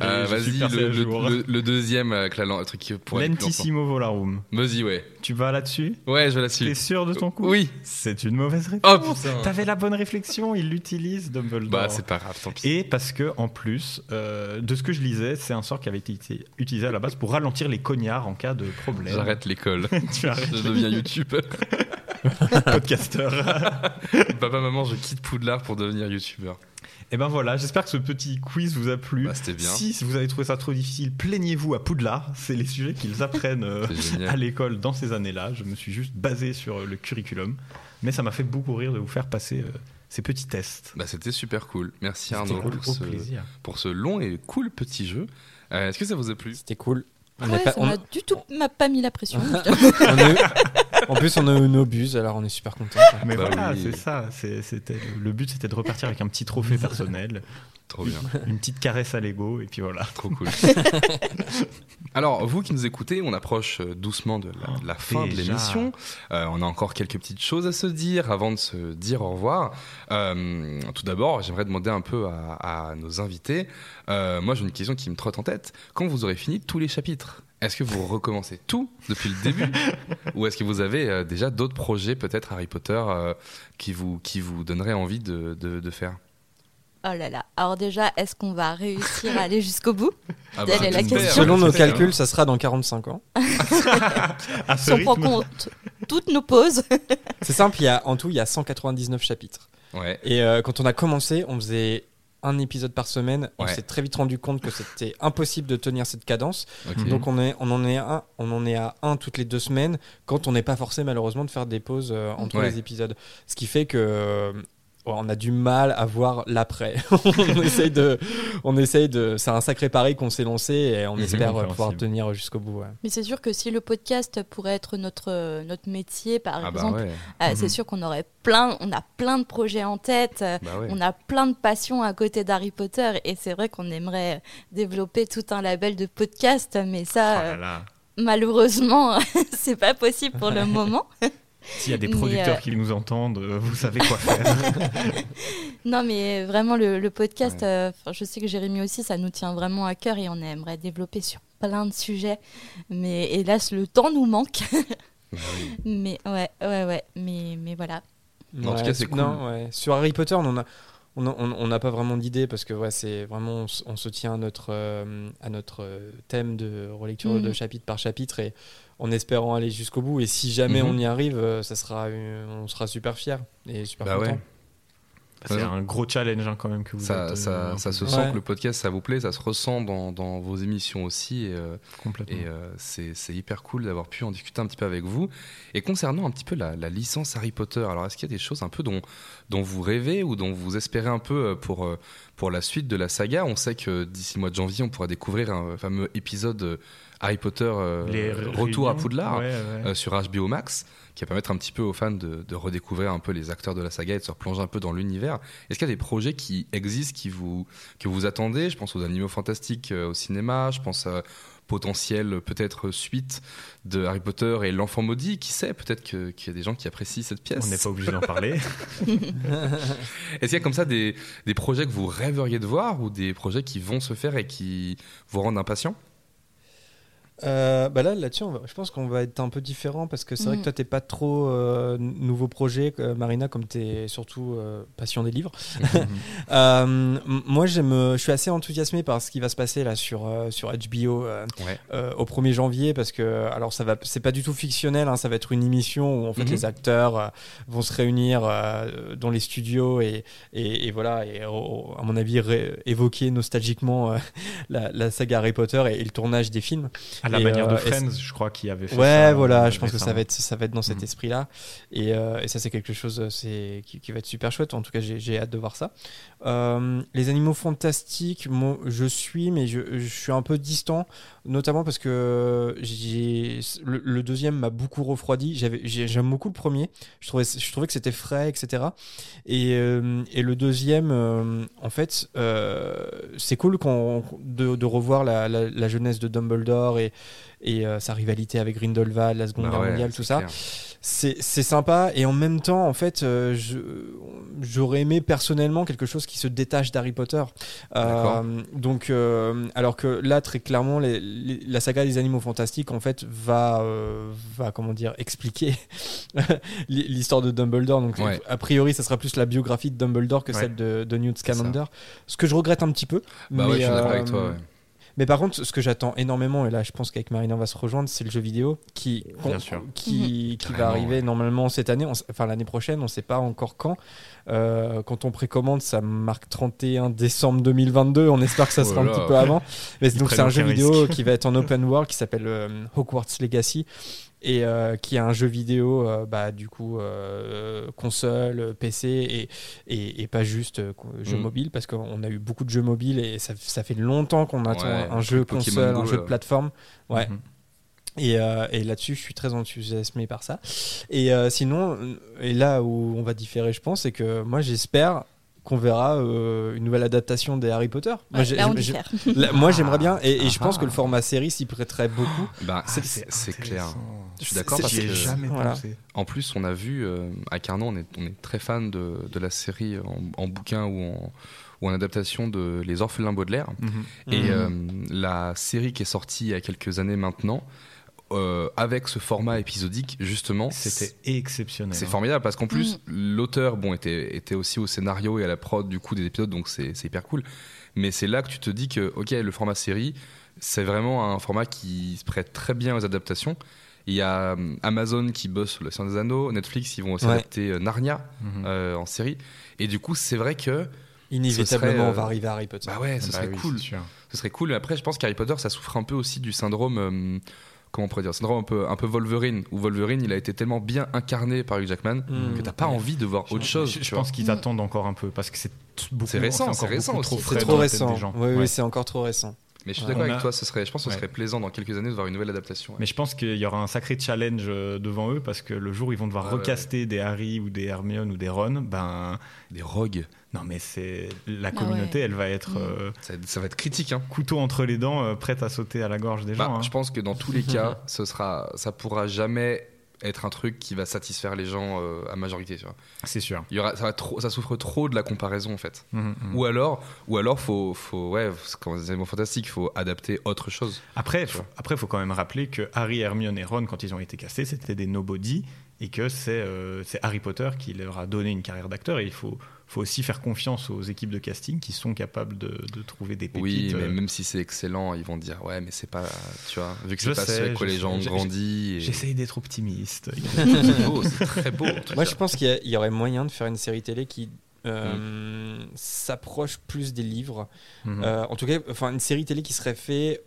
Euh, Vas-y, le, à le- jour. le- le deuxième avec la le truc qui pour aller plus lentement. Lentissimo Volarum. Vas-y, ouais. Tu vas là-dessus Ouais, je vais T'es là-dessus. sûr de ton coup Oui. C'est une mauvaise Oh réponse. putain. T'avais la bonne réflexion, il l'utilise, Dumbledore. Bah, c'est pas grave, tant pis. Et parce que, en plus, euh, de ce que je lisais, c'est un sort qui avait été uti- utilisé à la base pour ralentir les cognards en cas de problème. J'arrête l'école. tu arrêtes je deviens youtubeur. podcasteur. Papa, maman, je quitte Poudlard pour devenir youtubeur. Et ben voilà, j'espère que ce petit quiz vous a plu. Bah, bien. Si vous avez trouvé ça trop difficile, plaignez-vous à Poudlard. C'est les sujets qu'ils apprennent euh, à l'école dans ces années-là. Je me suis juste basé sur euh, le curriculum. Mais ça m'a fait beaucoup rire de vous faire passer euh, ces petits tests. Bah, c'était super cool. Merci Arnaud cool, pour, ce, plaisir. pour ce long et cool petit jeu. Euh, Est-ce que ça vous a plu? C'était cool. On Ouais, ça on- m'a du tout m'a pas mis la pression. on est- En plus, on a eu nos bus, alors on est super contents. Mais Bah voilà, oui. c'est ça. C'était le but, c'était de repartir avec un petit trophée personnel, Trop bien. une petite caresse à l'ego, et puis voilà. Trop cool. Alors, vous qui nous écoutez, on approche euh, doucement de la, de la fin de l'émission. Euh, on a encore quelques petites choses à se dire avant de se dire au revoir. Euh, tout d'abord, j'aimerais demander un peu à, à nos invités. Euh, moi, j'ai une question qui me trotte en tête. Quand vous aurez fini tous les chapitres, est-ce que vous recommencez tout depuis le début Ou est-ce que vous avez euh, déjà d'autres projets, peut-être Harry Potter, euh, qui, vous, qui vous donneraient envie de, de- de faire? Oh là là. Alors déjà, est-ce qu'on va réussir à aller jusqu'au bout Ah est la question. Selon nos calculs, ça sera dans 45 ans. À ce Si on prend compte toutes nos pauses. C'est simple, il y a, en tout, il y a 199 chapitres. Ouais. Et euh, quand on a commencé, on faisait un épisode par semaine. On s'est très vite rendu compte que c'était impossible de tenir cette cadence. ok. Donc on, est, on, en est un, on en est à un toutes les deux semaines quand on n'est pas forcé malheureusement de faire des pauses euh, entre Ouais. les épisodes. Ce qui fait que euh, on a du mal à voir l'après. on essaye de, on essaye de, c'est un sacré pari qu'on s'est lancé et on Mhm. espère euh, pouvoir tenir jusqu'au bout. ouais. Mais c'est sûr que si le podcast pourrait être notre, euh, notre métier, par Ah bah exemple, ouais. ah, Mhm. c'est sûr qu'on aurait plein, on a plein de projets en tête. euh, Bah ouais. On a plein de passions à côté d'Harry Potter et c'est vrai qu'on aimerait développer tout un label de podcast, mais ça, Oh là euh, là. malheureusement, c'est pas possible pour le moment. S'il y a des producteurs euh, qui nous entendent, euh, vous savez quoi faire. Non, mais vraiment, le, le podcast, Ouais. euh, je sais que Jérémy aussi, ça nous tient vraiment à cœur et on aimerait développer sur plein de sujets. Mais hélas, le temps nous manque. Bah oui. mais ouais, ouais, ouais. Mais, mais voilà. En tout cas, c'est cool. Non, ouais. Sur Harry Potter, on a. On a- on on n'a pas vraiment d'idée parce que ouais, c'est vraiment on, se tient à notre euh, à notre euh, thème de relecture Mhm. de chapitre par chapitre et en espérant aller jusqu'au bout et si jamais Mhm. on y arrive euh, ça sera on sera super fier et super Bah content. ouais. C'est Ouais. un gros challenge hein, quand même que vous Ça, êtes, euh, ça, se sent Ouais. que le podcast, ça vous plaît, ça se ressent dans, dans vos émissions aussi. Et, euh, complètement. et euh, c'est c'est hyper cool d'avoir pu en discuter un petit peu avec vous. Et concernant un petit peu la, la licence Harry Potter, alors est-ce qu'il y a des choses un peu dont, dont vous rêvez ou dont vous espérez un peu pour, pour la suite de la saga? On sait que d'ici le mois de janvier, on pourra découvrir un fameux épisode euh, Harry Potter euh, Les Retour à. Poudlard. Ouais, ouais. euh, sur HBO Max, qui va permettre un petit peu aux fans de, de redécouvrir un peu les acteurs de la saga et de se replonger un peu dans l'univers. Est-ce qu'il y a des projets qui existent, qui vous, que vous attendez? Je pense aux animaux fantastiques euh, au cinéma, je pense à potentielle peut-être suite de Harry Potter et l'enfant maudit, qui sait, peut-être qu'il y a des gens qui apprécient cette pièce. On n'est pas obligé d'en parler. Est-ce qu'il y a comme ça des, des projets que vous rêveriez de voir ou des projets qui vont se faire et qui vous rendent impatient? Euh, bah là, là-dessus, va- je pense qu'on va être un peu différent parce que c'est vrai Mm. que toi, t'es pas trop euh, nouveau projet, euh, Marina, comme t'es surtout euh, passion des livres. Euh, m- moi, je suis assez enthousiasmé par ce qui va se passer là sur euh, sur HBO euh, Ouais. euh, au 1er janvier parce que alors ça va, c'est pas du tout fictionnel, hein, ça va être une émission où en fait Mhm. les acteurs euh, vont se réunir euh, dans les studios et, et, et voilà et oh, à mon avis ré- évoquer nostalgiquement euh, la, la saga Harry Potter et, et le tournage des films. À la Et, manière de euh, Friends, je crois qu'il y avait fait Ouais, ça, voilà, euh, je pense que ça va être, ça va être dans cet Mhm. esprit-là. Et, euh, et ça, c'est quelque chose qui, qui va être super chouette. En tout cas, j'ai, hâte de voir ça. Les animaux fantastiques, je suis, mais je, je suis un peu distant, notamment parce que le, deuxième m'a beaucoup refroidi. J'aime beaucoup le premier. Je trouvais, que c'était frais, etc. Et, euh, et le deuxième, euh, en fait, euh, c'est cool de, de revoir la, jeunesse de Dumbledore et euh, sa rivalité avec Grindelwald, la Seconde Bah Guerre ouais, mondiale, tout ça. C'est c'est sympa et en même temps, en fait, euh, j'aurais aimé personnellement quelque chose qui se détache d'Harry Potter. Euh, donc, euh, alors que là, très clairement, les- les- la saga des animaux fantastiques, en fait, va, va comment dire, expliquer l'histoire de Dumbledore. Donc, Ouais. a priori, ça sera plus la biographie de Dumbledore que Ouais. celle de, de Newt. Scamander. Ce que je regrette un petit peu. Bah mais, je suis d'accord avec toi. Mais par contre, ce que j'attends énormément, et là je pense qu'avec Marina on va se rejoindre, c'est le jeu vidéo qui, Bien sûr. qui, qui va arriver ouais. normalement cette année, on enfin l'année prochaine, on ne sait pas encore quand. Euh, quand on précommande, ça marque 31 décembre 2022, on espère que ça Oh sera un petit peu avant. Mais Ils donc c'est un jeu vidéo qui va être en open world qui s'appelle euh, Hogwarts Legacy et euh, qui est un jeu vidéo euh, bah, du coup euh, console, PC et, et, et pas juste euh, jeu Mm. mobile parce qu'on a eu beaucoup de jeux mobiles et ça, ça fait longtemps qu'on attend Ouais, un jeu console, Go, un jeu de plateforme. Ouais. Mhm. Et, euh, et là-dessus, je suis très enthousiasmé par ça. Et euh, sinon, euh, et là où on va différer, je pense, c'est que moi, j'espère qu'on verra euh, une nouvelle adaptation des Harry Potter. Moi, Ouais, j'aimerais bien, et, et je Ah. pense que le format série s'y prêterait beaucoup. Bah, C'est- clair. Je suis d'accord parce que jamais Voilà. pensé. En plus, on a vu euh, à Carnot, on est, on est très fan de, de la série en, en bouquin ou en, ou en adaptation de Les Orphelins Baudelaire. Mhm. Et Mhm. euh, la série qui est sortie il y a quelques années maintenant, euh, avec ce format épisodique, justement, C'était exceptionnel. c'est hein. formidable parce qu'en plus, l'auteur bon, était, était aussi au scénario et à la prod du coup des épisodes, donc c'est hyper cool. Mais c'est là que tu te dis que, ok, le format série, c'est vraiment un format qui se prête très bien aux adaptations. Il y a euh, Amazon qui bosse sur Le Seigneur des Anneaux, Netflix, ils vont aussi Ouais. adapter euh, Narnia Mhm. euh, en série. Et du coup, c'est vrai que, Inévitablement, euh, on va arriver à Harry Potter. bah ouais, ce Bah serait oui, cool. Ce serait cool. Mais après, je pense qu'Harry Potter, ça souffre un peu aussi du syndrome euh, comment on pourrait dire, syndrome un peu, un peu Wolverine, où Wolverine, il a été tellement bien incarné par Hugh Jackman Mm. que t'as pas envie de voir autre chose. Je, pense qu'ils Mm. attendent encore un peu parce que c'est beaucoup C'est récent, c'est récent trop C'est trop récent. gens. Oui, Ouais. c'est encore trop récent. Mais je suis d'accord avec a- toi, ce serait, je pense que ce Ouais. serait plaisant dans quelques années de voir une nouvelle adaptation. ouais. Mais je pense qu'il y aura un sacré challenge euh, devant eux parce que le jour où ils vont devoir Ah ouais. recaster des Harry ou des Hermione ou des Ron, ben Des rogues, non mais c'est la Ah communauté, ouais. elle va être Mm. euh, ça, ça va être critique. Hein. couteau entre les dents, euh, prête à sauter à la gorge des Bah, gens. hein. Je pense que dans tous les cas, ce sera, ça pourra jamais être un truc qui va satisfaire les gens euh, à majorité. Tu vois. C'est sûr. Il y aura, ça, va trop, ça souffre trop de la comparaison en fait. Mhm, mhm. Ou alors, ou alors faut, faut, ouais, c'est des éléments fantastiques, faut adapter autre chose. Après, faut, après, faut quand même rappeler que Harry, Hermione et Ron, quand ils ont été castés, c'était des nobody et que c'est euh, c'est Harry Potter qui leur a donné une carrière d'acteur. Et il faut, faut aussi faire confiance aux équipes de casting qui sont capables de, de trouver des pépites. Oui, mais euh, même si c'est excellent, ils vont dire ouais, mais c'est pas, tu vois, vu que c'est pas sais, ce avec quoi les gens ont grandi. et- J'essaye d'être optimiste. C'est beau, c'est très beau. Moi, je pense qu'il y, aurait moyen de faire une série télé qui euh, s'approche plus des livres. Mhm. Euh, en tout cas, enfin, une série télé qui serait faite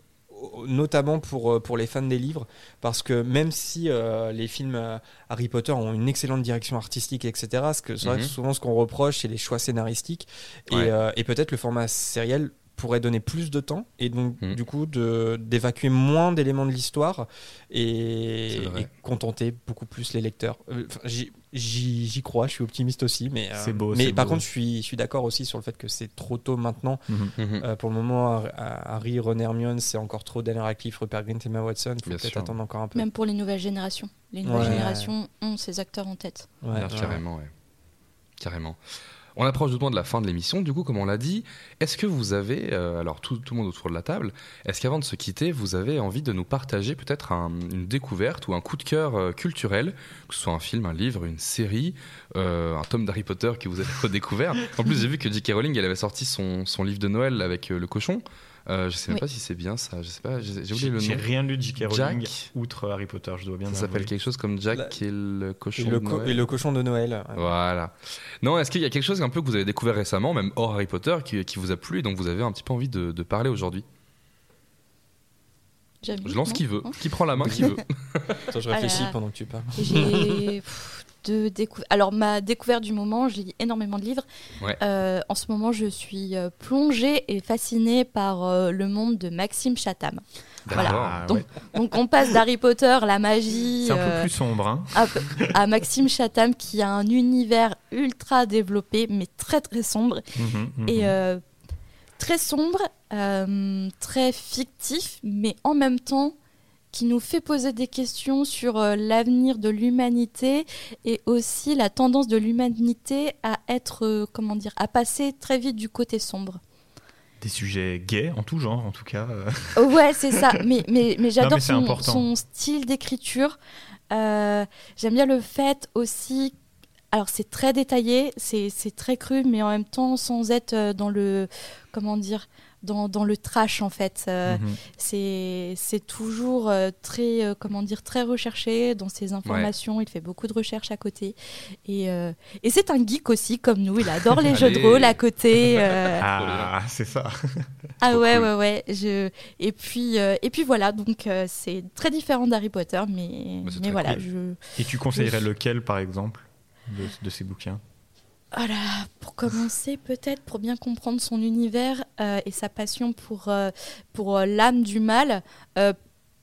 notamment pour, euh, pour les fans des livres, parce que même si euh, les films euh, Harry Potter ont une excellente direction artistique, etc., ce que Mhm. souvent ce qu'on reproche, c'est les choix scénaristiques, et, euh, et peut-être le format sériel pourrait donner plus de temps et donc Mhm. du coup de d'évacuer moins d'éléments de l'histoire et, contenter beaucoup plus les lecteurs. Euh, enfin, j'y- crois, je suis optimiste aussi, mais euh, C'est beau, Mais par beau. contre, je suis, je suis d'accord aussi sur le fait que c'est trop tôt maintenant Mhm. Mhm. euh, pour le moment, Har- Harry, Ron, Hermione, c'est encore trop Daniel Radcliffe, Rupert Grint, Emma Watson. Il faut peut-être attendre encore un peu. Même pour les nouvelles générations. Les nouvelles Ouais. générations ont ces acteurs en tête. Ouais, ouais. Carrément, ouais. Carrément. On approche doucement de la fin de l'émission, du coup, comme on l'a dit, est-ce que vous avez, euh, alors tout, tout le monde autour de la table, est-ce qu'avant de se quitter, vous avez envie de nous partager peut-être un- une découverte ou un coup de cœur euh, culturel, que ce soit un film, un livre, une série, euh, un tome d'Harry Potter que vous avez redécouvert En plus, j'ai vu que J.K. Rowling, elle avait sorti son, son livre de Noël avec le cochon. Euh, je sais même Oui. pas si c'est bien ça, je sais pas, j'ai j'ai oublié J'ai le j'ai nom. rien lu de J.K. Rowling Jack. outre Harry Potter, je dois bien Ça s'appelle quelque chose comme Jack La- et le Et cochon le, de co- Noël. et le cochon de Noël. Voilà. Non, est-ce qu'il y a quelque chose un peu que vous avez découvert récemment, même hors Harry Potter, qui, qui vous a plu et dont vous avez un petit peu envie de, de parler aujourd'hui? J'aime Je lance non qui veut, Non qui prend la main, qui veut. Attends, je Ah réfléchis là. pendant que tu parles. J'ai de Alors ma découverte du moment, je lis énormément de livres. Ouais. Euh, en ce moment, je suis euh, plongée et fascinée par euh, le monde de Maxime Chatham. Voilà. Ah, Donc, ouais. Donc on passe d'Harry Potter, la magie, C'est un peu plus sombre. Hein. à, à Maxime Chatham qui a un univers ultra développé, mais très très sombre Mhm, mhm. et euh, très sombre, euh, très fictif, mais en même temps qui nous fait poser des questions sur euh, l'avenir de l'humanité et aussi la tendance de l'humanité à être, euh, comment dire, à passer très vite du côté sombre. Des sujets gays en tout genre, en tout cas. euh. Ouais, c'est ça. Mais, mais, mais j'adore son, style d'écriture. Euh, J'aime bien le fait aussi. Alors, c'est très détaillé, c'est très cru, mais en même temps, sans être dans le. Comment dire dans, dans le trash, en fait. Euh, Mhm. c'est c'est toujours euh, très euh, comment dire très recherché dans ses informations. Il fait beaucoup de recherches à côté. Et, euh, et c'est un geek aussi comme nous. Il adore les jeux de rôle à côté euh, Ah, c'est ça. ah ouais ouais ouais. Je et puis euh, et puis voilà. Donc euh, c'est très différent d'Harry Potter mais Mais c'est mais voilà cool. je Et tu conseillerais Je- lequel, par exemple, de, de ces bouquins? Voilà, pour commencer, peut-être pour bien comprendre son univers euh, et sa passion pour, euh, pour euh, l'âme du mal. euh,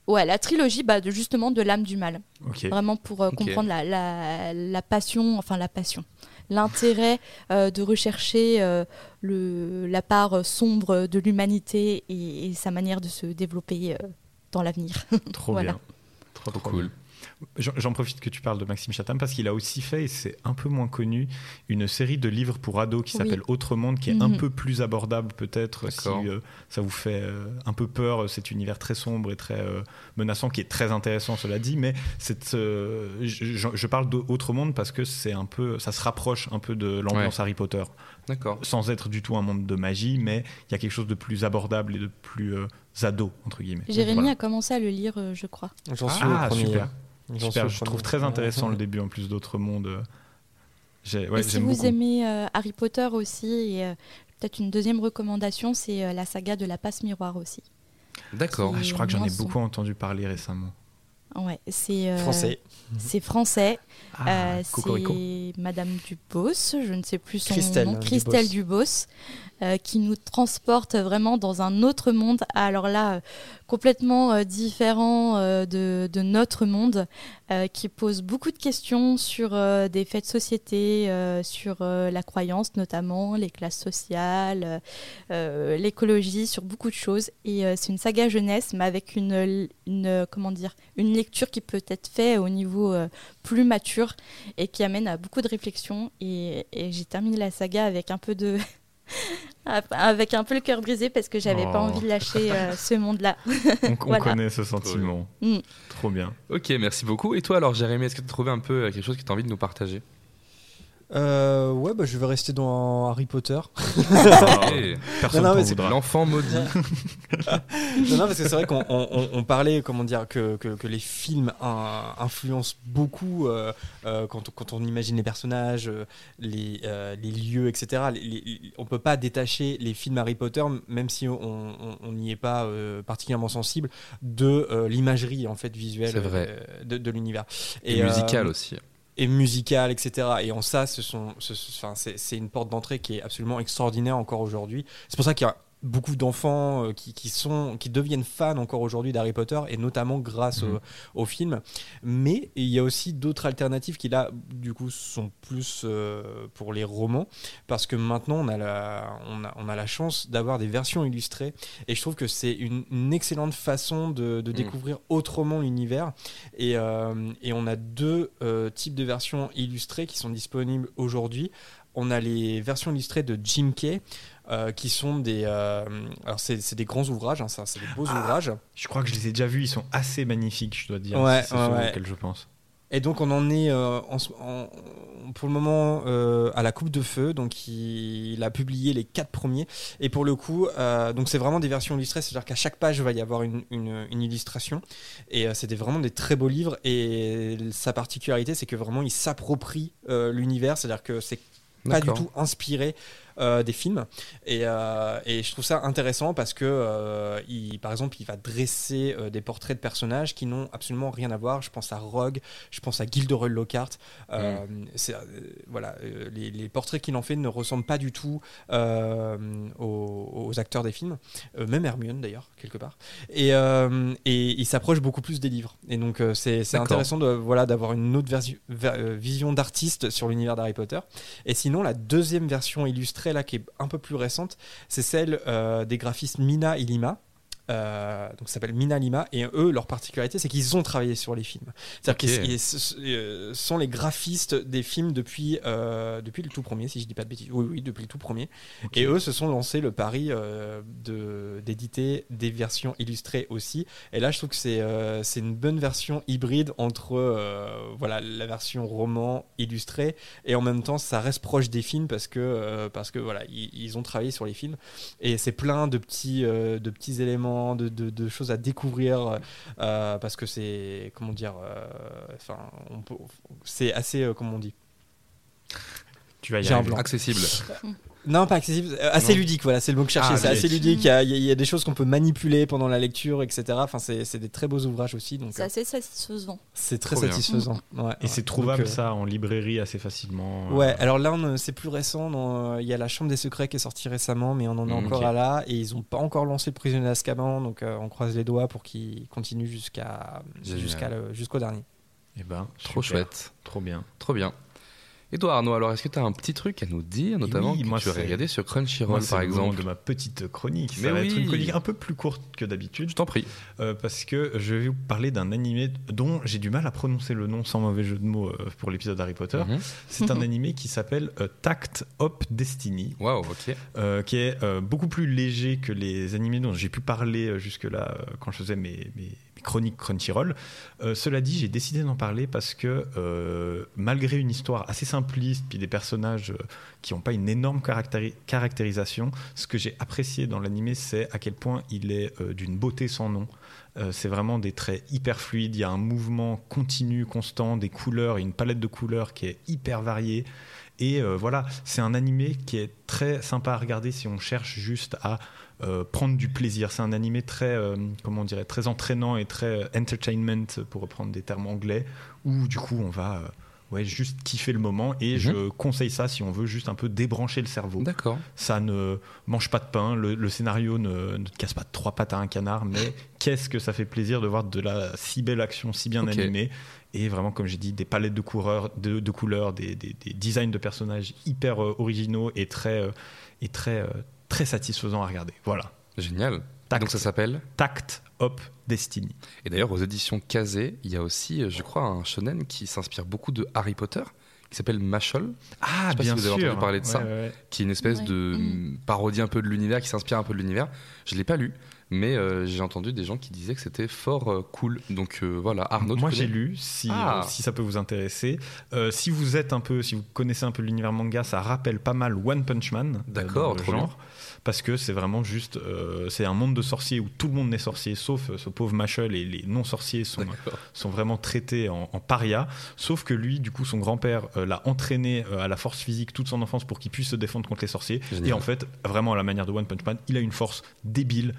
ouais, la trilogie, bah, de, justement, de l'âme du mal. Ok. Vraiment pour euh, comprendre la, la, la passion, enfin la passion, l'intérêt euh, de rechercher euh, le, la part sombre de l'humanité et, et sa manière de se développer euh, dans l'avenir. Trop Voilà. bien. Trop, Trop trop cool. bien. J'en profite que tu parles de Maxime Chatham parce qu'il a aussi fait, et c'est un peu moins connu, une série de livres pour ados qui Oui. s'appelle Autre Monde, qui est un Mhm. peu plus abordable peut-être si euh, ça vous fait euh, un peu peur, cet univers très sombre et très euh, menaçant, qui est très intéressant, cela dit. Mais c'est, euh, je, parle d'Autre Monde parce que c'est un peu, ça se rapproche un peu de l'ambiance Harry Potter, D'accord. sans être du tout un monde de magie, mais il y a quelque chose de plus abordable et de plus euh, ado entre guillemets. Jérémy Voilà. a commencé à le lire, euh, je crois. J'en suis Ah, au premier. super. Super, je trouve très intéressant le début en plus d'autres mondes. euh, J'ai- ouais, et si vous beaucoup. aimez euh, Harry Potter aussi, et euh, peut-être une deuxième recommandation, c'est euh, la saga de la passe miroir aussi. D'accord. Ah, je crois que j'en ai Mensonge. beaucoup entendu parler récemment. Ouais, c'est euh, Français. C'est français. Ah, Euh, c'est Madame Dubos, je ne sais plus son Christelle nom, Christelle Dubos, euh, qui nous transporte vraiment dans un autre monde. Alors là, euh, complètement euh, différent de, notre monde, qui pose beaucoup de questions sur des faits de société, sur la croyance notamment, les classes sociales, l'écologie, sur beaucoup de choses. Et c'est une saga jeunesse, mais avec une, comment dire, une lecture qui peut être faite au niveau plus mature et qui amène à beaucoup de réflexions. Et j'ai terminé la saga avec un peu de. Avec un peu le cœur brisé parce que j'avais pas Oh. envie de lâcher euh, ce monde-là. On, on connaît ce sentiment. Mm. Trop bien. Ok, merci beaucoup. Et toi alors, Jérémy, est-ce que tu as trouvé un peu euh, quelque chose que tu as envie de nous partager? Euh, ouais, bah, je vais rester dans Harry Potter. Ok. Personne Non, non, mais. L'enfant maudit. non, non, parce que c'est vrai qu'on on- on- on parlait, comment dire, que, que, que les films in- influencent beaucoup euh, euh, quand, on- quand on imagine les personnages, euh, les, euh, les lieux, etc. Les- les- on peut pas détacher les films Harry Potter, même si on n'y est pas euh, particulièrement sensible, de euh, l'imagerie en fait visuelle C'est vrai. euh, de, de l'univers. Et, euh, musical aussi. Et musical, etc. Et en ça, ce sont, ce- ce- c'est, c'est une porte d'entrée qui est absolument extraordinaire encore aujourd'hui. C'est pour ça qu'il y a beaucoup d'enfants euh, qui, qui sont, qui deviennent fans encore aujourd'hui d'Harry Potter et notamment grâce Mhm. au, au film. Mais il y a aussi d'autres alternatives qui là, du coup, sont plus euh, pour les romans parce que maintenant on a la, on a, on a la chance d'avoir des versions illustrées et je trouve que c'est une, une excellente façon de, de Mhm. découvrir autrement l'univers. Et, euh, et on a deux euh, types de versions illustrées qui sont disponibles aujourd'hui. On a les versions illustrées de Jim Kay, euh, qui sont des. euh, alors, c'est c'est des grands ouvrages, hein, ça, c'est des beaux Ah. ouvrages. Je crois que je les ai déjà vus, ils sont assez magnifiques, je dois dire. Ouais, c'est ouais, ceux ouais. auxquels je pense. Et donc on en est euh, en ce- en- pour le moment euh, à la coupe de feu. Donc il, a publié les quatre premiers. Et pour le coup, euh, donc c'est vraiment des versions illustrées, c'est-à-dire qu'à chaque page il va y avoir une, une- une illustration. Et euh, c'est des- vraiment des très beaux livres. Et sa particularité, c'est que vraiment il s'approprie euh, l'univers, c'est-à-dire que c'est pas du tout inspiré euh, des films. Et, euh, et je trouve ça intéressant parce que euh, il, par exemple il va dresser euh, des portraits de personnages qui n'ont absolument rien à voir. Je pense à Rogue je pense à Gilderoy Lockhart. Euh, c'est, euh, voilà euh, les, les portraits qu'il en fait ne ressemblent pas du tout euh, aux, aux acteurs des films. Euh, même Hermione d'ailleurs quelque part. Et, euh, et il s'approche beaucoup plus des livres. Et donc euh, c'est, c'est intéressant de, voilà, d'avoir une autre versi- ver- euh, vision d'artiste sur l'univers d'Harry Potter. Et sinon, la deuxième version illustrée, là, qui est un peu plus récente, c'est celle euh, des graphistes Mina et Lima. Euh, donc ça s'appelle Mina Lima. Et eux leur particularité c'est qu'ils ont travaillé sur les films. C'est-à-dire qu'ils euh, sont les graphistes des films depuis euh, depuis le tout premier si je dis pas de bêtises. Oui oui depuis le tout premier. Et eux se sont lancés le pari euh, de d'éditer des versions illustrées aussi. Et là je trouve que c'est c'est une bonne version hybride entre voilà la version roman illustrée et en même temps ça reste proche des films parce que parce que voilà ils, ils ont travaillé sur les films. Et c'est plein de petits de petits éléments de, de- de choses à découvrir euh, parce que c'est comment dire euh, enfin peut- c'est assez euh, comment on dit Tu vas y J'ai un arriver. blanc. Accessible. non pas accessible euh, assez Non. ludique voilà c'est le mot que je cherchais Ah, c'est assez ludique. il y, a, il y des choses qu'on peut manipuler pendant la lecture etc enfin c'est des très beaux ouvrages aussi C'est euh, assez satisfaisant. c'est très Trop satisfaisant ouais, Et ouais. c'est trouvable Donc, euh, ça en librairie assez facilement. euh, Ouais, alors là, c'est plus récent. dans, euh, Il y a La Chambre des Secrets qui est sortie récemment, mais on en est Mm, encore à là. Et ils n'ont pas encore lancé le prisonnier d'Azkaban, donc euh, on croise les doigts pour qu'il continue jusqu'à jusqu'au dernier. Eh ben, Trop super. chouette. Trop bien. Trop bien. Et toi Arnaud, alors est-ce que tu as un petit truc à nous dire, notamment oui, que moi, tu aurais regardé sur Moi, Crunchyroll c'est par le exemple de ma petite chronique. Ça Mais va être oui. une chronique un peu plus courte que d'habitude. Je t'en prie. Euh, parce que je vais vous parler d'un animé dont j'ai du mal à prononcer le nom sans mauvais jeu de mots euh, pour l'épisode Harry Potter. Mhm. C'est un animé qui s'appelle euh, Tact Up Destiny, Waouh, ok. qui est beaucoup plus léger que les animés dont j'ai pu parler jusque-là quand je faisais mes, mes- mes chroniques Crunchyroll. Euh, cela dit, j'ai décidé d'en parler parce que euh, malgré une histoire assez simpliste puis des personnages euh, qui n'ont pas une énorme caractéri- caractérisation, ce que j'ai apprécié dans l'animé, c'est à quel point il est d'une beauté sans nom. C'est vraiment des traits hyper fluides, il y a un mouvement continu, constant, des couleurs, une palette de couleurs qui est hyper variée. Et voilà, c'est un animé qui est très sympa à regarder si on cherche juste à euh, prendre du plaisir. C'est un animé très, euh, comment on dirait, très entraînant et très euh, entertainment, pour reprendre des termes anglais, où du coup on va ouais, juste kiffer le moment. Et Mhm. je conseille ça si on veut juste un peu débrancher le cerveau. D'accord. Ça ne mange pas de pain, le, le scénario ne, ne te casse pas de trois pattes à un canard, mais qu'est-ce que ça fait plaisir de voir de la si belle action, si bien animée, et vraiment, comme j'ai dit, des palettes de, coureurs, de, de couleurs, des, des- des designs de personnages hyper euh, originaux et très, euh, et très, euh, très satisfaisants à regarder. Voilà. Génial. Tact. Donc ça s'appelle. Tact Hop Destiny. Et d'ailleurs, aux éditions Kazé, il y a aussi, euh, je crois, un shonen qui s'inspire beaucoup de Harry Potter, qui s'appelle Mashol, Ah, sais pas si bien vous avez sûr. entendu parler de ça. Ouais, ouais, ouais. qui est une espèce Ouais. de Mm. parodie un peu de l'univers, qui s'inspire un peu de l'univers. Je l'ai pas lu, mais euh, j'ai entendu des gens qui disaient que c'était fort euh, cool. Donc euh, voilà, Arnaud. Moi j'ai lu, si, Ah. euh, si ça peut vous intéresser. Euh, si vous êtes un peu, si vous connaissez un peu l'univers manga, ça rappelle pas mal One Punch Man. D'accord, genre. Parce que c'est vraiment juste, euh, c'est un monde de sorciers où tout le monde est sorcier, sauf euh, ce pauvre Machel et les non-sorciers sont, sont vraiment traités en, en paria. Sauf que lui, du coup, son grand-père euh, l'a entraîné à la force physique toute son enfance pour qu'il puisse se défendre contre les sorciers. Génial. Et en fait, vraiment à la manière de One Punch Man, il a une force débile.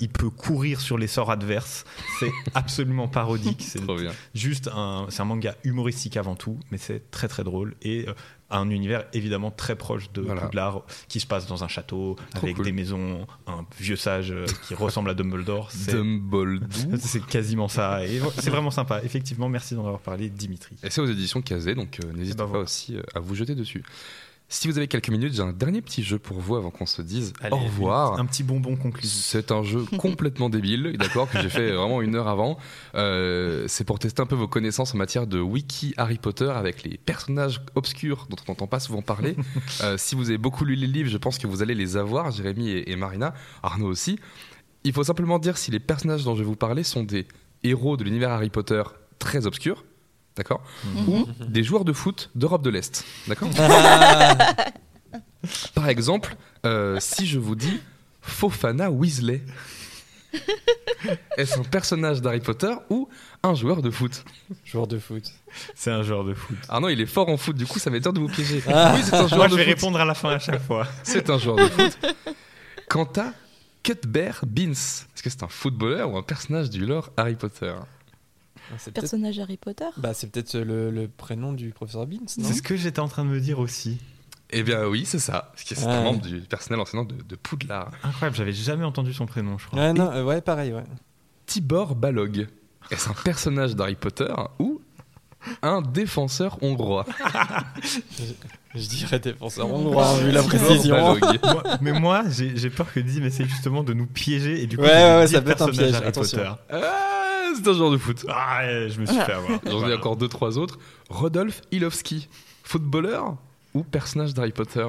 Il peut courir sur les sorts adverses. C'est absolument parodique. C'est Trop bien. juste un, c'est un manga humoristique avant tout, mais c'est très très drôle et un univers évidemment très proche de Voilà. Poudlard qui se passe dans un château Trop avec cool. des maisons, un vieux sage euh, qui ressemble à Dumbledore. C'est, Dumbledore. c'est quasiment ça et c'est vraiment sympa. Effectivement, merci d'en avoir parlé, Dimitri. Et c'est aux éditions Kazé, donc euh, n'hésitez ben pas voilà. aussi euh, à vous jeter dessus. Si vous avez quelques minutes, j'ai un dernier petit jeu pour vous avant qu'on se dise Allez, au revoir. Un petit bonbon conclusif. C'est un jeu complètement débile, d'accord, que j'ai fait vraiment une heure avant. Euh, c'est pour tester un peu vos connaissances en matière de wiki Harry Potter avec les personnages obscurs dont on n'entend pas souvent parler. Euh, si vous avez beaucoup lu les livres, je pense que vous allez les avoir, Jérémy et, et Marina, Arnaud aussi. Il faut simplement dire si les personnages dont je vais vous parler sont des héros de l'univers Harry Potter très obscurs, d'accord, ou des joueurs de foot d'Europe de l'Est, d'accord. Par exemple, euh, si je vous dis Fofana Weasley, est-ce un personnage d'Harry Potter ou un joueur de foot Joueur de foot. C'est un joueur de foot. Ah non, il est fort en foot, du coup ça va être dur de vous piéger. Ah. Oui, c'est un joueur Moi, de je vais foot. répondre à la fin à chaque fois. C'est un joueur de foot. Quant à Cuthbert Beans, est-ce que c'est un footballeur ou un personnage du lore Harry Potter? Personnage Harry Potter bah, c'est peut-être le, le prénom du professeur Beans, non? C'est ce que j'étais en train de me dire aussi. Eh bien oui, c'est ça. C'est Ouais. un membre du personnel enseignant de, de Poudlard. Incroyable, j'avais jamais entendu son prénom, je crois. Ouais, non, euh, ouais, pareil, ouais. Tibor Balog, est-ce un personnage d'Harry Potter ou un défenseur hongrois? Je dirais défenseur hongrois, vu la précision. Moi- mais moi, j'ai j'ai peur que Dim essaye justement de nous piéger et du coup, Ouais, ouais, ouais, ça peut être un personnage piège, Harry attention. Potter. Ah, c'est un joueur de foot. Ah, ouais, je me suis fait avoir. J'en ai Voilà. encore deux, trois autres. Rodolphe Ilowski, footballeur ou personnage d'Harry Potter?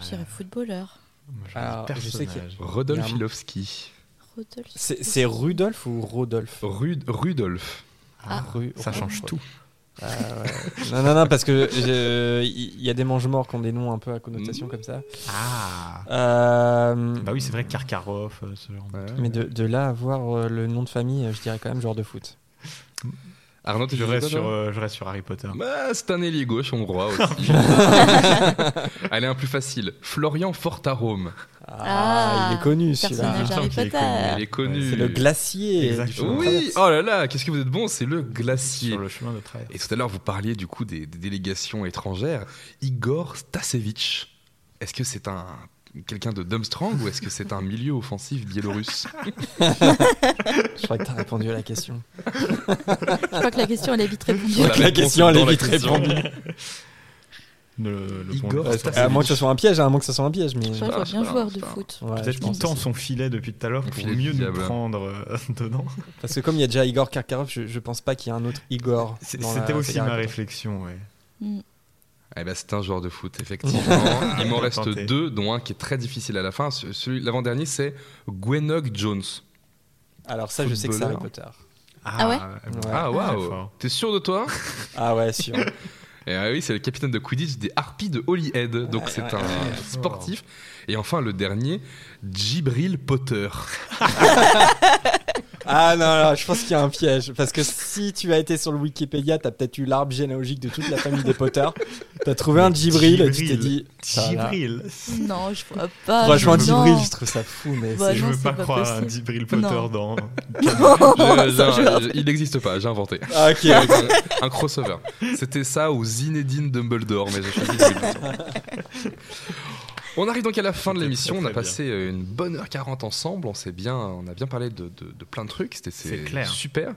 Je dirais footballeur. Moi, Alors, je sais personnage. Rodolphe Ilowski. Rodolphe. C'est c'est Rudolf ou Rodolphe? Rud- Rudolph. Ah. Ru- Ça change tout. Ah, ouais. Non, non, non, parce que il y a des mange-morts qui ont des noms un peu à connotation comme ça. Ah Euh, Bah oui, c'est vrai, Karkarov, euh, ce genre de... Mais de, de là à avoir euh, le nom de famille, je dirais quand même joueur de foot. Arnaud, tu Je reste, sur, euh, je reste sur Harry Potter. Bah, c'est un ailier gauche hongrois aussi. Allez, un plus facile. Florian Fortarome. Ah, il est connu celui-là. Il est Potter. Il est connu. C'est le glacier. Exactement. Oui, oh là là, qu'est-ce que vous êtes bon, c'est le glacier. Sur le chemin de traverse. Et tout à l'heure, vous parliez du coup des, des délégations étrangères. Igor Stasevich, est-ce que c'est un quelqu'un de Dumstrang ou est-ce que c'est un milieu offensif biélorusse Je crois que t'as répondu à la question. Je crois que la question, elle est vite répondue. Voilà. La réponse question, elle est la vite répondue. Le, le Igor Euh, à moins que ce soit un piège, à moins que ce soit un piège, mais. Je crois bien pas joueur de foot. Ouais, Peut-être qu'il tend son filet depuis tout à l'heure pour mieux nous prendre euh, dedans. Parce que comme il y a déjà Igor Karkarov, je, je pense pas qu'il y ait un autre Igor. La C'était aussi ma réflexion, ouais. Mm. Eh ben, c'est un joueur de foot, effectivement. Il m'en reste Tenté. deux, dont un qui est très difficile à la fin. Ce- Celui, l'avant-dernier, c'est Gwenog Jones. Alors ça, je sais que c'est Harry. Potter. Ah ouais Ah, Très waouh fort. T'es sûr de toi? Ah ouais, sûr. Et ah oui, c'est le capitaine de Quidditch des Harpies de Holyhead. Donc Ouais, c'est ouais, un ouais. sportif. Et enfin, le dernier, Jibril Potter. Ah non, non, je pense qu'il y a un piège. Parce que si tu as été sur le Wikipédia, t'as peut-être eu l'arbre généalogique de toute la famille des Potter. T'as trouvé un Djibril et tu t'es dit. Djibril. Non, je vois pas. Franchement. Djibril, je trouve ça fou, mais Bah, Je veux pas pas croire à un. Djibril Potter Non. dans. Je- je- je- je- il n'existe pas, j'ai inventé. Ah, ok. Un, un crossover. C'était ça ou Zinedine Dumbledore, mais j'ai choisi Dumbledore. On arrive donc à la fin de l'émission. On a passé euh, une bonne heure 40 ensemble. On s'est bien, on a bien parlé de, de- de plein de trucs. C'était super.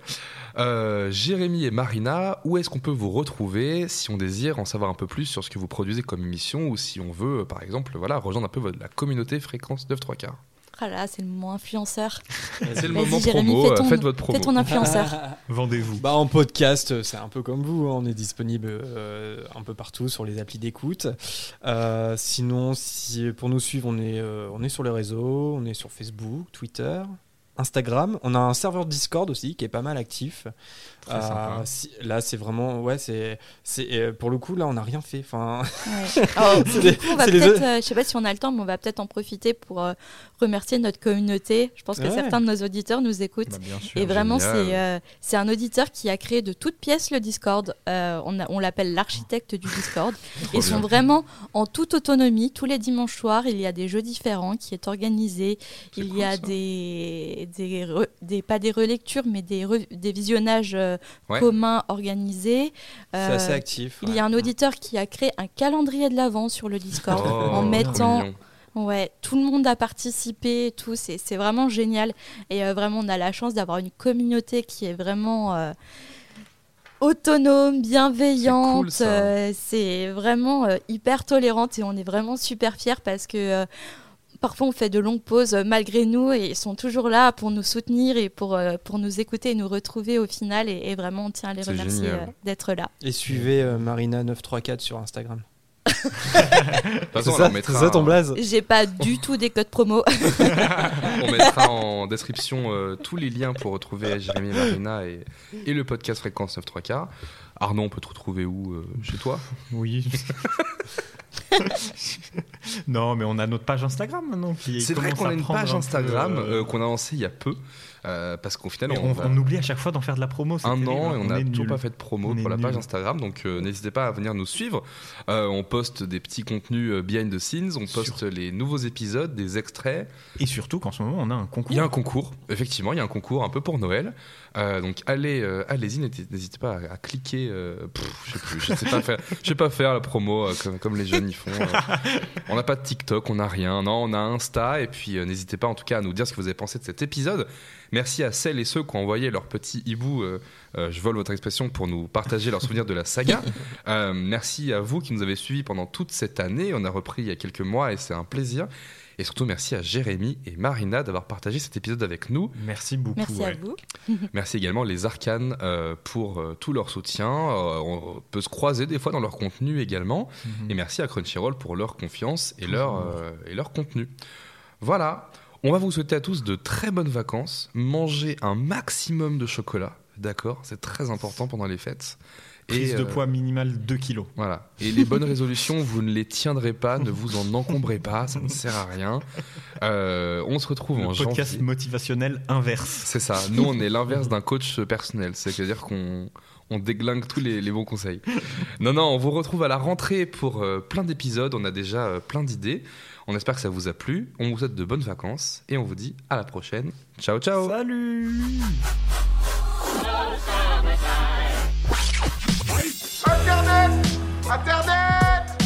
Euh, Jérémy et Marina, où est-ce qu'on peut vous retrouver si on désire en savoir un peu plus sur ce que vous produisez comme émission ou si on veut, euh, par exemple, voilà, rejoindre un peu votre- la communauté fréquence 9 3 quarts? Ah là, c'est le moment influenceur. C'est le Vas-y, moment Jérémy, promo. fais euh, ton- Faites votre promo. Fais ton influenceur. Vendez-vous. Bah en podcast, euh, c'est un peu comme vous, hein, on est disponible euh, un peu partout sur les applis d'écoute. Euh, sinon, si, pour nous suivre, on est, euh, on est sur les réseaux, on est sur Facebook, Twitter, Instagram. On a un serveur Discord aussi qui est pas mal actif. Euh, Très sympa. si- là, c'est vraiment, ouais, c'est, c'est euh, pour le coup là, on n'a rien fait. Enfin, Ouais. Alors, coup, on va peut-être, euh, je sais pas si on a le temps, mais on va peut-être en profiter pour euh, remercier notre communauté. Je pense que Ouais. certains de nos auditeurs nous écoutent. Bah, sûr. Et vraiment, c'est euh, c'est un auditeur qui a créé de toutes pièces le Discord. Euh, on a- on l'appelle l'architecte du Discord. Ils sont vraiment en toute autonomie. Tous les dimanches soirs, il y a des jeux différents qui est organisé. C'est Il cool, y a ça. des, des, re- des- pas des relectures, mais des, re- des visionnages euh, Ouais. communs organisés. c'est Euh, assez actif. il y a un auditeur qui a créé un calendrier de l'avant sur le Discord Oh, en mettant. Ouais, tout le monde a participé, tout, c'est c'est vraiment génial. Et euh, vraiment, on a la chance d'avoir une communauté qui est vraiment euh, autonome, bienveillante. euh, C'est vraiment hyper tolérante et on est vraiment super fiers parce que parfois on fait de longues pauses euh, malgré nous et ils sont toujours là pour nous soutenir et pour, euh, pour nous écouter et nous retrouver au final. Et, et vraiment, on tient à les remercier euh, d'être là. Et suivez euh, Marina934 sur Instagram. C'est ça, ça ton blaze J'ai pas du tout des codes promo. On mettra en description euh, tous les liens pour retrouver Jérémy et Marina et, et le podcast Fréquence 9 3 quarts. Arnaud, on peut te retrouver où euh, Chez toi? Oui. non, mais on a notre page Instagram maintenant C'est vrai qu'on a une page Instagram euh, euh, qu'on a lancée il y a peu. euh, parce qu'au final, on, on, va- on oublie à chaque fois d'en faire de la promo. un terrible, an et hein. on n'a toujours pas fait de promo On pour la page. Instagram. Donc euh, n'hésitez pas à venir nous suivre. Euh, on poste des petits contenus behind the scenes. On poste les nouveaux épisodes, des extraits. Et surtout qu'en ce moment, on a un concours. Il y a un concours, effectivement, il y a un concours un peu pour Noël. Euh, donc allez, euh, allez-y, n'hésitez pas à, à cliquer. euh, pff, je sais pas faire, je sais pas faire la promo comme, comme les jeunes y font. on n'a pas de TikTok, on n'a rien. Non, on a Insta et puis n'hésitez pas en tout cas à nous dire ce que vous avez pensé de cet épisode. Merci à celles et ceux qui ont envoyé leur petit hibou. je vole votre expression pour nous partager leurs souvenirs de la saga. Merci à vous qui nous avez suivis pendant toute cette année. On a repris il y a quelques mois et c'est un plaisir. Et surtout, merci à Jérémy et Marina d'avoir partagé cet épisode avec nous. Merci beaucoup. Merci à vous. Merci également les Arcanes euh, pour euh, tout leur soutien. Euh, on peut se croiser des fois dans leur contenu également. Mhm. Et merci à Crunchyroll pour leur confiance et leur, euh, et leur contenu. Voilà. On va vous souhaiter à tous de très bonnes vacances. Mangez un maximum de chocolat. D'accord? C'est très important pendant les fêtes. Prise de euh, poids minimale 2 kilos. voilà. Et les bonnes résolutions, vous ne les tiendrez pas, ne vous en encombrez pas, ça ne sert à rien. Euh, on se retrouve en Le podcast janvier. motivationnel inverse. C'est ça. Nous, on est l'inverse d'un coach personnel. C'est-à-dire qu'on on déglingue tous les, les bons conseils. Non, non, on vous retrouve à la rentrée pour euh, plein d'épisodes. On a déjà euh, plein d'idées. On espère que ça vous a plu. On vous souhaite de bonnes vacances et on vous dit à la prochaine. Ciao, ciao. Salut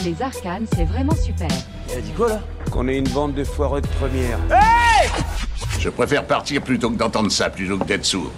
Les arcanes, c'est vraiment super. Qu'on est une bande de foireux de première. Je préfère partir plutôt que d'entendre ça, plutôt que d'être sourd.